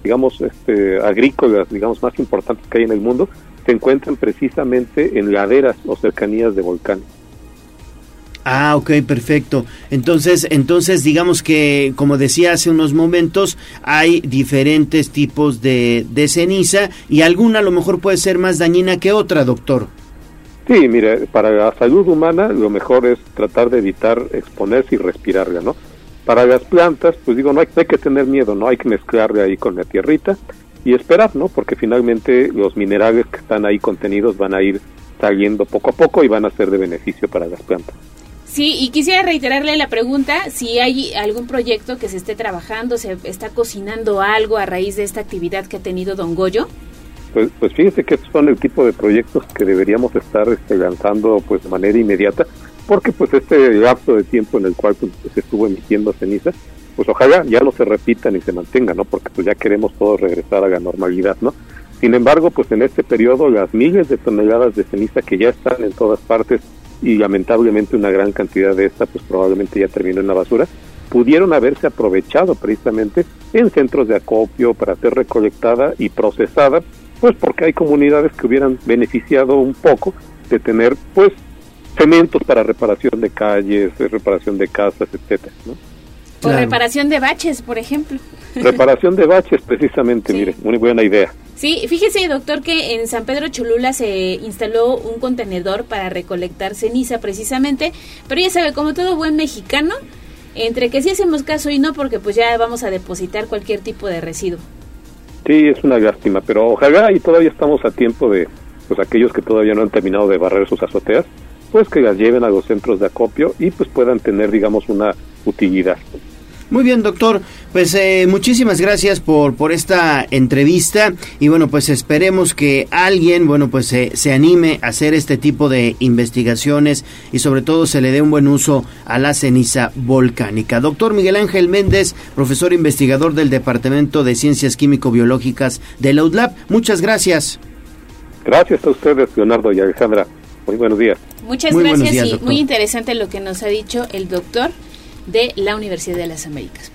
digamos este agrícolas, digamos más importantes que hay en el mundo, se encuentran precisamente en laderas o cercanías de volcanes. Ah, ok, perfecto. Entonces, entonces digamos que, como decía hace unos momentos, hay diferentes tipos de, de ceniza y alguna a lo mejor puede ser más dañina que otra, doctor. Sí, mire, para la salud humana lo mejor es tratar de evitar exponerse y respirarla, ¿no? Para las plantas, pues digo, no hay, no hay que tener miedo, ¿no? Hay que mezclarle ahí con la tierrita y esperar, ¿no? Porque finalmente los minerales que están ahí contenidos van a ir saliendo poco a poco y van a ser de beneficio para las plantas. Sí, y quisiera reiterarle la pregunta si hay algún proyecto que se esté trabajando, se está cocinando algo a raíz de esta actividad que ha tenido Don Goyo. Pues, pues fíjense que estos son el tipo de proyectos que deberíamos estar este, lanzando pues de manera inmediata, porque pues este lapso de tiempo en el cual pues, se estuvo emitiendo ceniza, pues ojalá ya no se repita ni se mantenga, ¿no? Porque pues ya queremos todos regresar a la normalidad, ¿no? Sin embargo, pues en este periodo las miles de toneladas de ceniza que ya están en todas partes y lamentablemente una gran cantidad de esta pues probablemente ya terminó en la basura, pudieron haberse aprovechado precisamente en centros de acopio para ser recolectada y procesada, pues porque hay comunidades que hubieran beneficiado un poco de tener pues cementos para reparación de calles, reparación de casas, etcétera, ¿no? O reparación de baches, por ejemplo. Reparación de baches, precisamente, mire, muy buena idea. Sí, fíjese, doctor, que en San Pedro Cholula se instaló un contenedor para recolectar ceniza, precisamente, pero ya sabe, como todo buen mexicano, entre que sí hacemos caso y no, porque pues ya vamos a depositar cualquier tipo de residuo. Sí, es una lástima, pero ojalá y todavía estamos a tiempo de, pues aquellos que todavía no han terminado de barrer sus azoteas, pues que las lleven a los centros de acopio y pues puedan tener, digamos, una utilidad. Muy bien, doctor. Pues eh, muchísimas gracias por, por esta entrevista y bueno, pues esperemos que alguien, bueno, pues se anime a hacer este tipo de investigaciones y sobre todo se le dé un buen uso a la ceniza volcánica. Doctor Miguel Ángel Méndez, profesor investigador del Departamento de Ciencias Químico-Biológicas de la UDLAP, muchas gracias. Gracias a ustedes, Leonardo y Alejandra. Muy buenos días. Muchas gracias y muy interesante lo que nos ha dicho el doctor de la Universidad de las Américas.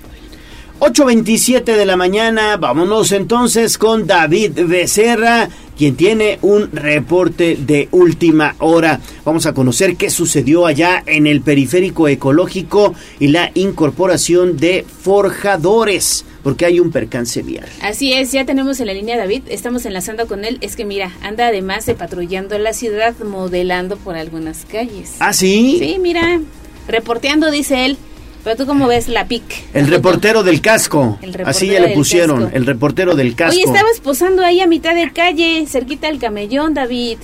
8.27 de la mañana, vámonos entonces con David Becerra, quien tiene un reporte de última hora. Vamos a conocer qué sucedió allá en el periférico ecológico y la incorporación de forjadores, porque hay un percance vial. Así es, ya tenemos en la línea David, estamos enlazando con él. Es que mira, anda además de patrullando la ciudad, modelando por algunas calles. ¿Ah, sí? Sí, mira, reporteando, dice él. Pero tú cómo ves la PIC. El reportero del casco. Así ya le pusieron, el reportero del casco. Oye, estabas posando ahí a mitad de calle, cerquita del camellón, David.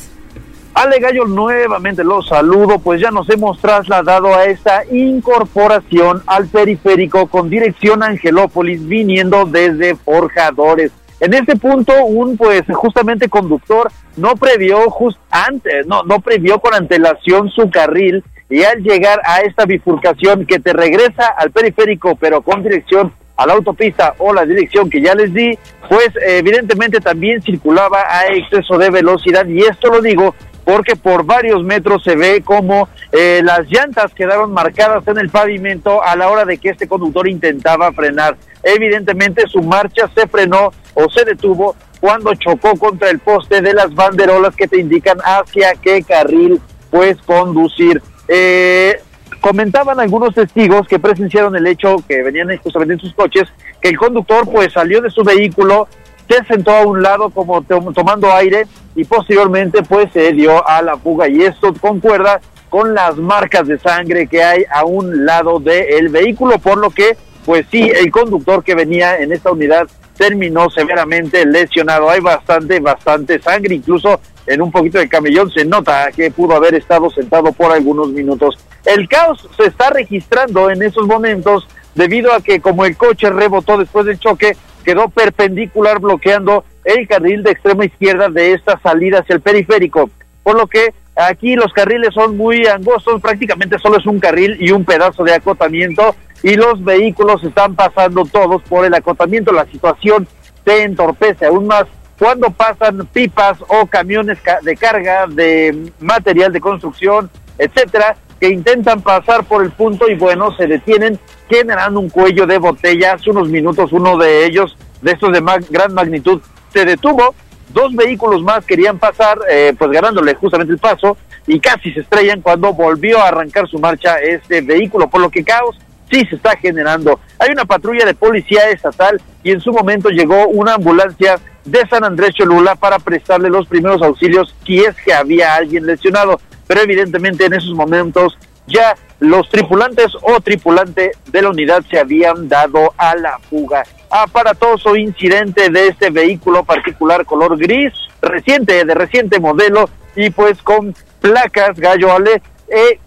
Ale Gallo, nuevamente los saludo, pues ya nos hemos trasladado a esta incorporación al periférico con dirección a Angelópolis, viniendo desde Forjadores. En este punto, un pues justamente conductor no previó just antes, no, no previó con antelación su carril y al llegar a esta bifurcación que te regresa al periférico, pero con dirección a la autopista o la dirección que ya les di, pues evidentemente también circulaba a exceso de velocidad y esto lo digo porque por varios metros se ve como eh, las llantas quedaron marcadas en el pavimento a la hora de que este conductor intentaba frenar. Evidentemente su marcha se frenó o se detuvo cuando chocó contra el poste de las banderolas que te indican hacia qué carril puedes conducir. Eh, comentaban algunos testigos que presenciaron el hecho que venían justamente en sus coches, que el conductor pues salió de su vehículo, se sentó a un lado como tomando aire y posteriormente pues se dio a la fuga y esto concuerda con las marcas de sangre que hay a un lado del vehículo, por lo que pues sí, el conductor que venía en esta unidad terminó severamente lesionado. Hay bastante, bastante sangre, incluso en un poquito de camellón se nota que pudo haber estado sentado por algunos minutos. El caos se está registrando en esos momentos debido a que como el coche rebotó después del choque, quedó perpendicular bloqueando el carril de extrema izquierda de esta salida hacia el periférico. Por lo que aquí los carriles son muy angostos, prácticamente solo es un carril y un pedazo de acotamiento y los vehículos están pasando todos por el acotamiento. La situación se entorpece aún más cuando pasan pipas o camiones de carga de material de construcción, etcétera, que intentan pasar por el punto y bueno, se detienen generando un cuello de botella. Hace unos minutos uno de ellos, de estos de gran magnitud, se detuvo. Dos vehículos más querían pasar, eh, pues ganándole justamente el paso y casi se estrellan cuando volvió a arrancar su marcha este vehículo, por lo que caos sí se está generando. Hay una patrulla de policía estatal y en su momento llegó una ambulancia de San Andrés Cholula para prestarle los primeros auxilios si es que había alguien lesionado. Pero evidentemente en esos momentos ya los tripulantes o tripulante de la unidad se habían dado a la fuga. Aparatoso incidente de este vehículo particular color gris, reciente, de reciente modelo y pues con placas Gallo Ale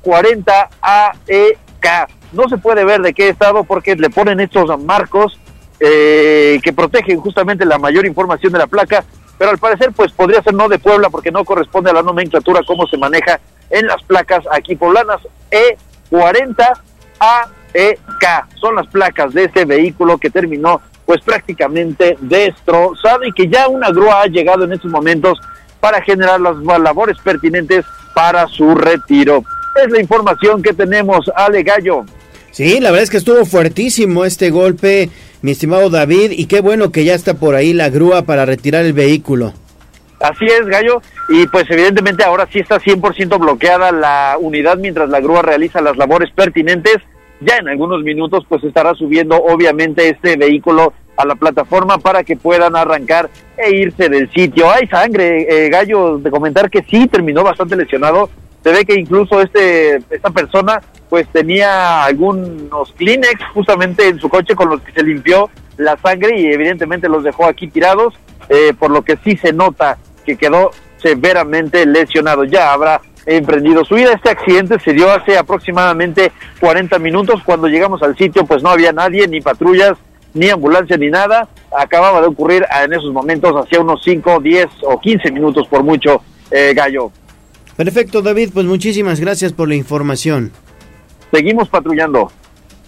E40AEK. No se puede ver de qué estado porque le ponen estos marcos eh, que protegen justamente la mayor información de la placa, pero al parecer pues podría ser no de Puebla porque no corresponde a la nomenclatura cómo se maneja en las placas aquí poblanas E40AEK. Son las placas de este vehículo que terminó pues prácticamente destrozado y que ya una grúa ha llegado en estos momentos para generar las labores pertinentes para su retiro. Es la información que tenemos, Ale Gallo. Sí, la verdad es que estuvo fuertísimo este golpe, mi estimado David, y qué bueno que ya está por ahí la grúa para retirar el vehículo. Así es, Gallo, y pues evidentemente ahora sí está 100% bloqueada la unidad mientras la grúa realiza las labores pertinentes. Ya en algunos minutos pues estará subiendo obviamente este vehículo a la plataforma para que puedan arrancar e irse del sitio. Hay sangre, eh, Gallo, de comentar que sí terminó bastante lesionado. Se ve que incluso este esta persona pues tenía algunos Kleenex justamente en su coche con los que se limpió la sangre y evidentemente los dejó aquí tirados, eh, por lo que sí se nota que quedó severamente lesionado. Ya habrá emprendido su vida. Este accidente se dio hace aproximadamente 40 minutos. Cuando llegamos al sitio, pues no había nadie, ni patrullas, ni ambulancia, ni nada. Acababa de ocurrir en esos momentos, hacía unos 5, 10 o 15 minutos por mucho, eh, Gallo. Perfecto, David, pues muchísimas gracias por la información. Seguimos patrullando.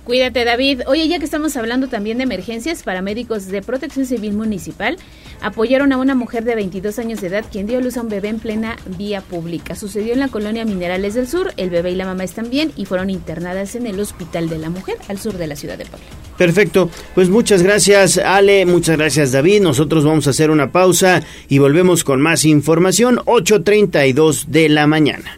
Cuídate, David. Oye, ya que estamos hablando también de emergencias, paramédicos de Protección Civil Municipal apoyaron a una mujer de 22 años de edad quien dio a luz a un bebé en plena vía pública. Sucedió en la colonia Minerales del Sur. El bebé y la mamá están bien y fueron internadas en el Hospital de la Mujer al sur de la ciudad de Puebla. Perfecto. Pues muchas gracias, Ale. Muchas gracias, David. Nosotros vamos a hacer una pausa y volvemos con más información. 8.32 de la mañana.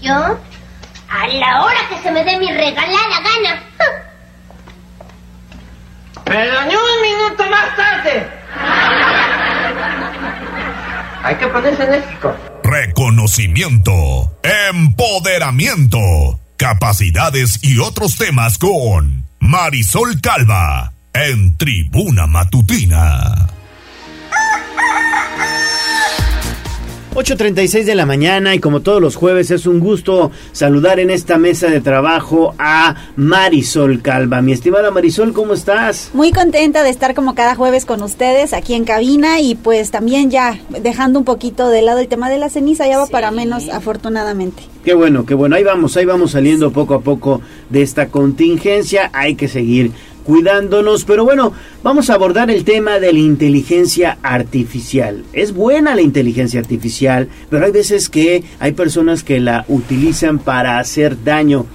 ¿Yo? A la hora que se me dé mi regalada gana. Pero ni un minuto más tarde. Hay que ponerse enérgico. Reconocimiento, empoderamiento, capacidades y otros temas con Marisol Calva en Tribuna Matutina. 8.36 de la mañana y como todos los jueves es un gusto saludar en esta mesa de trabajo a Marisol Calva. Mi estimada Marisol, ¿cómo estás? Muy contenta de estar como cada jueves con ustedes aquí en cabina y pues también ya dejando un poquito de lado el tema de la ceniza, ya va para menos afortunadamente. Qué bueno, qué bueno. Ahí vamos, ahí vamos saliendo poco a poco de esta contingencia. Hay que seguir cuidándonos. Pero bueno, vamos a abordar el tema de la inteligencia artificial. Es buena la inteligencia artificial, pero hay veces que hay personas que la utilizan para hacer daño.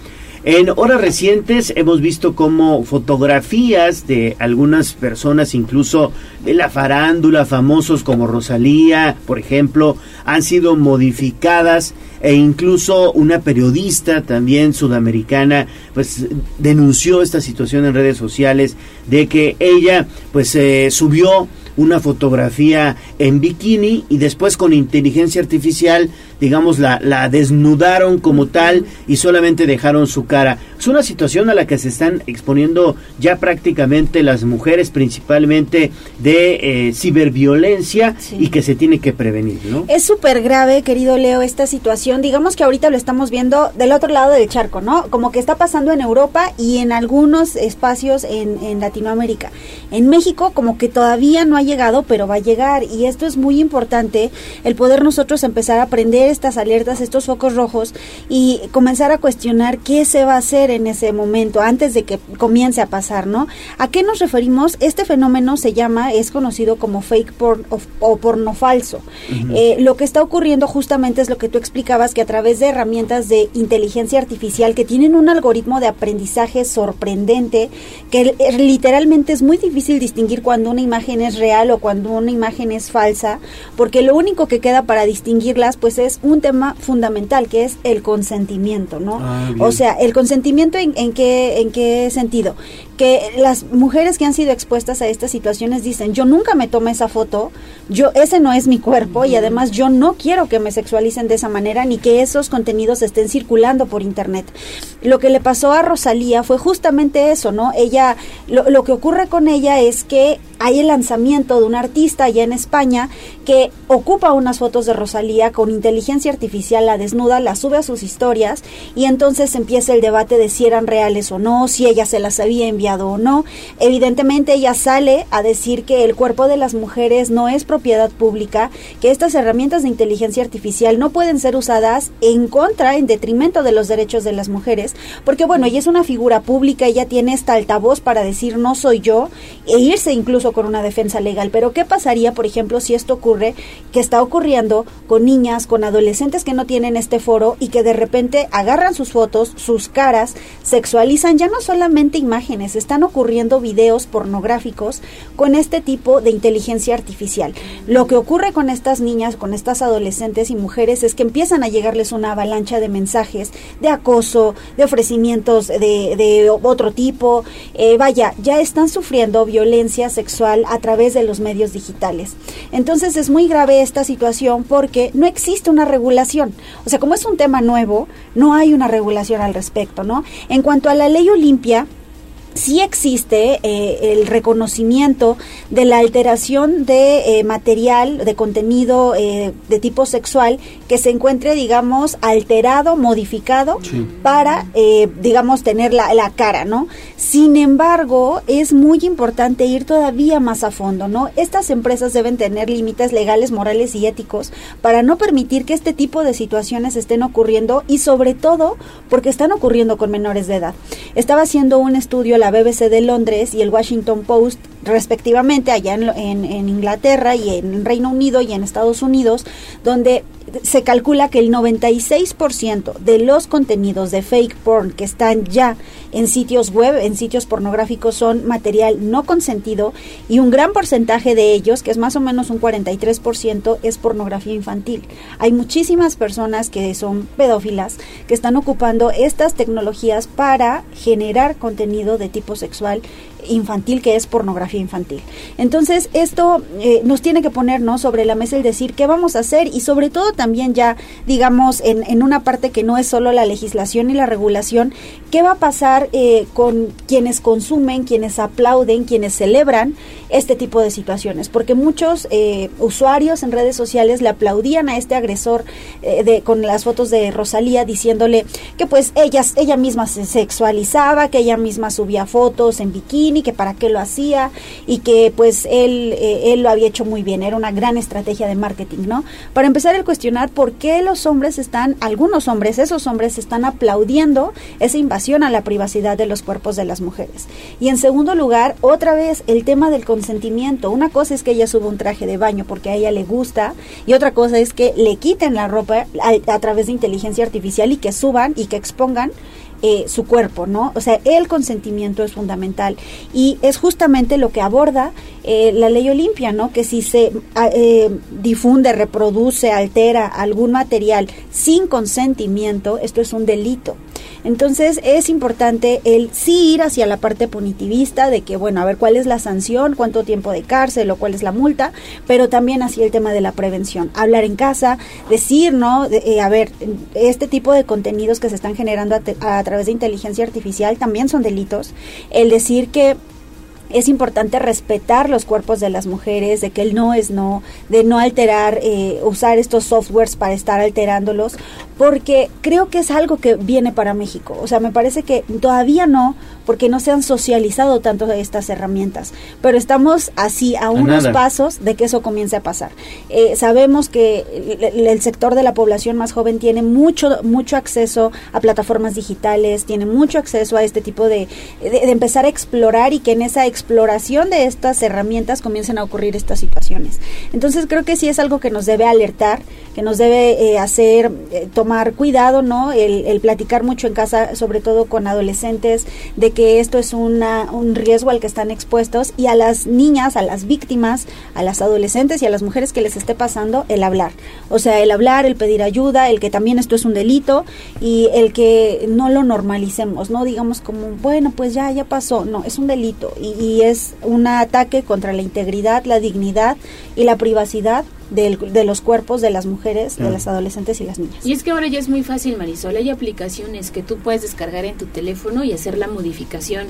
En horas recientes hemos visto como fotografías de algunas personas, incluso de la farándula, famosos como Rosalía, por ejemplo, han sido modificadas e incluso una periodista también sudamericana pues denunció esta situación en redes sociales de que ella pues eh, subió una fotografía en bikini y después con inteligencia artificial, digamos, la, la desnudaron como tal y solamente dejaron su cara. Es una situación a la que se están exponiendo ya prácticamente las mujeres, principalmente de eh, ciberviolencia y que se tiene que prevenir, ¿no? Es súper grave, querido Leo, esta situación. Digamos que ahorita lo estamos viendo del otro lado del charco, ¿no? Como que está pasando en Europa y en algunos espacios en, en Latinoamérica. En México como que todavía no ha llegado, pero va a llegar. Y esto es muy importante, el poder nosotros empezar a aprender estas alertas, estos focos rojos y comenzar a cuestionar qué se va a hacer en ese momento antes de que comience a pasar, ¿no? ¿A qué nos referimos? Este fenómeno se llama, es conocido como fake porn o, o porno falso. Eh, lo que está ocurriendo justamente es lo que tú explicabas, que a través de herramientas de inteligencia artificial que tienen un algoritmo de aprendizaje sorprendente, que literalmente es muy difícil distinguir cuando una imagen es real o cuando una imagen es falsa, porque lo único que queda para distinguirlas pues es un tema fundamental, que es el consentimiento, ¿no? Ah, o sea, el consentimiento en, en qué en qué sentido? Que las mujeres que han sido expuestas a estas situaciones dicen, yo nunca me tomé esa foto, yo ese no es mi cuerpo y además yo no quiero que me sexualicen de esa manera ni que esos contenidos estén circulando por internet. Lo que le pasó a Rosalía fue justamente eso, ¿no? Ella, lo, lo que ocurre con ella es que hay el lanzamiento de un artista allá en España que ocupa unas fotos de Rosalía con inteligencia artificial, la desnuda, la sube a sus historias y entonces empieza el debate de si eran reales o no, si ella se las había enviado o no. Evidentemente ella sale a decir que el cuerpo de las mujeres no es propiedad pública, que estas herramientas de inteligencia artificial no pueden ser usadas en contra, en detrimento de los derechos de las mujeres, porque bueno, ella es una figura pública, ella tiene esta altavoz para decir no soy yo e irse incluso con una defensa legal. Pero ¿qué pasaría, por ejemplo, si esto ocurre, que está ocurriendo con niñas, con adolescentes que no tienen este foro y que de repente agarran sus fotos, sus caras, sexualizan ya no solamente imágenes, están ocurriendo videos pornográficos con este tipo de inteligencia artificial. Lo que ocurre con estas niñas, con estas adolescentes y mujeres es que empiezan a llegarles una avalancha de mensajes de acoso, de ofrecimientos de, de otro tipo. Eh, vaya, ya están sufriendo violencia sexual a través de los medios digitales. Entonces es muy grave esta situación porque no existe una regulación. O sea, como es un tema nuevo, no hay una regulación al respecto, ¿no? En cuanto a la ley Olimpia, sí existe eh, el reconocimiento de la alteración de eh, material, de contenido eh, de tipo sexual que se encuentre, digamos, alterado, modificado para, eh, digamos, tener la, la cara, ¿no? Sin embargo, es muy importante ir todavía más a fondo, ¿no? Estas empresas deben tener límites legales, morales y éticos para no permitir que este tipo de situaciones estén ocurriendo y sobre todo porque están ocurriendo con menores de edad. Estaba haciendo un estudio la BBC de Londres y el Washington Post respectivamente allá en, en, en, Inglaterra y en Reino Unido y en Estados Unidos, donde se calcula que el 96% de los contenidos de fake porn que están ya en sitios web, en sitios pornográficos, son material no consentido y un gran porcentaje de ellos, que es más o menos un 43%, es pornografía infantil. Hay muchísimas personas que son pedófilas que están ocupando estas tecnologías para generar contenido de tipo sexual infantil que es pornografía infantil. Entonces, esto eh, nos tiene que ponernos sobre la mesa el decir qué vamos a hacer y sobre todo también ya, digamos, en, en una parte que no es solo la legislación y la regulación, qué va a pasar eh, con quienes consumen, quienes aplauden, quienes celebran este tipo de situaciones, porque muchos eh, usuarios en redes sociales le aplaudían a este agresor eh, de, con las fotos de Rosalía diciéndole que pues ella, ella misma se sexualizaba, que ella misma subía fotos en bikini, que para qué lo hacía y que pues él, eh, él lo había hecho muy bien, era una gran estrategia de marketing, ¿no? Para empezar el cuestionar por qué los hombres están, algunos hombres, esos hombres están aplaudiendo esa invasión a la privacidad de los cuerpos de las mujeres. Y en segundo lugar, otra vez el tema del consentimiento. Una cosa es que ella suba un traje de baño porque a ella le gusta y otra cosa es que le quiten la ropa a través de inteligencia artificial y que suban y que expongan eh, su cuerpo, ¿no? O sea, el consentimiento es fundamental y es justamente lo que aborda eh, la ley Olimpia, ¿no? Que si se eh, difunde, reproduce, altera algún material sin consentimiento, esto es un delito. Entonces es importante el sí ir hacia la parte punitivista de que, bueno, a ver cuál es la sanción, cuánto tiempo de cárcel o cuál es la multa, pero también hacia el tema de la prevención. Hablar en casa, decir, ¿no? De, eh, a ver, este tipo de contenidos que se están generando a, a través de inteligencia artificial también son delitos. El decir que es importante respetar los cuerpos de las mujeres, de que el no es no, de no alterar, eh, usar estos softwares para estar alterándolos, porque creo que es algo que viene para México. O sea, me parece que todavía no, porque no se han socializado tanto estas herramientas, pero estamos así a unos nada. pasos de que eso comience a pasar. Eh, sabemos que el, el sector de la población más joven tiene mucho mucho acceso a plataformas digitales, tiene mucho acceso a este tipo de, de, de empezar a explorar y que en esa exploración de estas herramientas comiencen a ocurrir estas situaciones. Entonces creo que sí es algo que nos debe alertar, que nos debe eh, hacer eh, tomar cuidado, ¿no? El, el platicar mucho en casa, sobre todo con adolescentes, de que esto es una, un riesgo al que están expuestos y a las niñas, a las víctimas, a las adolescentes y a las mujeres que les esté pasando, el hablar. O sea, el hablar, el pedir ayuda, el que también esto es un delito y el que no lo normalicemos, no digamos como, bueno, pues ya, ya pasó. No, es un delito y, y es un ataque contra la integridad, la dignidad y la privacidad del- de los cuerpos de las mujeres, de las adolescentes y las niñas. Y es que ahora ya es muy fácil, Marisol. Hay aplicaciones que tú puedes descargar en tu teléfono y hacer la modificación.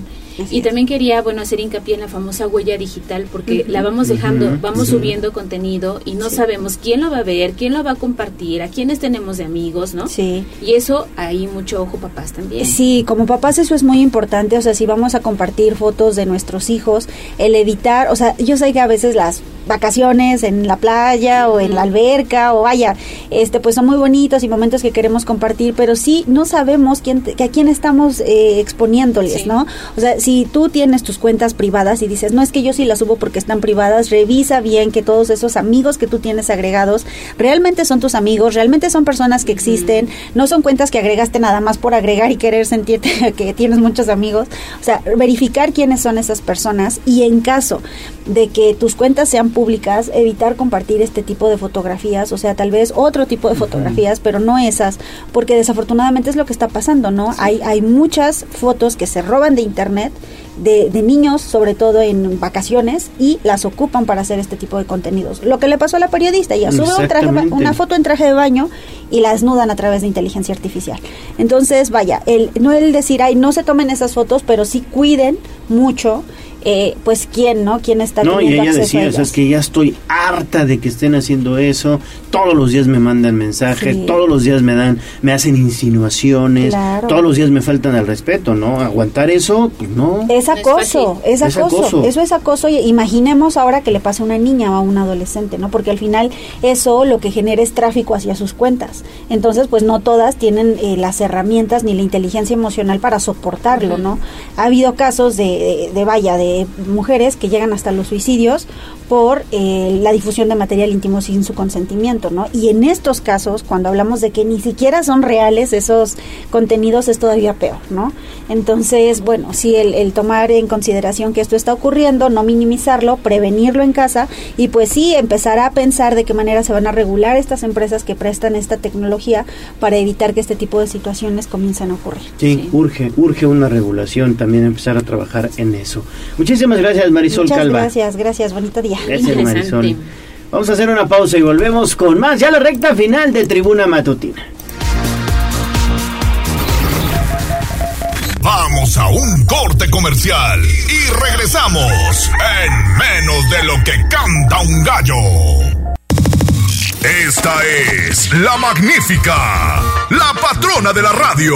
y también quería, bueno, hacer hincapié en la famosa huella digital porque la vamos dejando, vamos sí. subiendo contenido y no sabemos quién lo va a ver, quién lo va a compartir, a quiénes tenemos de amigos, ¿no? Sí. Y eso, ahí mucho ojo papás también. Sí, como papás eso es muy importante, o sea, si vamos a compartir fotos de nuestros hijos, el evitar, o sea, yo sé que a veces las vacaciones en la playa o en la alberca o vaya, este pues son muy bonitos y momentos que queremos compartir, pero sí no sabemos quién que a quién estamos eh, exponiéndoles, ¿no? O sea, si tú tienes tus cuentas privadas y dices, "No es que yo sí las subo porque están privadas", revisa bien que todos esos amigos que tú tienes agregados realmente son tus amigos, realmente son personas que existen, no son cuentas que agregaste nada más por agregar y querer sentirte que tienes muchos amigos. O sea, verificar quiénes son esas personas y en caso de que tus cuentas sean públicas, evitar compartir este tipo de fotografías, o sea, tal vez otro tipo de fotografías, pero no esas, porque desafortunadamente es lo que está pasando, ¿no? Hay, hay muchas fotos que se roban de internet de, de niños, sobre todo en vacaciones, y las ocupan para hacer este tipo de contenidos. Lo que le pasó a la periodista, ella sube un traje, una foto en traje de baño y la desnudan a través de inteligencia artificial. Entonces, vaya, el, no el decir, ay, no se tomen esas fotos, pero sí cuiden mucho, eh, pues quién, ¿no? ¿Quién está No, y ella decía, o sea, ellas. es que ya estoy harta de que estén haciendo eso. Todos los días me mandan mensajes, Sí. todos los días me dan, me hacen insinuaciones, Claro. todos los días me faltan al respeto, ¿no? Aguantar eso, pues no. Es acoso, es Es acoso, acoso. eso es acoso. y Imaginemos ahora que le pase a una niña o a un adolescente, ¿no? Porque al final eso lo que genera es tráfico hacia sus cuentas. Entonces, pues no todas tienen eh, las herramientas ni la inteligencia emocional para soportarlo, ¿no? Ha habido casos de, de, de, vaya, de mujeres que llegan hasta los suicidios por eh, la difusión de material íntimo sin su consentimiento, ¿no? Y en estos casos, cuando hablamos de que ni siquiera son reales esos contenidos, es todavía peor, ¿no? Entonces, bueno, sí, el, el tomar en consideración que esto está ocurriendo, no minimizarlo, prevenirlo en casa y pues sí, empezar a pensar de qué manera se van a regular estas empresas que prestan esta tecnología para evitar que este tipo de situaciones comiencen a ocurrir. Sí, urge, urge una regulación, también empezar a trabajar en eso. Muchísimas gracias, Marisol Muchas Calva. gracias, gracias, bonito día. Gracias, Marisol. Vamos a hacer una pausa y volvemos con más. Ya la recta final de Tribuna Matutina. Vamos a un corte comercial y regresamos en menos de lo que canta un gallo. Esta es la magnífica, la patrona de la radio.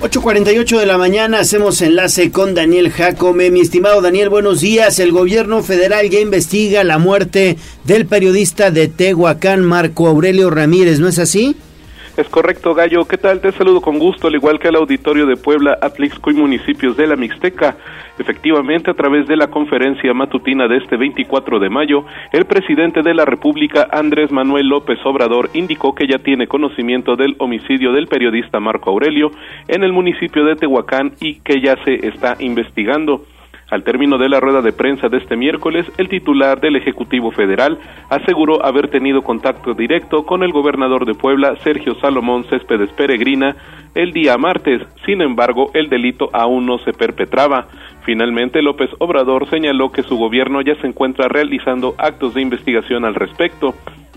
8.48 de la mañana hacemos enlace con Daniel Jacome. Mi estimado Daniel, buenos días. El gobierno federal ya investiga la muerte del periodista de Tehuacán, Marco Aurelio Ramírez, ¿no es así? Es correcto, Gallo. ¿Qué tal? Te saludo con gusto, al igual que al auditorio de Puebla, Atlixco y municipios de la Mixteca. Efectivamente, a través de la conferencia matutina de este 24 de mayo, el presidente de la República, Andrés Manuel López Obrador, indicó que ya tiene conocimiento del homicidio del periodista Marco Aurelio en el municipio de Tehuacán y que ya se está investigando. Al término de la rueda de prensa de este miércoles, el titular del Ejecutivo Federal aseguró haber tenido contacto directo con el gobernador de Puebla, Sergio Salomón Céspedes Peregrina, el día martes. Sin embargo, el delito aún no se perpetraba. Finalmente, López Obrador señaló que su gobierno ya se encuentra realizando actos de investigación al respecto.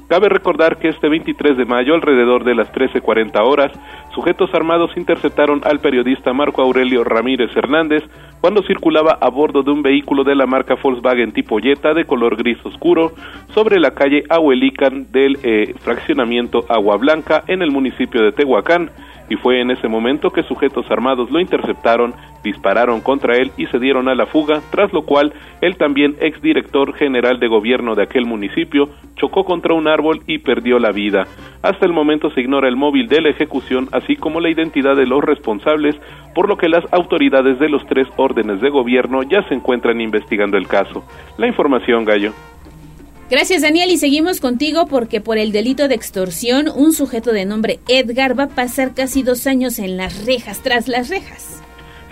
Cabe recordar que este 23 de mayo, alrededor de las 13.40 horas, sujetos armados interceptaron al periodista Marco Aurelio Ramírez Hernández cuando circulaba a bordo de un vehículo de la marca Volkswagen tipo Jetta de color gris oscuro sobre la calle Ahuelican del eh, fraccionamiento Agua Blanca en el municipio de Tehuacán y fue en ese momento que sujetos armados lo interceptaron, dispararon contra él y se dieron a la fuga, tras lo cual el también exdirector general de gobierno de aquel municipio chocó contra un árbol y perdió la vida. Hasta el momento se ignora el móvil de la ejecución, así como la identidad de los responsables, por lo que las autoridades de los tres órdenes de gobierno ya se encuentran investigando el caso. La información, Gallo. Gracias Daniel y seguimos contigo porque por el delito de extorsión un sujeto de nombre Edgar va a pasar casi dos años en las rejas, tras las rejas.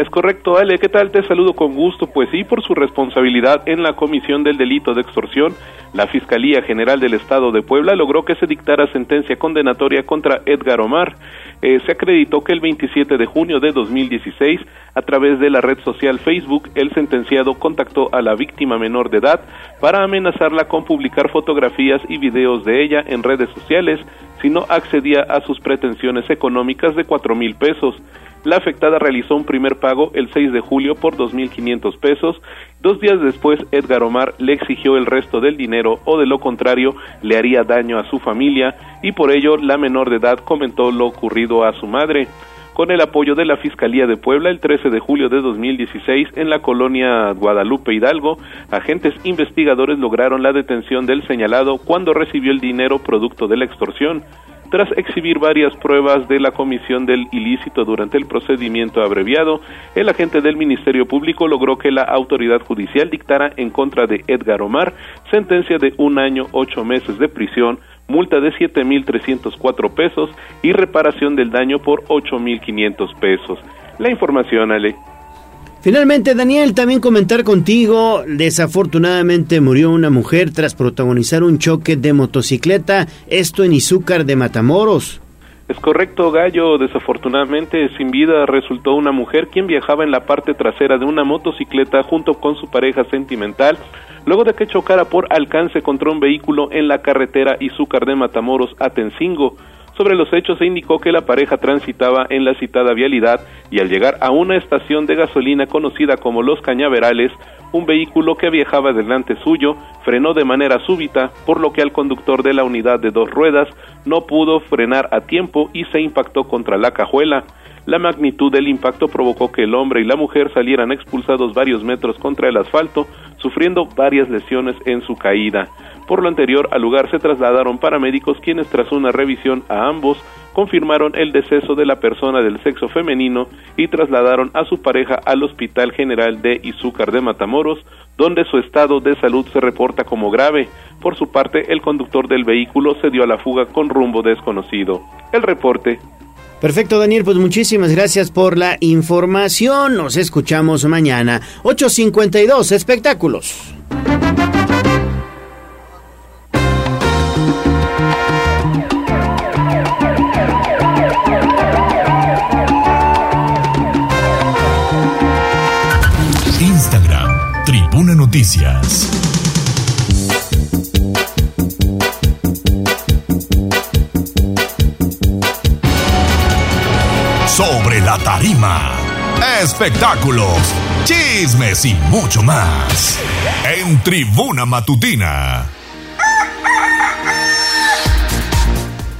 Es correcto, Ale, ¿qué tal? Te saludo con gusto. Pues sí, por su responsabilidad en la comisión del delito de extorsión, la Fiscalía General del Estado de Puebla logró que se dictara sentencia condenatoria contra Edgar Omar. Eh, se acreditó que el 27 de junio de 2016, a través de la red social Facebook, el sentenciado contactó a la víctima menor de edad para amenazarla con publicar fotografías y videos de ella en redes sociales si no accedía a sus pretensiones económicas de cuatro mil pesos. La afectada realizó un primer pago el 6 de julio por 2.500 pesos. Dos días después, Edgar Omar le exigió el resto del dinero o de lo contrario le haría daño a su familia y por ello la menor de edad comentó lo ocurrido a su madre. Con el apoyo de la Fiscalía de Puebla, el 13 de julio de 2016, en la colonia Guadalupe Hidalgo, agentes investigadores lograron la detención del señalado cuando recibió el dinero producto de la extorsión. Tras exhibir varias pruebas de la comisión del ilícito durante el procedimiento abreviado, el agente del Ministerio Público logró que la autoridad judicial dictara en contra de Edgar Omar sentencia de un año ocho meses de prisión, multa de 7.304 pesos y reparación del daño por 8.500 pesos. La información, Ale. Finalmente, Daniel, también comentar contigo, desafortunadamente murió una mujer tras protagonizar un choque de motocicleta, esto en Izúcar de Matamoros. Es correcto, Gallo. Desafortunadamente, sin vida resultó una mujer quien viajaba en la parte trasera de una motocicleta junto con su pareja sentimental, luego de que chocara por alcance contra un vehículo en la carretera Izúcar de Matamoros a Tencingo. Sobre los hechos se indicó que la pareja transitaba en la citada vialidad y al llegar a una estación de gasolina conocida como Los Cañaverales, un vehículo que viajaba delante suyo frenó de manera súbita, por lo que al conductor de la unidad de dos ruedas no pudo frenar a tiempo y se impactó contra la cajuela. La magnitud del impacto provocó que el hombre y la mujer salieran expulsados varios metros contra el asfalto, sufriendo varias lesiones en su caída. Por lo anterior, al lugar se trasladaron paramédicos quienes tras una revisión a ambos confirmaron el deceso de la persona del sexo femenino y trasladaron a su pareja al Hospital General de Izúcar de Matamoros, donde su estado de salud se reporta como grave. Por su parte, el conductor del vehículo se dio a la fuga con rumbo desconocido. El reporte. Perfecto, Daniel, pues muchísimas gracias por la información. Nos escuchamos mañana. 8.52, espectáculos. Instagram, Tribuna Noticias. La tarima, espectáculos, chismes y mucho más. En Tribuna Matutina.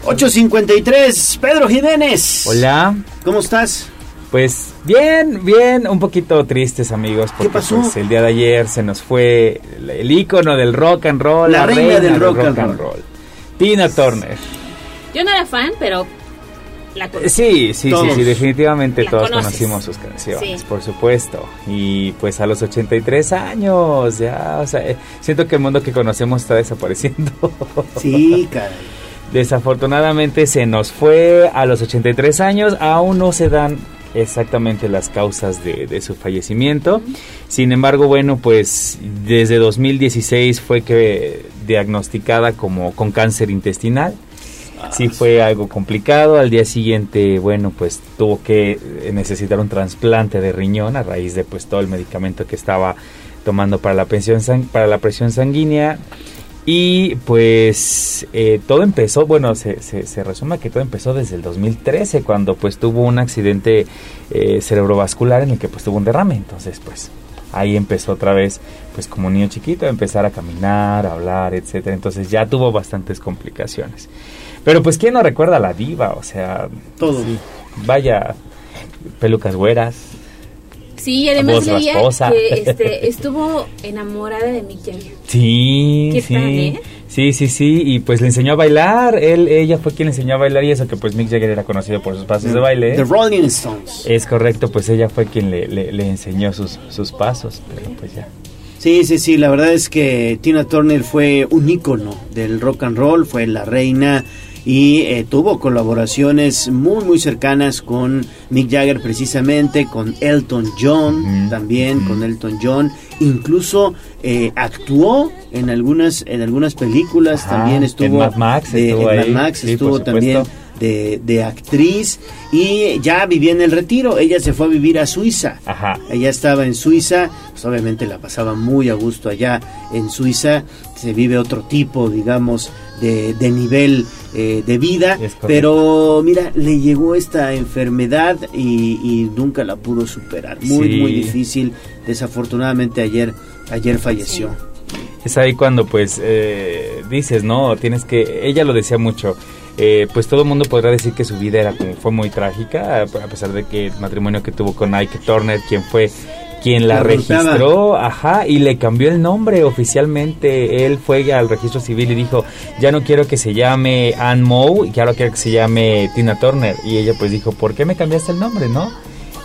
8.53, Pedro Jiménez. Hola. ¿Cómo estás? Pues bien, bien, un poquito tristes amigos, porque pasó? pues, el día de ayer se nos fue el, el ícono del rock and roll, La reina del rock and roll. Tina Turner. Yo no era fan, pero la Eh. Sí, sí, Todos. sí, sí, definitivamente La todos conoces. conocimos sus canciones, Sí. por supuesto. Y pues a los 83 años, ya, o sea, eh, siento que el mundo que conocemos está desapareciendo. Sí, caray. Desafortunadamente se nos fue a los 83 años, aún no se dan exactamente las causas de, de su fallecimiento. Sin embargo, bueno, pues desde 2016 fue que diagnosticada como con cáncer intestinal. Sí fue algo complicado. Al día siguiente, bueno, pues tuvo que eh, necesitar un trasplante de riñón a raíz de pues todo el medicamento que estaba tomando para la sang- para la presión sanguínea. Y pues eh, todo empezó, bueno, se, resume que todo empezó desde el 2013, cuando pues tuvo un accidente eh, cerebrovascular en el que pues tuvo un derrame. Entonces pues ahí empezó otra vez, pues como niño chiquito, a empezar a caminar, a hablar, etcétera. Entonces ya tuvo bastantes complicaciones. Pero pues quién no recuerda a la diva, o sea, Todo. sí, vaya pelucas güeras. Sí, y además leía que este, estuvo enamorada de Mick Jagger. Sí, ¿Qué sí. tal, eh? Sí, sí, sí, y pues le enseñó a bailar, él, ella fue quien le enseñó a bailar y eso que pues Mick Jagger era conocido por sus pasos de baile. The Rolling Stones. Es correcto, pues ella fue quien le, le, le enseñó sus, sus pasos, pero pues ya. Sí, sí, sí, la verdad es que Tina Turner fue un ícono del rock and roll, fue la reina y eh, tuvo colaboraciones muy muy cercanas con Mick Jagger precisamente, con Elton John también, con Elton John, incluso eh, actuó en algunas en algunas películas, Ajá, también en estuvo Mad Max estuvo en Mad Max estuvo también supuesto. De, de actriz y ya vivía en el retiro, ella se fue a vivir a Suiza. Ajá. Ella estaba en Suiza, pues obviamente la pasaba muy a gusto allá en Suiza, se vive otro tipo, digamos, de, de nivel eh, de vida, pero mira, le llegó esta enfermedad y, y nunca la pudo superar, muy, Sí. muy difícil, desafortunadamente ayer, ayer falleció. Es ahí cuando pues eh, dices, ¿no? Tienes que, ella lo decía mucho, eh, pues todo el mundo podrá decir que su vida era fue muy trágica, a pesar de que el matrimonio que tuvo con Ike Turner, quien fue quien la registró, ajá, y le cambió el nombre oficialmente. Él fue al registro civil y dijo, ya no quiero que se llame Ann Moe, ya ahora quiero que se llame Tina Turner. Y ella pues dijo, ¿por qué me cambiaste el nombre, no?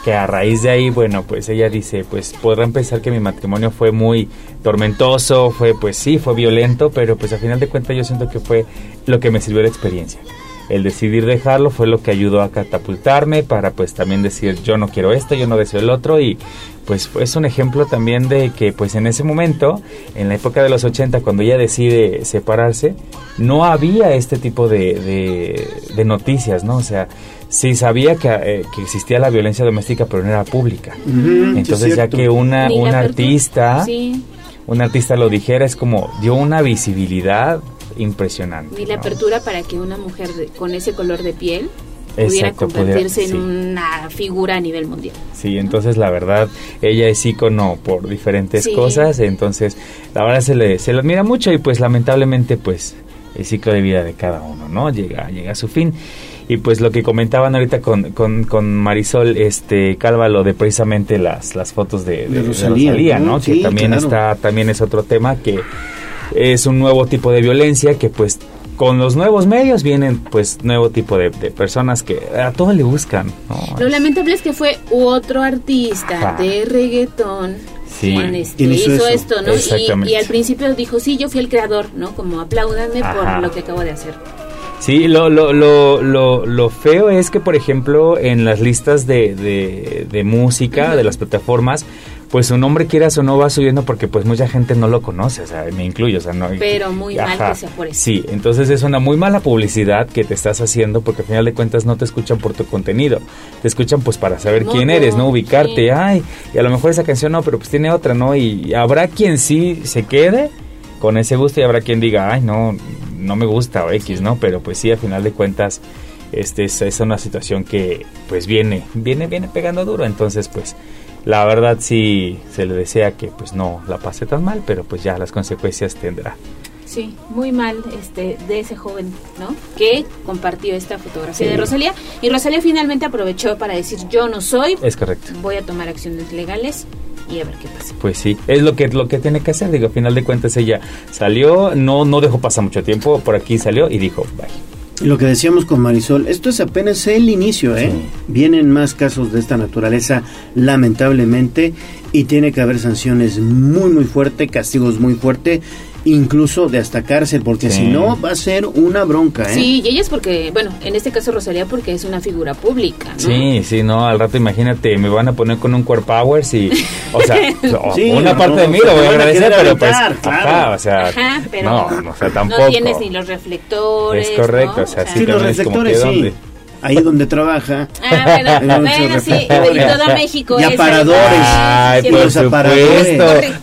Que a raíz de ahí, bueno, pues ella dice, pues podrán pensar que mi matrimonio fue muy tormentoso, fue pues sí, fue violento, pero pues al final de cuentas yo siento que fue lo que me sirvió de experiencia. El decidir dejarlo fue lo que ayudó a catapultarme para pues también decir yo no quiero esto, yo no deseo el otro y pues es un ejemplo también de que pues en ese momento, en la época de los 80, cuando ella decide separarse, no había este tipo de, de, de noticias, ¿no? O sea, sí sabía que, eh, que existía la violencia doméstica, pero no era pública. Entonces es ya que una, un artista, Sí, un artista lo dijera, es como dio una visibilidad impresionante. ni la ¿no? apertura para que una mujer de- con ese color de piel pudiera Exacto, convertirse pudiera- en sí. una figura a nivel mundial. Sí, entonces la verdad, ella es ícono por diferentes Sí. cosas, entonces la verdad se le, se le admira mucho y pues lamentablemente pues el ciclo de vida de cada uno, ¿no? Llega, llega a su fin. Y pues lo que comentaban ahorita con, con, con Marisol este Cálvalo de precisamente las, las fotos de, De de Rosalía, ¿no? ¿no? que también claro. está, también es otro tema que es un nuevo tipo de violencia que pues con los nuevos medios vienen pues nuevo tipo de, de personas que a todo le buscan, ¿no? Lo lamentable es que fue otro artista Ajá. de reggaetón Sí. quien este, ¿Quién hizo esto, ¿no? Exactamente. Y, y al principio dijo, sí, yo fui el creador, ¿no? Como apláudanme Ajá. por lo que acabo de hacer. Sí, lo, lo, lo, lo, lo feo es que, por ejemplo, en las listas de, de, de música, de las plataformas, pues su nombre quieras o no va subiendo porque pues mucha gente no lo conoce, o sea, me incluyo, o sea, no... Pero muy mal que sea por eso. Sí, entonces es una muy mala publicidad que te estás haciendo porque al final de cuentas no te escuchan por tu contenido, te escuchan pues para saber quién eres, ¿no? Ubicarte, sí. ay, y a lo mejor esa canción no, pero pues tiene otra, ¿no? Y habrá quien sí se quede con ese gusto y habrá quien diga, ay, no, no me gusta o X, ¿no? Pero pues sí, a final de cuentas, este es, es una situación que pues viene, viene, viene pegando duro, entonces pues la verdad sí se le desea que pues no la pase tan mal, pero pues ya las consecuencias tendrá. Sí, muy mal este de ese joven, ¿no? Que compartió esta fotografía Sí. de Rosalía y Rosalía finalmente aprovechó para decir, yo no soy, Es correcto. voy a tomar acciones legales y a ver qué pasa. Pues sí, es lo que lo que tiene que hacer, digo, a final de cuentas ella salió, no no dejó pasar mucho tiempo, por aquí salió y dijo, bye. Y Lo que decíamos con Marisol, esto es apenas el inicio, ¿eh? Vienen más casos de esta naturaleza, lamentablemente, y tiene que haber sanciones muy, muy fuertes, castigos muy fuertes. Incluso de hasta cárcel, porque Sí. si no va a ser una bronca, ¿eh? Sí, y ella es porque, bueno, en este caso Rosalía porque es una figura pública, ¿no? Sí, sí, no, al rato imagínate, me van a poner con un core powers y, o sea, Sí, una no, parte de mí lo voy a agradecer, pero pues, claro. ajá, o sea, Ajá, pero no, no, o sea, no tampoco. tienes ni los reflectores. Es correcto, ¿no? o sea, sí Sí, los como reflectores, que sí. dónde. Ahí donde trabaja. Ah, bueno, bueno, sí, en todo México Y es aparadores. Ay, Sí, por los aparadores.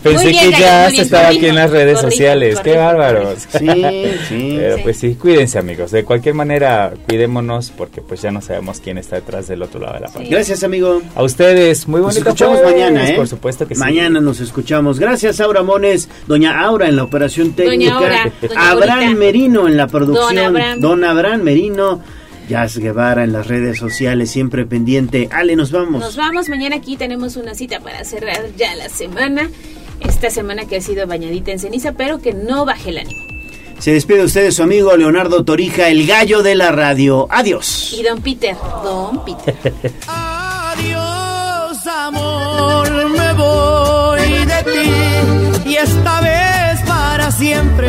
Pensé Muy bien, que ya se estaba aquí en las redes sociales. Qué bárbaros. Sí, sí. Pero Sí. pues sí, cuídense amigos. De cualquier manera, cuidémonos porque pues ya no sabemos quién está detrás del otro lado de la pantalla. Gracias, amigo. A ustedes, muy Nos bonito escuchamos jueves, mañana, ¿eh? Por supuesto que sí. Mañana nos escuchamos. Gracias, Aura Mones, Doña Aura en la operación técnica. Aura, Doña Abraham Aurita. Merino en la producción. Don Abraham. Don Abraham Merino. Jazz Guevara en las redes sociales, siempre pendiente. Ale, nos vamos. Nos vamos, mañana aquí tenemos una cita para cerrar ya la semana. Esta semana que ha sido bañadita en ceniza, pero que no baje el ánimo. Se despide de ustedes su amigo Leonardo Torija, el gallo de la radio. Adiós. Y don Peter, don Peter. Adiós, amor, me voy de ti y esta vez para siempre.